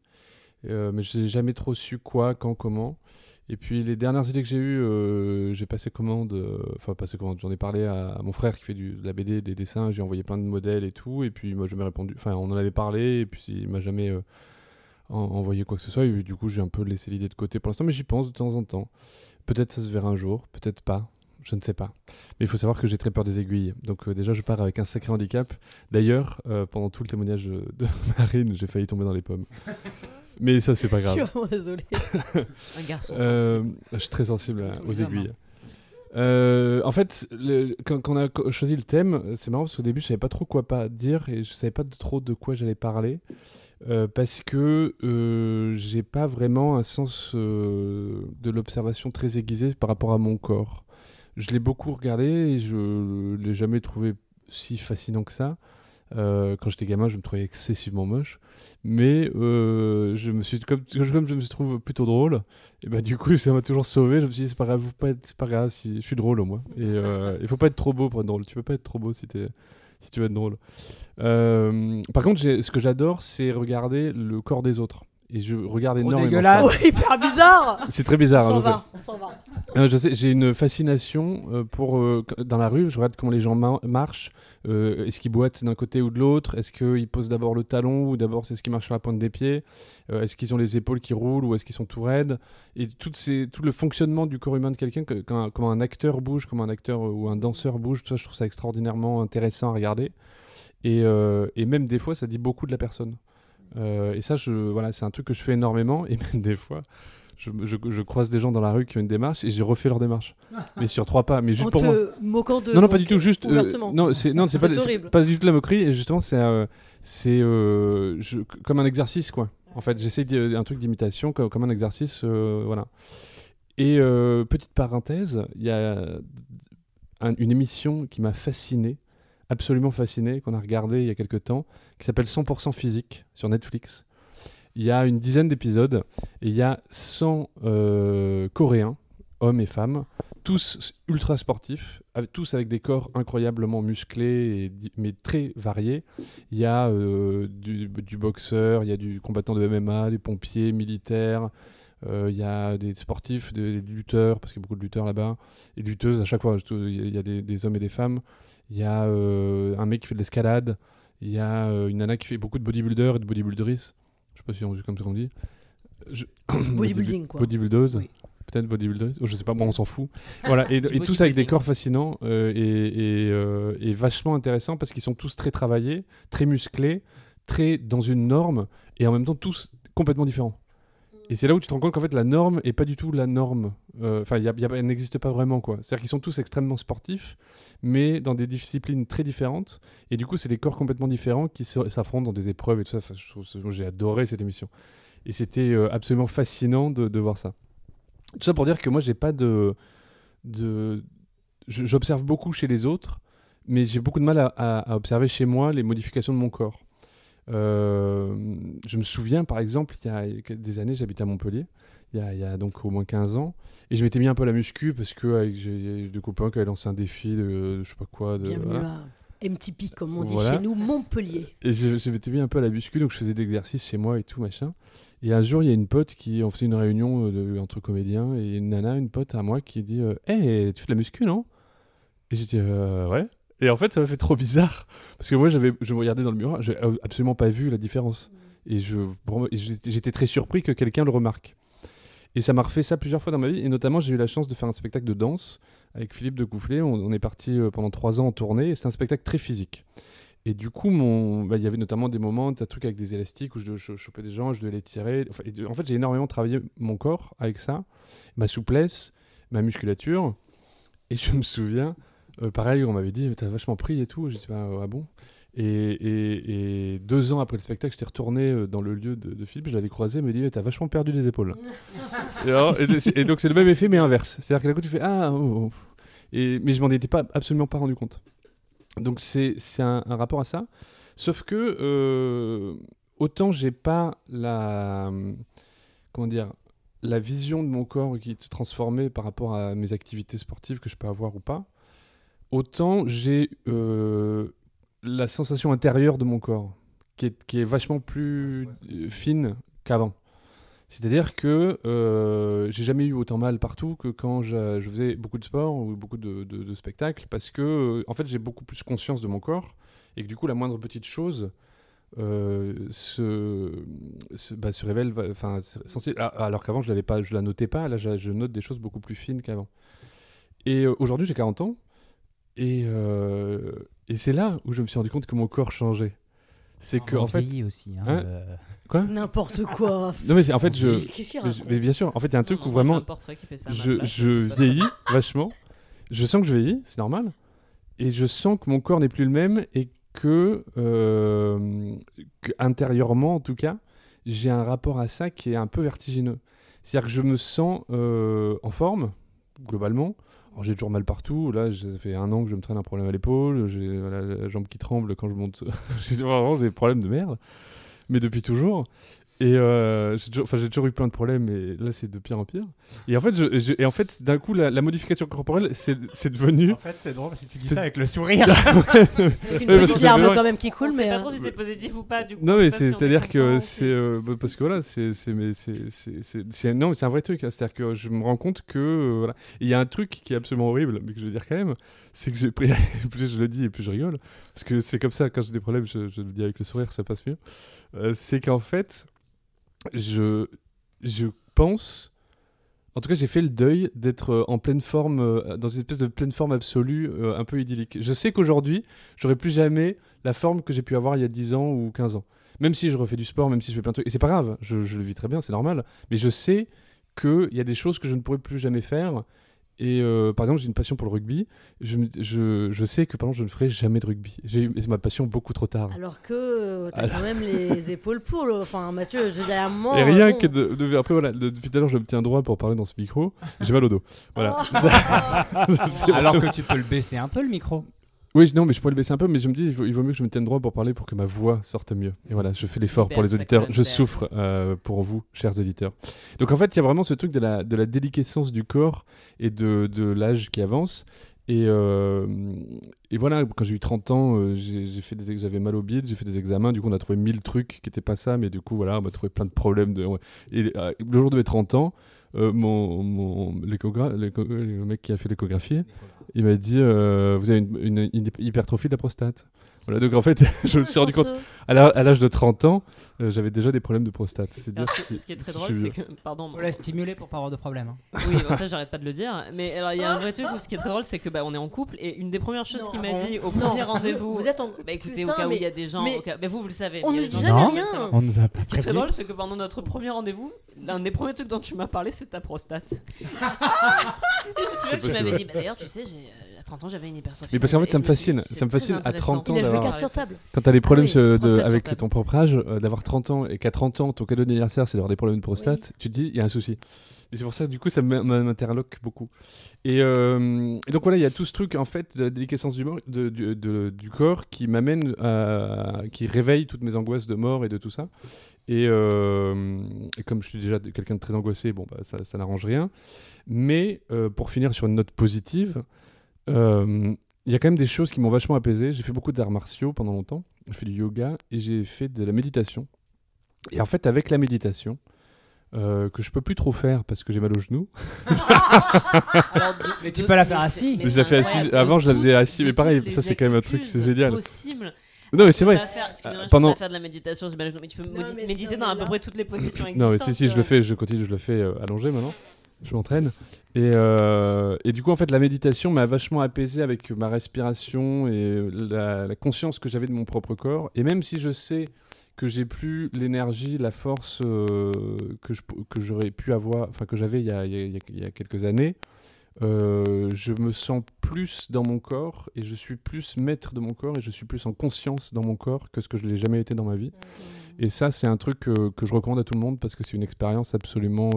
Euh, mais j'ai jamais trop su quoi, quand, comment. Et puis les dernières idées que j'ai eues, euh, j'ai passé commande. euh, Enfin, passé commande. J'en ai parlé à, mon frère qui fait du, de la BD, des dessins. J'ai envoyé plein de modèles et tout. Et puis il m'a jamais répondu. Enfin, on en avait parlé. Et puis il m'a jamais euh, en- envoyé quoi que ce soit. Et du coup, j'ai un peu laissé l'idée de côté pour l'instant. Mais j'y pense de temps en temps. Peut-être ça se verra un jour. Peut-être pas. Je ne sais pas. Mais il faut savoir que j'ai très peur des aiguilles. Donc euh, déjà, je pars avec un sacré handicap. D'ailleurs, euh, pendant tout le témoignage de Marine, j'ai failli tomber dans les pommes. Mais ça, c'est pas Je suis grave. vraiment désolée. Un garçon Euh, je suis très sensible à- aux aiguilles. Euh, en fait, le- quand, quand on a choisi le thème, c'est marrant parce qu'au début, je savais pas trop quoi pas dire et je savais pas de- trop de quoi j'allais parler. Euh, parce que euh, j'ai pas vraiment un sens euh, de l'observation très aiguisé par rapport à mon corps. Je l'ai beaucoup regardé et je l'ai jamais trouvé si fascinant que ça. Euh, quand j'étais gamin, je me trouvais excessivement moche. Mais je me suis, comme, je me trouve plutôt drôle, et bah du coup ça m'a toujours sauvé. Je me suis dit c'est pas grave, faut pas c'est pas grave si je suis drôle au moins. Et il faut pas être trop beau pour être drôle. Tu peux pas être trop beau si, si tu veux être drôle. Euh, par contre, ce que j'adore, c'est regarder le corps des autres. Et je regarde énormément dégueulasse. ça. Oh, hyper bizarre C'est très On bizarre. hein, s'en va, on s'en va. Euh, je sais, j'ai une fascination euh, pour euh, dans la rue. Je regarde comment les gens ma- marchent. Euh, est-ce qu'ils boitent d'un côté ou de l'autre? Est-ce qu'ils posent d'abord le talon ou d'abord c'est ce qui marche sur la pointe des pieds? Euh, Est-ce qu'ils ont les épaules qui roulent ou est-ce qu'ils sont tout raides? Et toutes ces, tout le fonctionnement du corps humain de quelqu'un, que- quand- comment un acteur bouge, comment un acteur ou un danseur bouge, tout ça, je trouve ça extraordinairement intéressant à regarder. Et, euh, et même des fois, ça dit beaucoup de la personne. Euh, et ça, je, voilà, c'est un truc que je fais énormément. Et même des fois, je, je- je croise des gens dans la rue qui ont une démarche et j'ai refait leur démarche. mais sur trois pas, mais juste En pour moi. te moquant de. Non, non, pas du tout, juste. euh, non, c'est non, c'est pas, pas du tout de la moquerie. Et justement, c'est c'est comme un exercice, quoi. En fait, j'essaie un truc d'imitation comme, comme un exercice, voilà. Et petite parenthèse, il y a un- une émission qui m'a fasciné, absolument fasciné, qu'on a regardé il y a quelques temps, qui s'appelle 100% physique sur Netflix. Il y a une dizaine d'épisodes et il y a 100 euh, Coréens, hommes et femmes, tous ultra sportifs, tous avec des corps incroyablement musclés, mais très variés. Il y a euh, du, boxeur, il y a du combattant de MMA, des pompiers, militaires, euh, il y a des sportifs, des, lutteurs, parce qu'il y a beaucoup de lutteurs là-bas, et lutteuses à chaque fois, il y a- des hommes et des femmes. Il y a euh, un mec qui fait de l'escalade, il y a euh, une nana qui fait beaucoup de bodybuilder et de bodybuilderies. Je sais pas si on dit comme ça qu'on dit. Je- Bodybuilding, quoi. Bodybuildeuse. Oui. Peut-être bodybuildeuse. Oh, je sais pas, bon, on s'en fout. voilà, et, et tous avec des corps fascinants euh, et, et, euh, et vachement intéressants parce qu'ils sont tous très travaillés, très musclés, très dans une norme et en même temps tous complètement différents. Et c'est là où tu te rends compte qu'en fait la norme est pas du tout la norme. Euh, Enfin, a- elle n'existe pas vraiment quoi. C'est-à-dire qu'ils sont tous extrêmement sportifs, mais dans des disciplines très différentes. Et du coup, c'est des corps complètement différents qui s'affrontent dans des épreuves et tout ça. J'ai adoré cette émission. Et c'était euh, absolument fascinant de, voir ça. Tout ça pour dire que moi, j'ai pas de. de J'observe beaucoup chez les autres, mais j'ai beaucoup de mal à observer chez moi les modifications de mon corps. Euh, je me souviens, par exemple, il y a des années, j'habitais à Montpellier, il y, a, il y a donc au moins 15 ans, et je m'étais mis un peu à la muscu parce que avec- j'ai des copains qui avaient lancé un défi de, je sais pas quoi. De, Bienvenue voilà. à MTP, comme on dit Voilà. chez nous, Montpellier. Et je, je m'étais mis un peu à la muscu, donc je faisais des exercices chez moi et tout, machin. Et un jour, il y a une pote qui, on faisait une réunion euh, de- entre comédiens, et une nana, une pote à moi, qui dit euh, Hey, tu fais de la muscu, non? Et j'ai dit euh, Ouais. Et en fait, ça m'a fait trop bizarre. Parce que moi, j'avais, je me regardais dans le miroir, j'ai absolument pas vu la différence. Et je, j'étais très surpris que quelqu'un le remarque. Et ça m'a refait ça plusieurs fois dans ma vie. Et notamment, j'ai eu la chance de faire un spectacle de danse avec Philippe de Coufflet. On, on est parti euh, pendant trois ans en tournée. Et c'était un spectacle très physique. Et du coup, bah, il y avait notamment des moments, un truc avec des élastiques où je devais cho- choper des gens, je devais les tirer. Enfin, en fait, j'ai énormément travaillé mon corps avec ça, ma souplesse, ma musculature. Et je me souviens, euh, pareil, on m'avait dit, t'as vachement pris et tout. J'ai dit, bah, ah bon? Et, et- et deux ans après le spectacle, j'étais retourné euh, dans le lieu de, de Philippe, je l'avais croisé, il m'a dit, t'as vachement perdu les épaules. et, alors, et- et donc, c'est le même effet, mais inverse. C'est-à-dire que d'un coup, tu fais, ah, oh, oh. Et, mais je m'en étais pas, absolument pas rendu compte. Donc, c'est c'est un, un rapport à ça. Sauf que, euh, autant j'ai pas la. Comment dire la vision de mon corps qui est transformée par rapport à mes activités sportives que je peux avoir ou pas, autant j'ai euh, la sensation intérieure de mon corps qui est, qui est vachement plus euh, fine qu'avant. C'est-à-dire que euh, j'ai jamais eu autant mal partout que quand je, je faisais beaucoup de sport ou beaucoup de, de- de spectacles parce que euh, en fait j'ai beaucoup plus conscience de mon corps et que du coup la moindre petite chose euh, se, se, bah, se révèle enfin sensible Ah, alors qu'avant je l'avais pas je la notais pas là je, je note des choses beaucoup plus fines qu'avant et aujourd'hui j'ai 40 ans et, euh, et c'est là où je me suis rendu compte que mon corps changeait c'est que On en fait aussi. hein, Hein euh, quoi? N'importe quoi. non mais en fait je mais bien sûr en fait il y a un truc Non, où vraiment je, place, je pas vieillis vachement. Je sens que je vieillis, c'est normal. Et je sens que mon corps n'est plus le même et que, euh, que intérieurement, en tout cas, j'ai un rapport à ça qui est un peu vertigineux. C'est-à-dire que je me sens euh, en forme, globalement. J'ai toujours mal partout. Là, ça fait un an que je me traîne un problème à l'épaule. J'ai la jambe qui tremble quand je monte. j'ai vraiment des problèmes de merde. Mais depuis toujours. Et euh, j'ai toujours, eu plein de problèmes, mais là, c'est de pire en pire. Et en fait, je, je- et en fait d'un coup, la, la modification corporelle, c'est devenu. En fait, c'est drôle parce que tu dis ça avec le sourire. Avec une petite larme quand même qui On coule, mais. pas euh, trop si c'est positif ou pas du coup. Non, mais c'est-à-dire que c'est. euh, bah, parce que voilà, c'est. c'est- mais c'est- c'est- c'est- c'est- Non, mais c'est un vrai truc. hein. C'est-à-dire que je me rends compte que. euh, voilà. Il y a un truc qui est absolument horrible, mais que je veux dire quand même, c'est que j'ai pris. plus je le dis et plus je rigole. Parce que c'est comme ça, quand j'ai des problèmes, je, je le dis avec le sourire, ça passe mieux. Euh, c'est qu'en fait, je, je pense. En tout cas, j'ai fait le deuil d'être euh, en pleine forme, euh, dans une espèce de pleine forme absolue, euh, un peu idyllique. Je sais qu'aujourd'hui, j'aurai plus jamais la forme que j'ai pu avoir il y a 10 ans ou 15 ans. Même si je refais du sport, même si je fais plein de trucs. Et c'est pas grave, je, je le vis très bien, c'est normal. Mais je sais qu'il y a des choses que je ne pourrai plus jamais faire. Et euh, par exemple, j'ai une passion pour le rugby. Je, je, je sais que par exemple, je ne ferai jamais de rugby. J'ai eu ma passion beaucoup trop tard. Alors que euh, t'as Alors- quand même les épaules pour. le- Enfin, Mathieu, je veux dire, à un moment. Et rien bon. que de, de- Après, voilà, de- depuis tout à l'heure, je me tiens droit pour parler dans ce micro. J'ai mal au dos. Voilà. Oh. C'est Alors que tu peux le baisser un peu le micro. Oui, non, mais je pourrais le baisser un peu, mais je me dis, il vaut, il vaut mieux que je me tienne droit pour parler pour que ma voix sorte mieux. Et voilà, je fais l'effort pour les auditeurs. Je souffre euh, pour vous, chers auditeurs. Donc en fait, il y a vraiment ce truc de la, de la déliquescence du corps et de, de l'âge qui avance. Et, euh, et voilà, quand j'ai eu 30 ans, euh, j'ai j'ai fait des, ex- j'avais mal au bide, j'ai fait des examens. Du coup, on a trouvé 1000 trucs qui n'étaient pas ça, mais du coup, voilà, on m'a trouvé plein de problèmes. De. Et euh, le jour de mes 30 ans, euh, mon, mon, le mec qui a fait l'échographie, il m'a dit euh, Vous avez une, une- une hypertrophie de la prostate. Voilà, donc en fait, je me suis rendu compte, à l'âge de 30 ans, euh, j'avais déjà des problèmes de prostate. C'est dire Alors, ce, si- ce qui est très si drôle, c'est que. Pardon. Faut la stimuler pour pas avoir de problème. hein. Oui, bon, ça j'arrête pas de le dire. Mais alors il y a un vrai truc où ce qui est très drôle, c'est que bah, on est en couple et une des premières choses qu'il m'a ah bon? dit au Non, premier vous- rendez-vous. Vous êtes en. Bah écoutez, Putain, au cas où mais il y a des gens. mais au cas- mais vous, vous le savez. on ne dit jamais rien. On nous a pas Ce qui est très drôle, c'est que pendant notre premier rendez-vous, l'un des premiers trucs dont tu m'as parlé, c'est ta prostate. et je me souviens que tu m'avais dit, bah, d'ailleurs, tu sais, j'ai, euh, 30 ans, j'avais une hypertrophie. Mais parce qu'en fait, ça me fascine. Ça me fascine à intéressant 30 ans d'avoir- carte sur table. Quand t'as des problèmes oui, ce- de- prostate sur avec ton propre âge, euh, d'avoir 30 ans et qu'à 30 ans, ton cadeau d'anniversaire, c'est d'avoir des problèmes de prostate, tu te dis, il y a un souci. Et c'est pour ça que du coup, ça m'interloque beaucoup. Et, euh, et donc voilà, il y a tout ce truc en fait de la déliquescence du, mor- de- du, de- du corps qui m'amène à. qui réveille toutes mes angoisses de mort et de tout ça. Et, euh, et comme je suis déjà quelqu'un de très angoissé, bon, bah, ça, ça n'arrange rien. Mais euh, pour finir sur une note positive, il y a quand même des choses qui m'ont vachement apaisé. J'ai fait beaucoup d'arts martiaux pendant longtemps. J'ai fait du yoga et j'ai fait de la méditation. Et en fait, avec la méditation, euh, que je peux plus trop faire parce que j'ai mal au genou. Alors, de- Mais tu de- peux la faire assis. mais Je la fais assise. incroyable. Avant, je la Toutes- faisais assis, mais pareil, ça, c'est quand même un truc, c'est génial. possibles. Non, mais c'est Tu peux vrai. faire- Euh, je pendant- peux pas faire de la méditation, j'ai mal au genou, mais tu peux Non, médi- mais- méditer non, dans à peu près toutes les positions existantes. Non, mais si, si, je le euh, fais, je continue, je le fais euh, allongé maintenant. Je m'entraîne. Et, euh, et du coup, en fait, la méditation m'a vachement apaisé avec ma respiration et la, la conscience que j'avais de mon propre corps. Et même si je sais que j'ai plus l'énergie, la force euh, que je- que j'aurais pu avoir, enfin que j'avais il, y a- il il y a- quelques années, euh, je me sens plus dans mon corps et je suis plus maître de mon corps et je suis plus en conscience dans mon corps que ce que je l'ai jamais été dans ma vie. Et ça, c'est un truc que, que je recommande à tout le monde parce que c'est une expérience absolument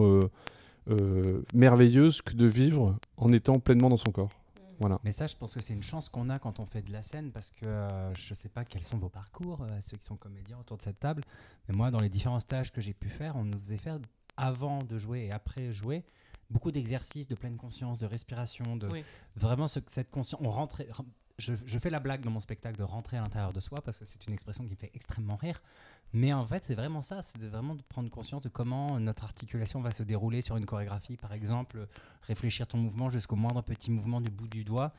euh, merveilleuse que de vivre en étant pleinement dans son corps. Voilà. Mais ça, je pense que c'est une chance qu'on a quand on fait de la scène parce que euh, je sais pas quels sont vos parcours, euh, ceux qui sont comédiens autour de cette table. Mais moi, dans les différents stages que j'ai pu faire, on nous faisait faire avant de jouer et après jouer beaucoup d'exercices de pleine conscience, de respiration, de Oui. vraiment ce- cette conscience. On rentrait. Je, fais la blague dans mon spectacle de rentrer à l'intérieur de soi parce que c'est une expression qui me fait extrêmement rire. Mais en fait, c'est vraiment ça, c'est de vraiment de prendre conscience de comment notre articulation va se dérouler sur une chorégraphie, par exemple, réfléchir ton mouvement jusqu'au moindre petit mouvement du bout du doigt.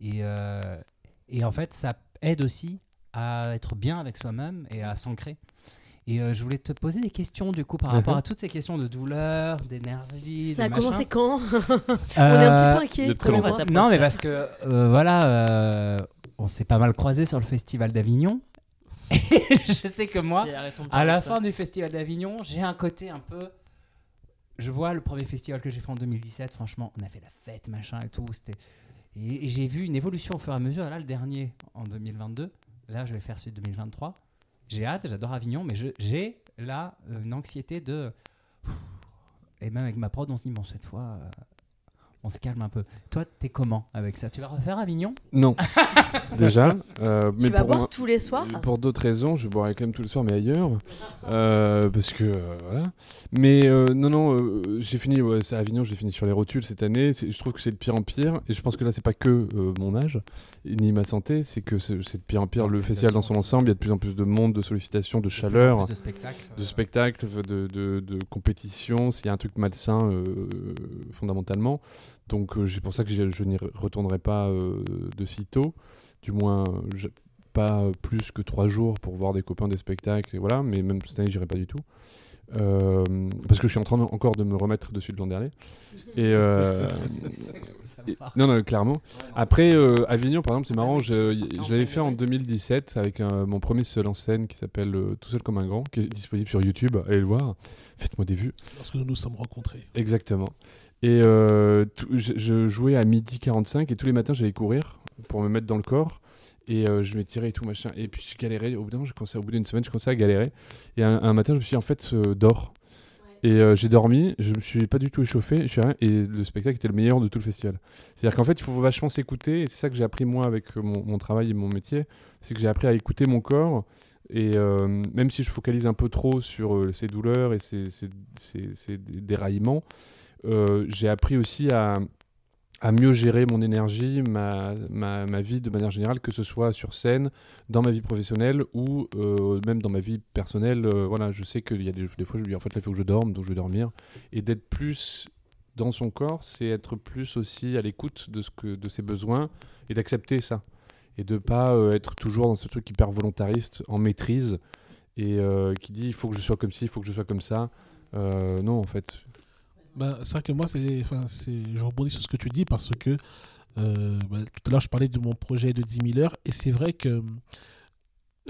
Et, euh, et en fait, ça aide aussi à être bien avec soi-même et à s'ancrer. Et euh, je voulais te poser des questions du coup par rapport Mhm. à toutes ces questions de douleur, d'énergie, Ça a machin. commencé quand On est Euh, un petit peu inquiets. de très longtemps. non, mais parce que euh, voilà, euh, on s'est pas mal croisé sur le festival d'Avignon. Je sais que moi, à la ça. fin du festival d'Avignon, j'ai un côté un peu. Je vois le premier festival que j'ai fait en 2017, franchement, on a fait la fête, machin et tout. C'était... Et, et j'ai vu une évolution au fur et à mesure. Là, le dernier, en 2022, là, je vais faire celui de 2023. J'ai hâte, j'adore Avignon, mais j'ai là euh, une anxiété de. Et même avec ma prod, on se dit, bon, cette fois, euh, on se calme un peu. Toi, t'es comment avec ça? Tu vas refaire Avignon? Non. Déjà. euh, mais Tu vas pour boire un- tous les soirs? Pour d'autres raisons, je boirai quand même tous les soirs, mais ailleurs. Euh, parce que, euh, voilà. Mais euh, non, non, euh, j'ai fini, ouais, c'est à Avignon, j'ai fini sur les rotules cette année. C'est- Je trouve que c'est de pire en pire. Et je pense que là, c'est pas que euh, mon âge, ni ma santé, c'est que c'est c'est de pire en pire. Le festival dans son ensemble, il y a de plus en plus de monde, de sollicitations, de chaleur De spectacle. de spectacle, de, de, de compétition, s'il y a un truc malsain euh, fondamentalement. Donc euh, c'est pour ça que je n'y re- retournerai pas euh, de sitôt, du moins je- pas plus que trois jours pour voir des copains des spectacles, et voilà, mais même cette année j'irai pas du tout. Euh, parce que je suis en train de- encore de me remettre dessus de l'an dernier. Et, euh, et- non, non, clairement. Après, euh, Avignon, par exemple, c'est marrant, je, je l'avais fait en 2017 avec un- mon premier seul en scène qui s'appelle euh, Tout seul comme un grand, qui est disponible sur YouTube, allez le voir, faites-moi des vues. Lorsque nous nous sommes rencontrés. Exactement. Et euh, tout- je, je jouais à midi 45 et tous les matins j'allais courir pour me mettre dans le corps. Et euh, je m'étirais et tout machin. Et puis je galérais. Au bout d'un moment, je commençais- au bout d'une semaine, je commençais à galérer. Et un, un matin, je me suis dit, en fait, euh, dors. Et euh, j'ai dormi, je me suis pas du tout échauffé, je suis rien, et le spectacle était le meilleur de tout le festival. C'est-à-dire qu'en fait, il faut vachement s'écouter, et c'est ça que j'ai appris moi avec mon, mon travail et mon métier, c'est que j'ai appris à écouter mon corps, et euh, même si je focalise un peu trop sur euh, ses douleurs et ses, ses- ses- ses dé- déraillements, j'ai appris aussi à, mieux gérer mon énergie, ma, vie de manière générale, que ce soit sur scène, dans ma vie professionnelle ou euh, même dans ma vie personnelle. euh, voilà, je sais qu'il y a des, des fois, je me dis en fait, là, il faut que je dorme, donc je vais dormir. Et d'être plus dans son corps, c'est être plus aussi à l'écoute de, ses besoins et d'accepter ça. Et de pas euh, être toujours dans ce truc hyper volontariste, en maîtrise, et euh, qui dit il faut que je sois comme ci, il faut que je sois comme ça. Euh, non, en fait. Ben, c'est vrai que moi, c'est, c'est, je rebondis sur ce que tu dis parce que euh, ben, tout à l'heure, je parlais de mon projet de 10 000 heures et c'est vrai que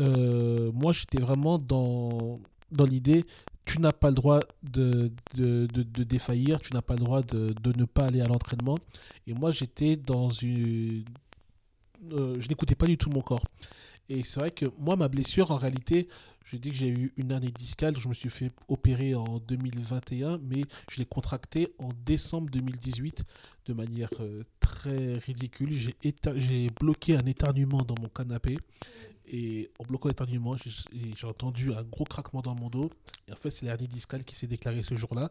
euh, moi, j'étais vraiment dans, dans l'idée tu n'as pas le droit de, de, de- défaillir, tu n'as pas le droit de, de ne pas aller à l'entraînement. Et moi, j'étais dans une. euh, je n'écoutais pas du tout mon corps. Et c'est vrai que moi, ma blessure, en réalité, je dis que j'ai eu une hernie discale. Je me suis fait opérer en 2021, mais je l'ai contracté en décembre 2018 de manière euh, très ridicule. J'ai j'ai bloqué un éternuement dans mon canapé. Et en bloquant l'éternuement, j'ai j'ai entendu un gros craquement dans mon dos. Et en fait, c'est l'hernie discale qui s'est déclarée ce jour-là.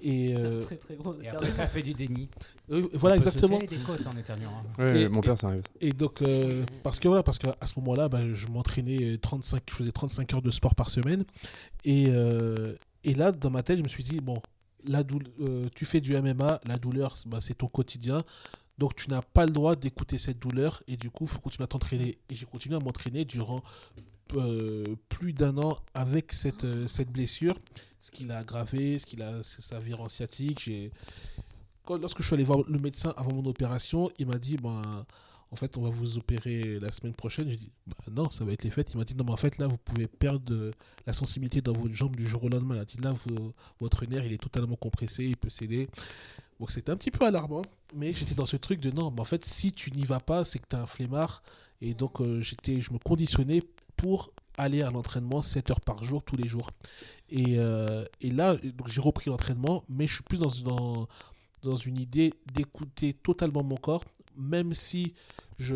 Et euh, Très très gros. Et après, t'as fait du déni. euh, voilà, On peut se exactement. faire des côtes en éternuant. hein. Ouais, Et- mon père, ça arrive. Et donc, euh, parce que voilà, parce qu'à ce moment-là, bah, je m'entraînais 35, je faisais 35 heures de sport par semaine. Et, euh, Et là, dans ma tête, je me suis dit, bon, la doule- euh, tu fais du MMA, la douleur, bah, c'est ton quotidien. Donc tu n'as pas le droit d'écouter cette douleur et du coup, il faut continuer à t'entraîner. Et j'ai continué à m'entraîner durant euh, plus d'un an avec cette, euh, cette blessure, ce qui l'a aggravé, ce qui l'a, sa virée sciatique. J'ai... Quand, lorsque je suis allé voir le médecin avant mon opération, il m'a dit, ben, en fait, on va vous opérer la semaine prochaine. J'ai dit, bah, non, ça va être les fêtes. Il m'a dit, non, mais en fait, là, vous pouvez perdre euh, la sensibilité dans votre jambe du jour au lendemain. Il a dit, là, votre nerf, il est totalement compressé, il peut céder. Donc c'était un petit peu alarmant, mais j'étais dans ce truc de non, mais en fait, si tu n'y vas pas, c'est que tu un flemmard. Et donc, euh, j'étais, je me conditionnais pour aller à l'entraînement 7 heures par jour, tous les jours. Et, euh, et là, j'ai repris l'entraînement, mais je suis plus dans, dans, dans une idée d'écouter totalement mon corps, même si je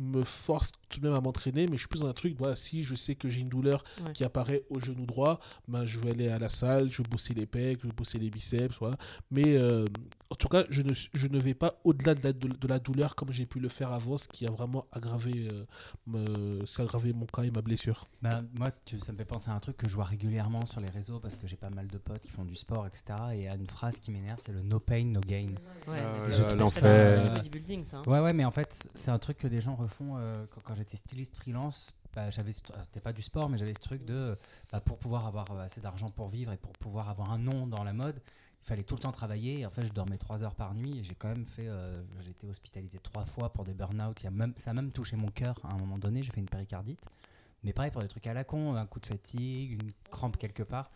me force tout de même à m'entraîner, mais je suis plus dans un truc, voilà, si je sais que j'ai une douleur Ouais. qui apparaît au genou droit, ben, je vais aller à la salle, je vais bosser les pecs, je vais bosser les biceps, voilà. Mais euh, en tout cas, je ne, je ne vais pas au-delà de la, de, de la douleur comme j'ai pu le faire avant, ce qui a vraiment aggravé, euh, me- ce qui a aggravé mon cas et ma blessure. Bah, moi, si tu- ça me fait penser à un truc que je vois régulièrement sur les réseaux parce que j'ai pas mal de potes qui font du sport, etc. Et a une phrase qui m'énerve, c'est le no pain, no gain. Ouais, ouais, c'est à bodybuilding, ça. hein. Ouais, ouais, mais en fait, c'est un truc que des gens refont euh, quand, quand j'étais styliste freelance. Bah, j'avais, ce- c'était pas du sport, mais j'avais ce truc de bah, pour pouvoir avoir euh, assez d'argent pour vivre et pour pouvoir avoir un nom dans la mode, il fallait tout le temps travailler. En fait, je dormais 3 heures par nuit et j'ai quand même fait. euh, j'ai été hospitalisé trois fois pour des burn-out. Ça a même touché mon cœur à un moment donné. J'ai fait une péricardite. Mais pareil pour des trucs à la con, un coup de fatigue, une crampe quelque part.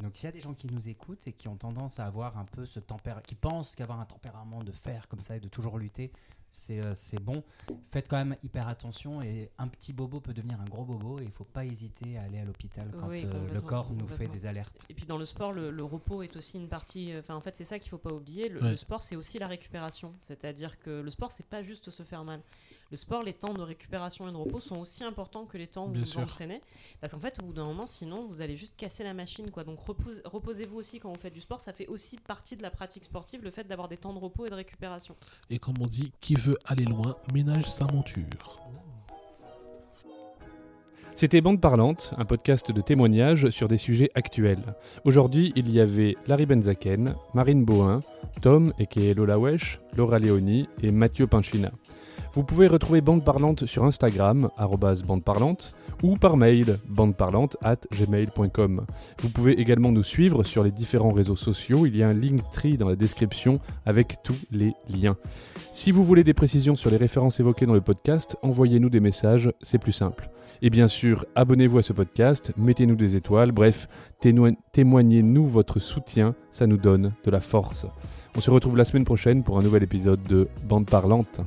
Donc s'il y a des gens qui nous écoutent et qui ont tendance à avoir un peu ce tempérament, qui pensent qu'avoir un tempérament de fer comme ça et de toujours lutter, c'est euh, c'est bon. Faites quand même hyper attention et un petit bobo peut devenir un gros bobo et il faut pas hésiter à aller à l'hôpital quand Oui, euh, le corps nous fait des alertes. Et puis dans le sport, le, le repos est aussi une partie. euh, Enfin, en fait, c'est ça qu'il faut pas oublier. Le, Ouais. le sport, c'est aussi la récupération. C'est-à-dire que le sport, c'est pas juste se faire mal. Le sport, les temps de récupération et de repos sont aussi importants que les temps où Bien vous sûr. entraînez. Parce qu'en fait, au bout d'un moment, sinon, vous allez juste casser la machine. Quoi. Donc repose- reposez-vous aussi quand vous faites du sport. Ça fait aussi partie de la pratique sportive, le fait d'avoir des temps de repos et de récupération. Et comme on dit, qui veut aller loin, ménage sa monture. C'était Bande Parlante, un podcast de témoignages sur des sujets actuels. Aujourd'hui, il y avait Larry Benzaken, Marine Bohin, Tom, et Lola Wesh, Laura Leoni et Mathieu Pinchina. Vous pouvez retrouver Bande Parlante sur Instagram, arrobase bande parlante, ou par mail, bandeparlante at gmail.com. Vous pouvez également nous suivre sur les différents réseaux sociaux. Il y a un Linktree dans la description avec tous les liens. Si vous voulez des précisions sur les références évoquées dans le podcast, envoyez-nous des messages, c'est plus simple. Et bien sûr, abonnez-vous à ce podcast, mettez-nous des étoiles, bref, témoignez-nous votre soutien, ça nous donne de la force. On se retrouve la semaine prochaine pour un nouvel épisode de Bande Parlante.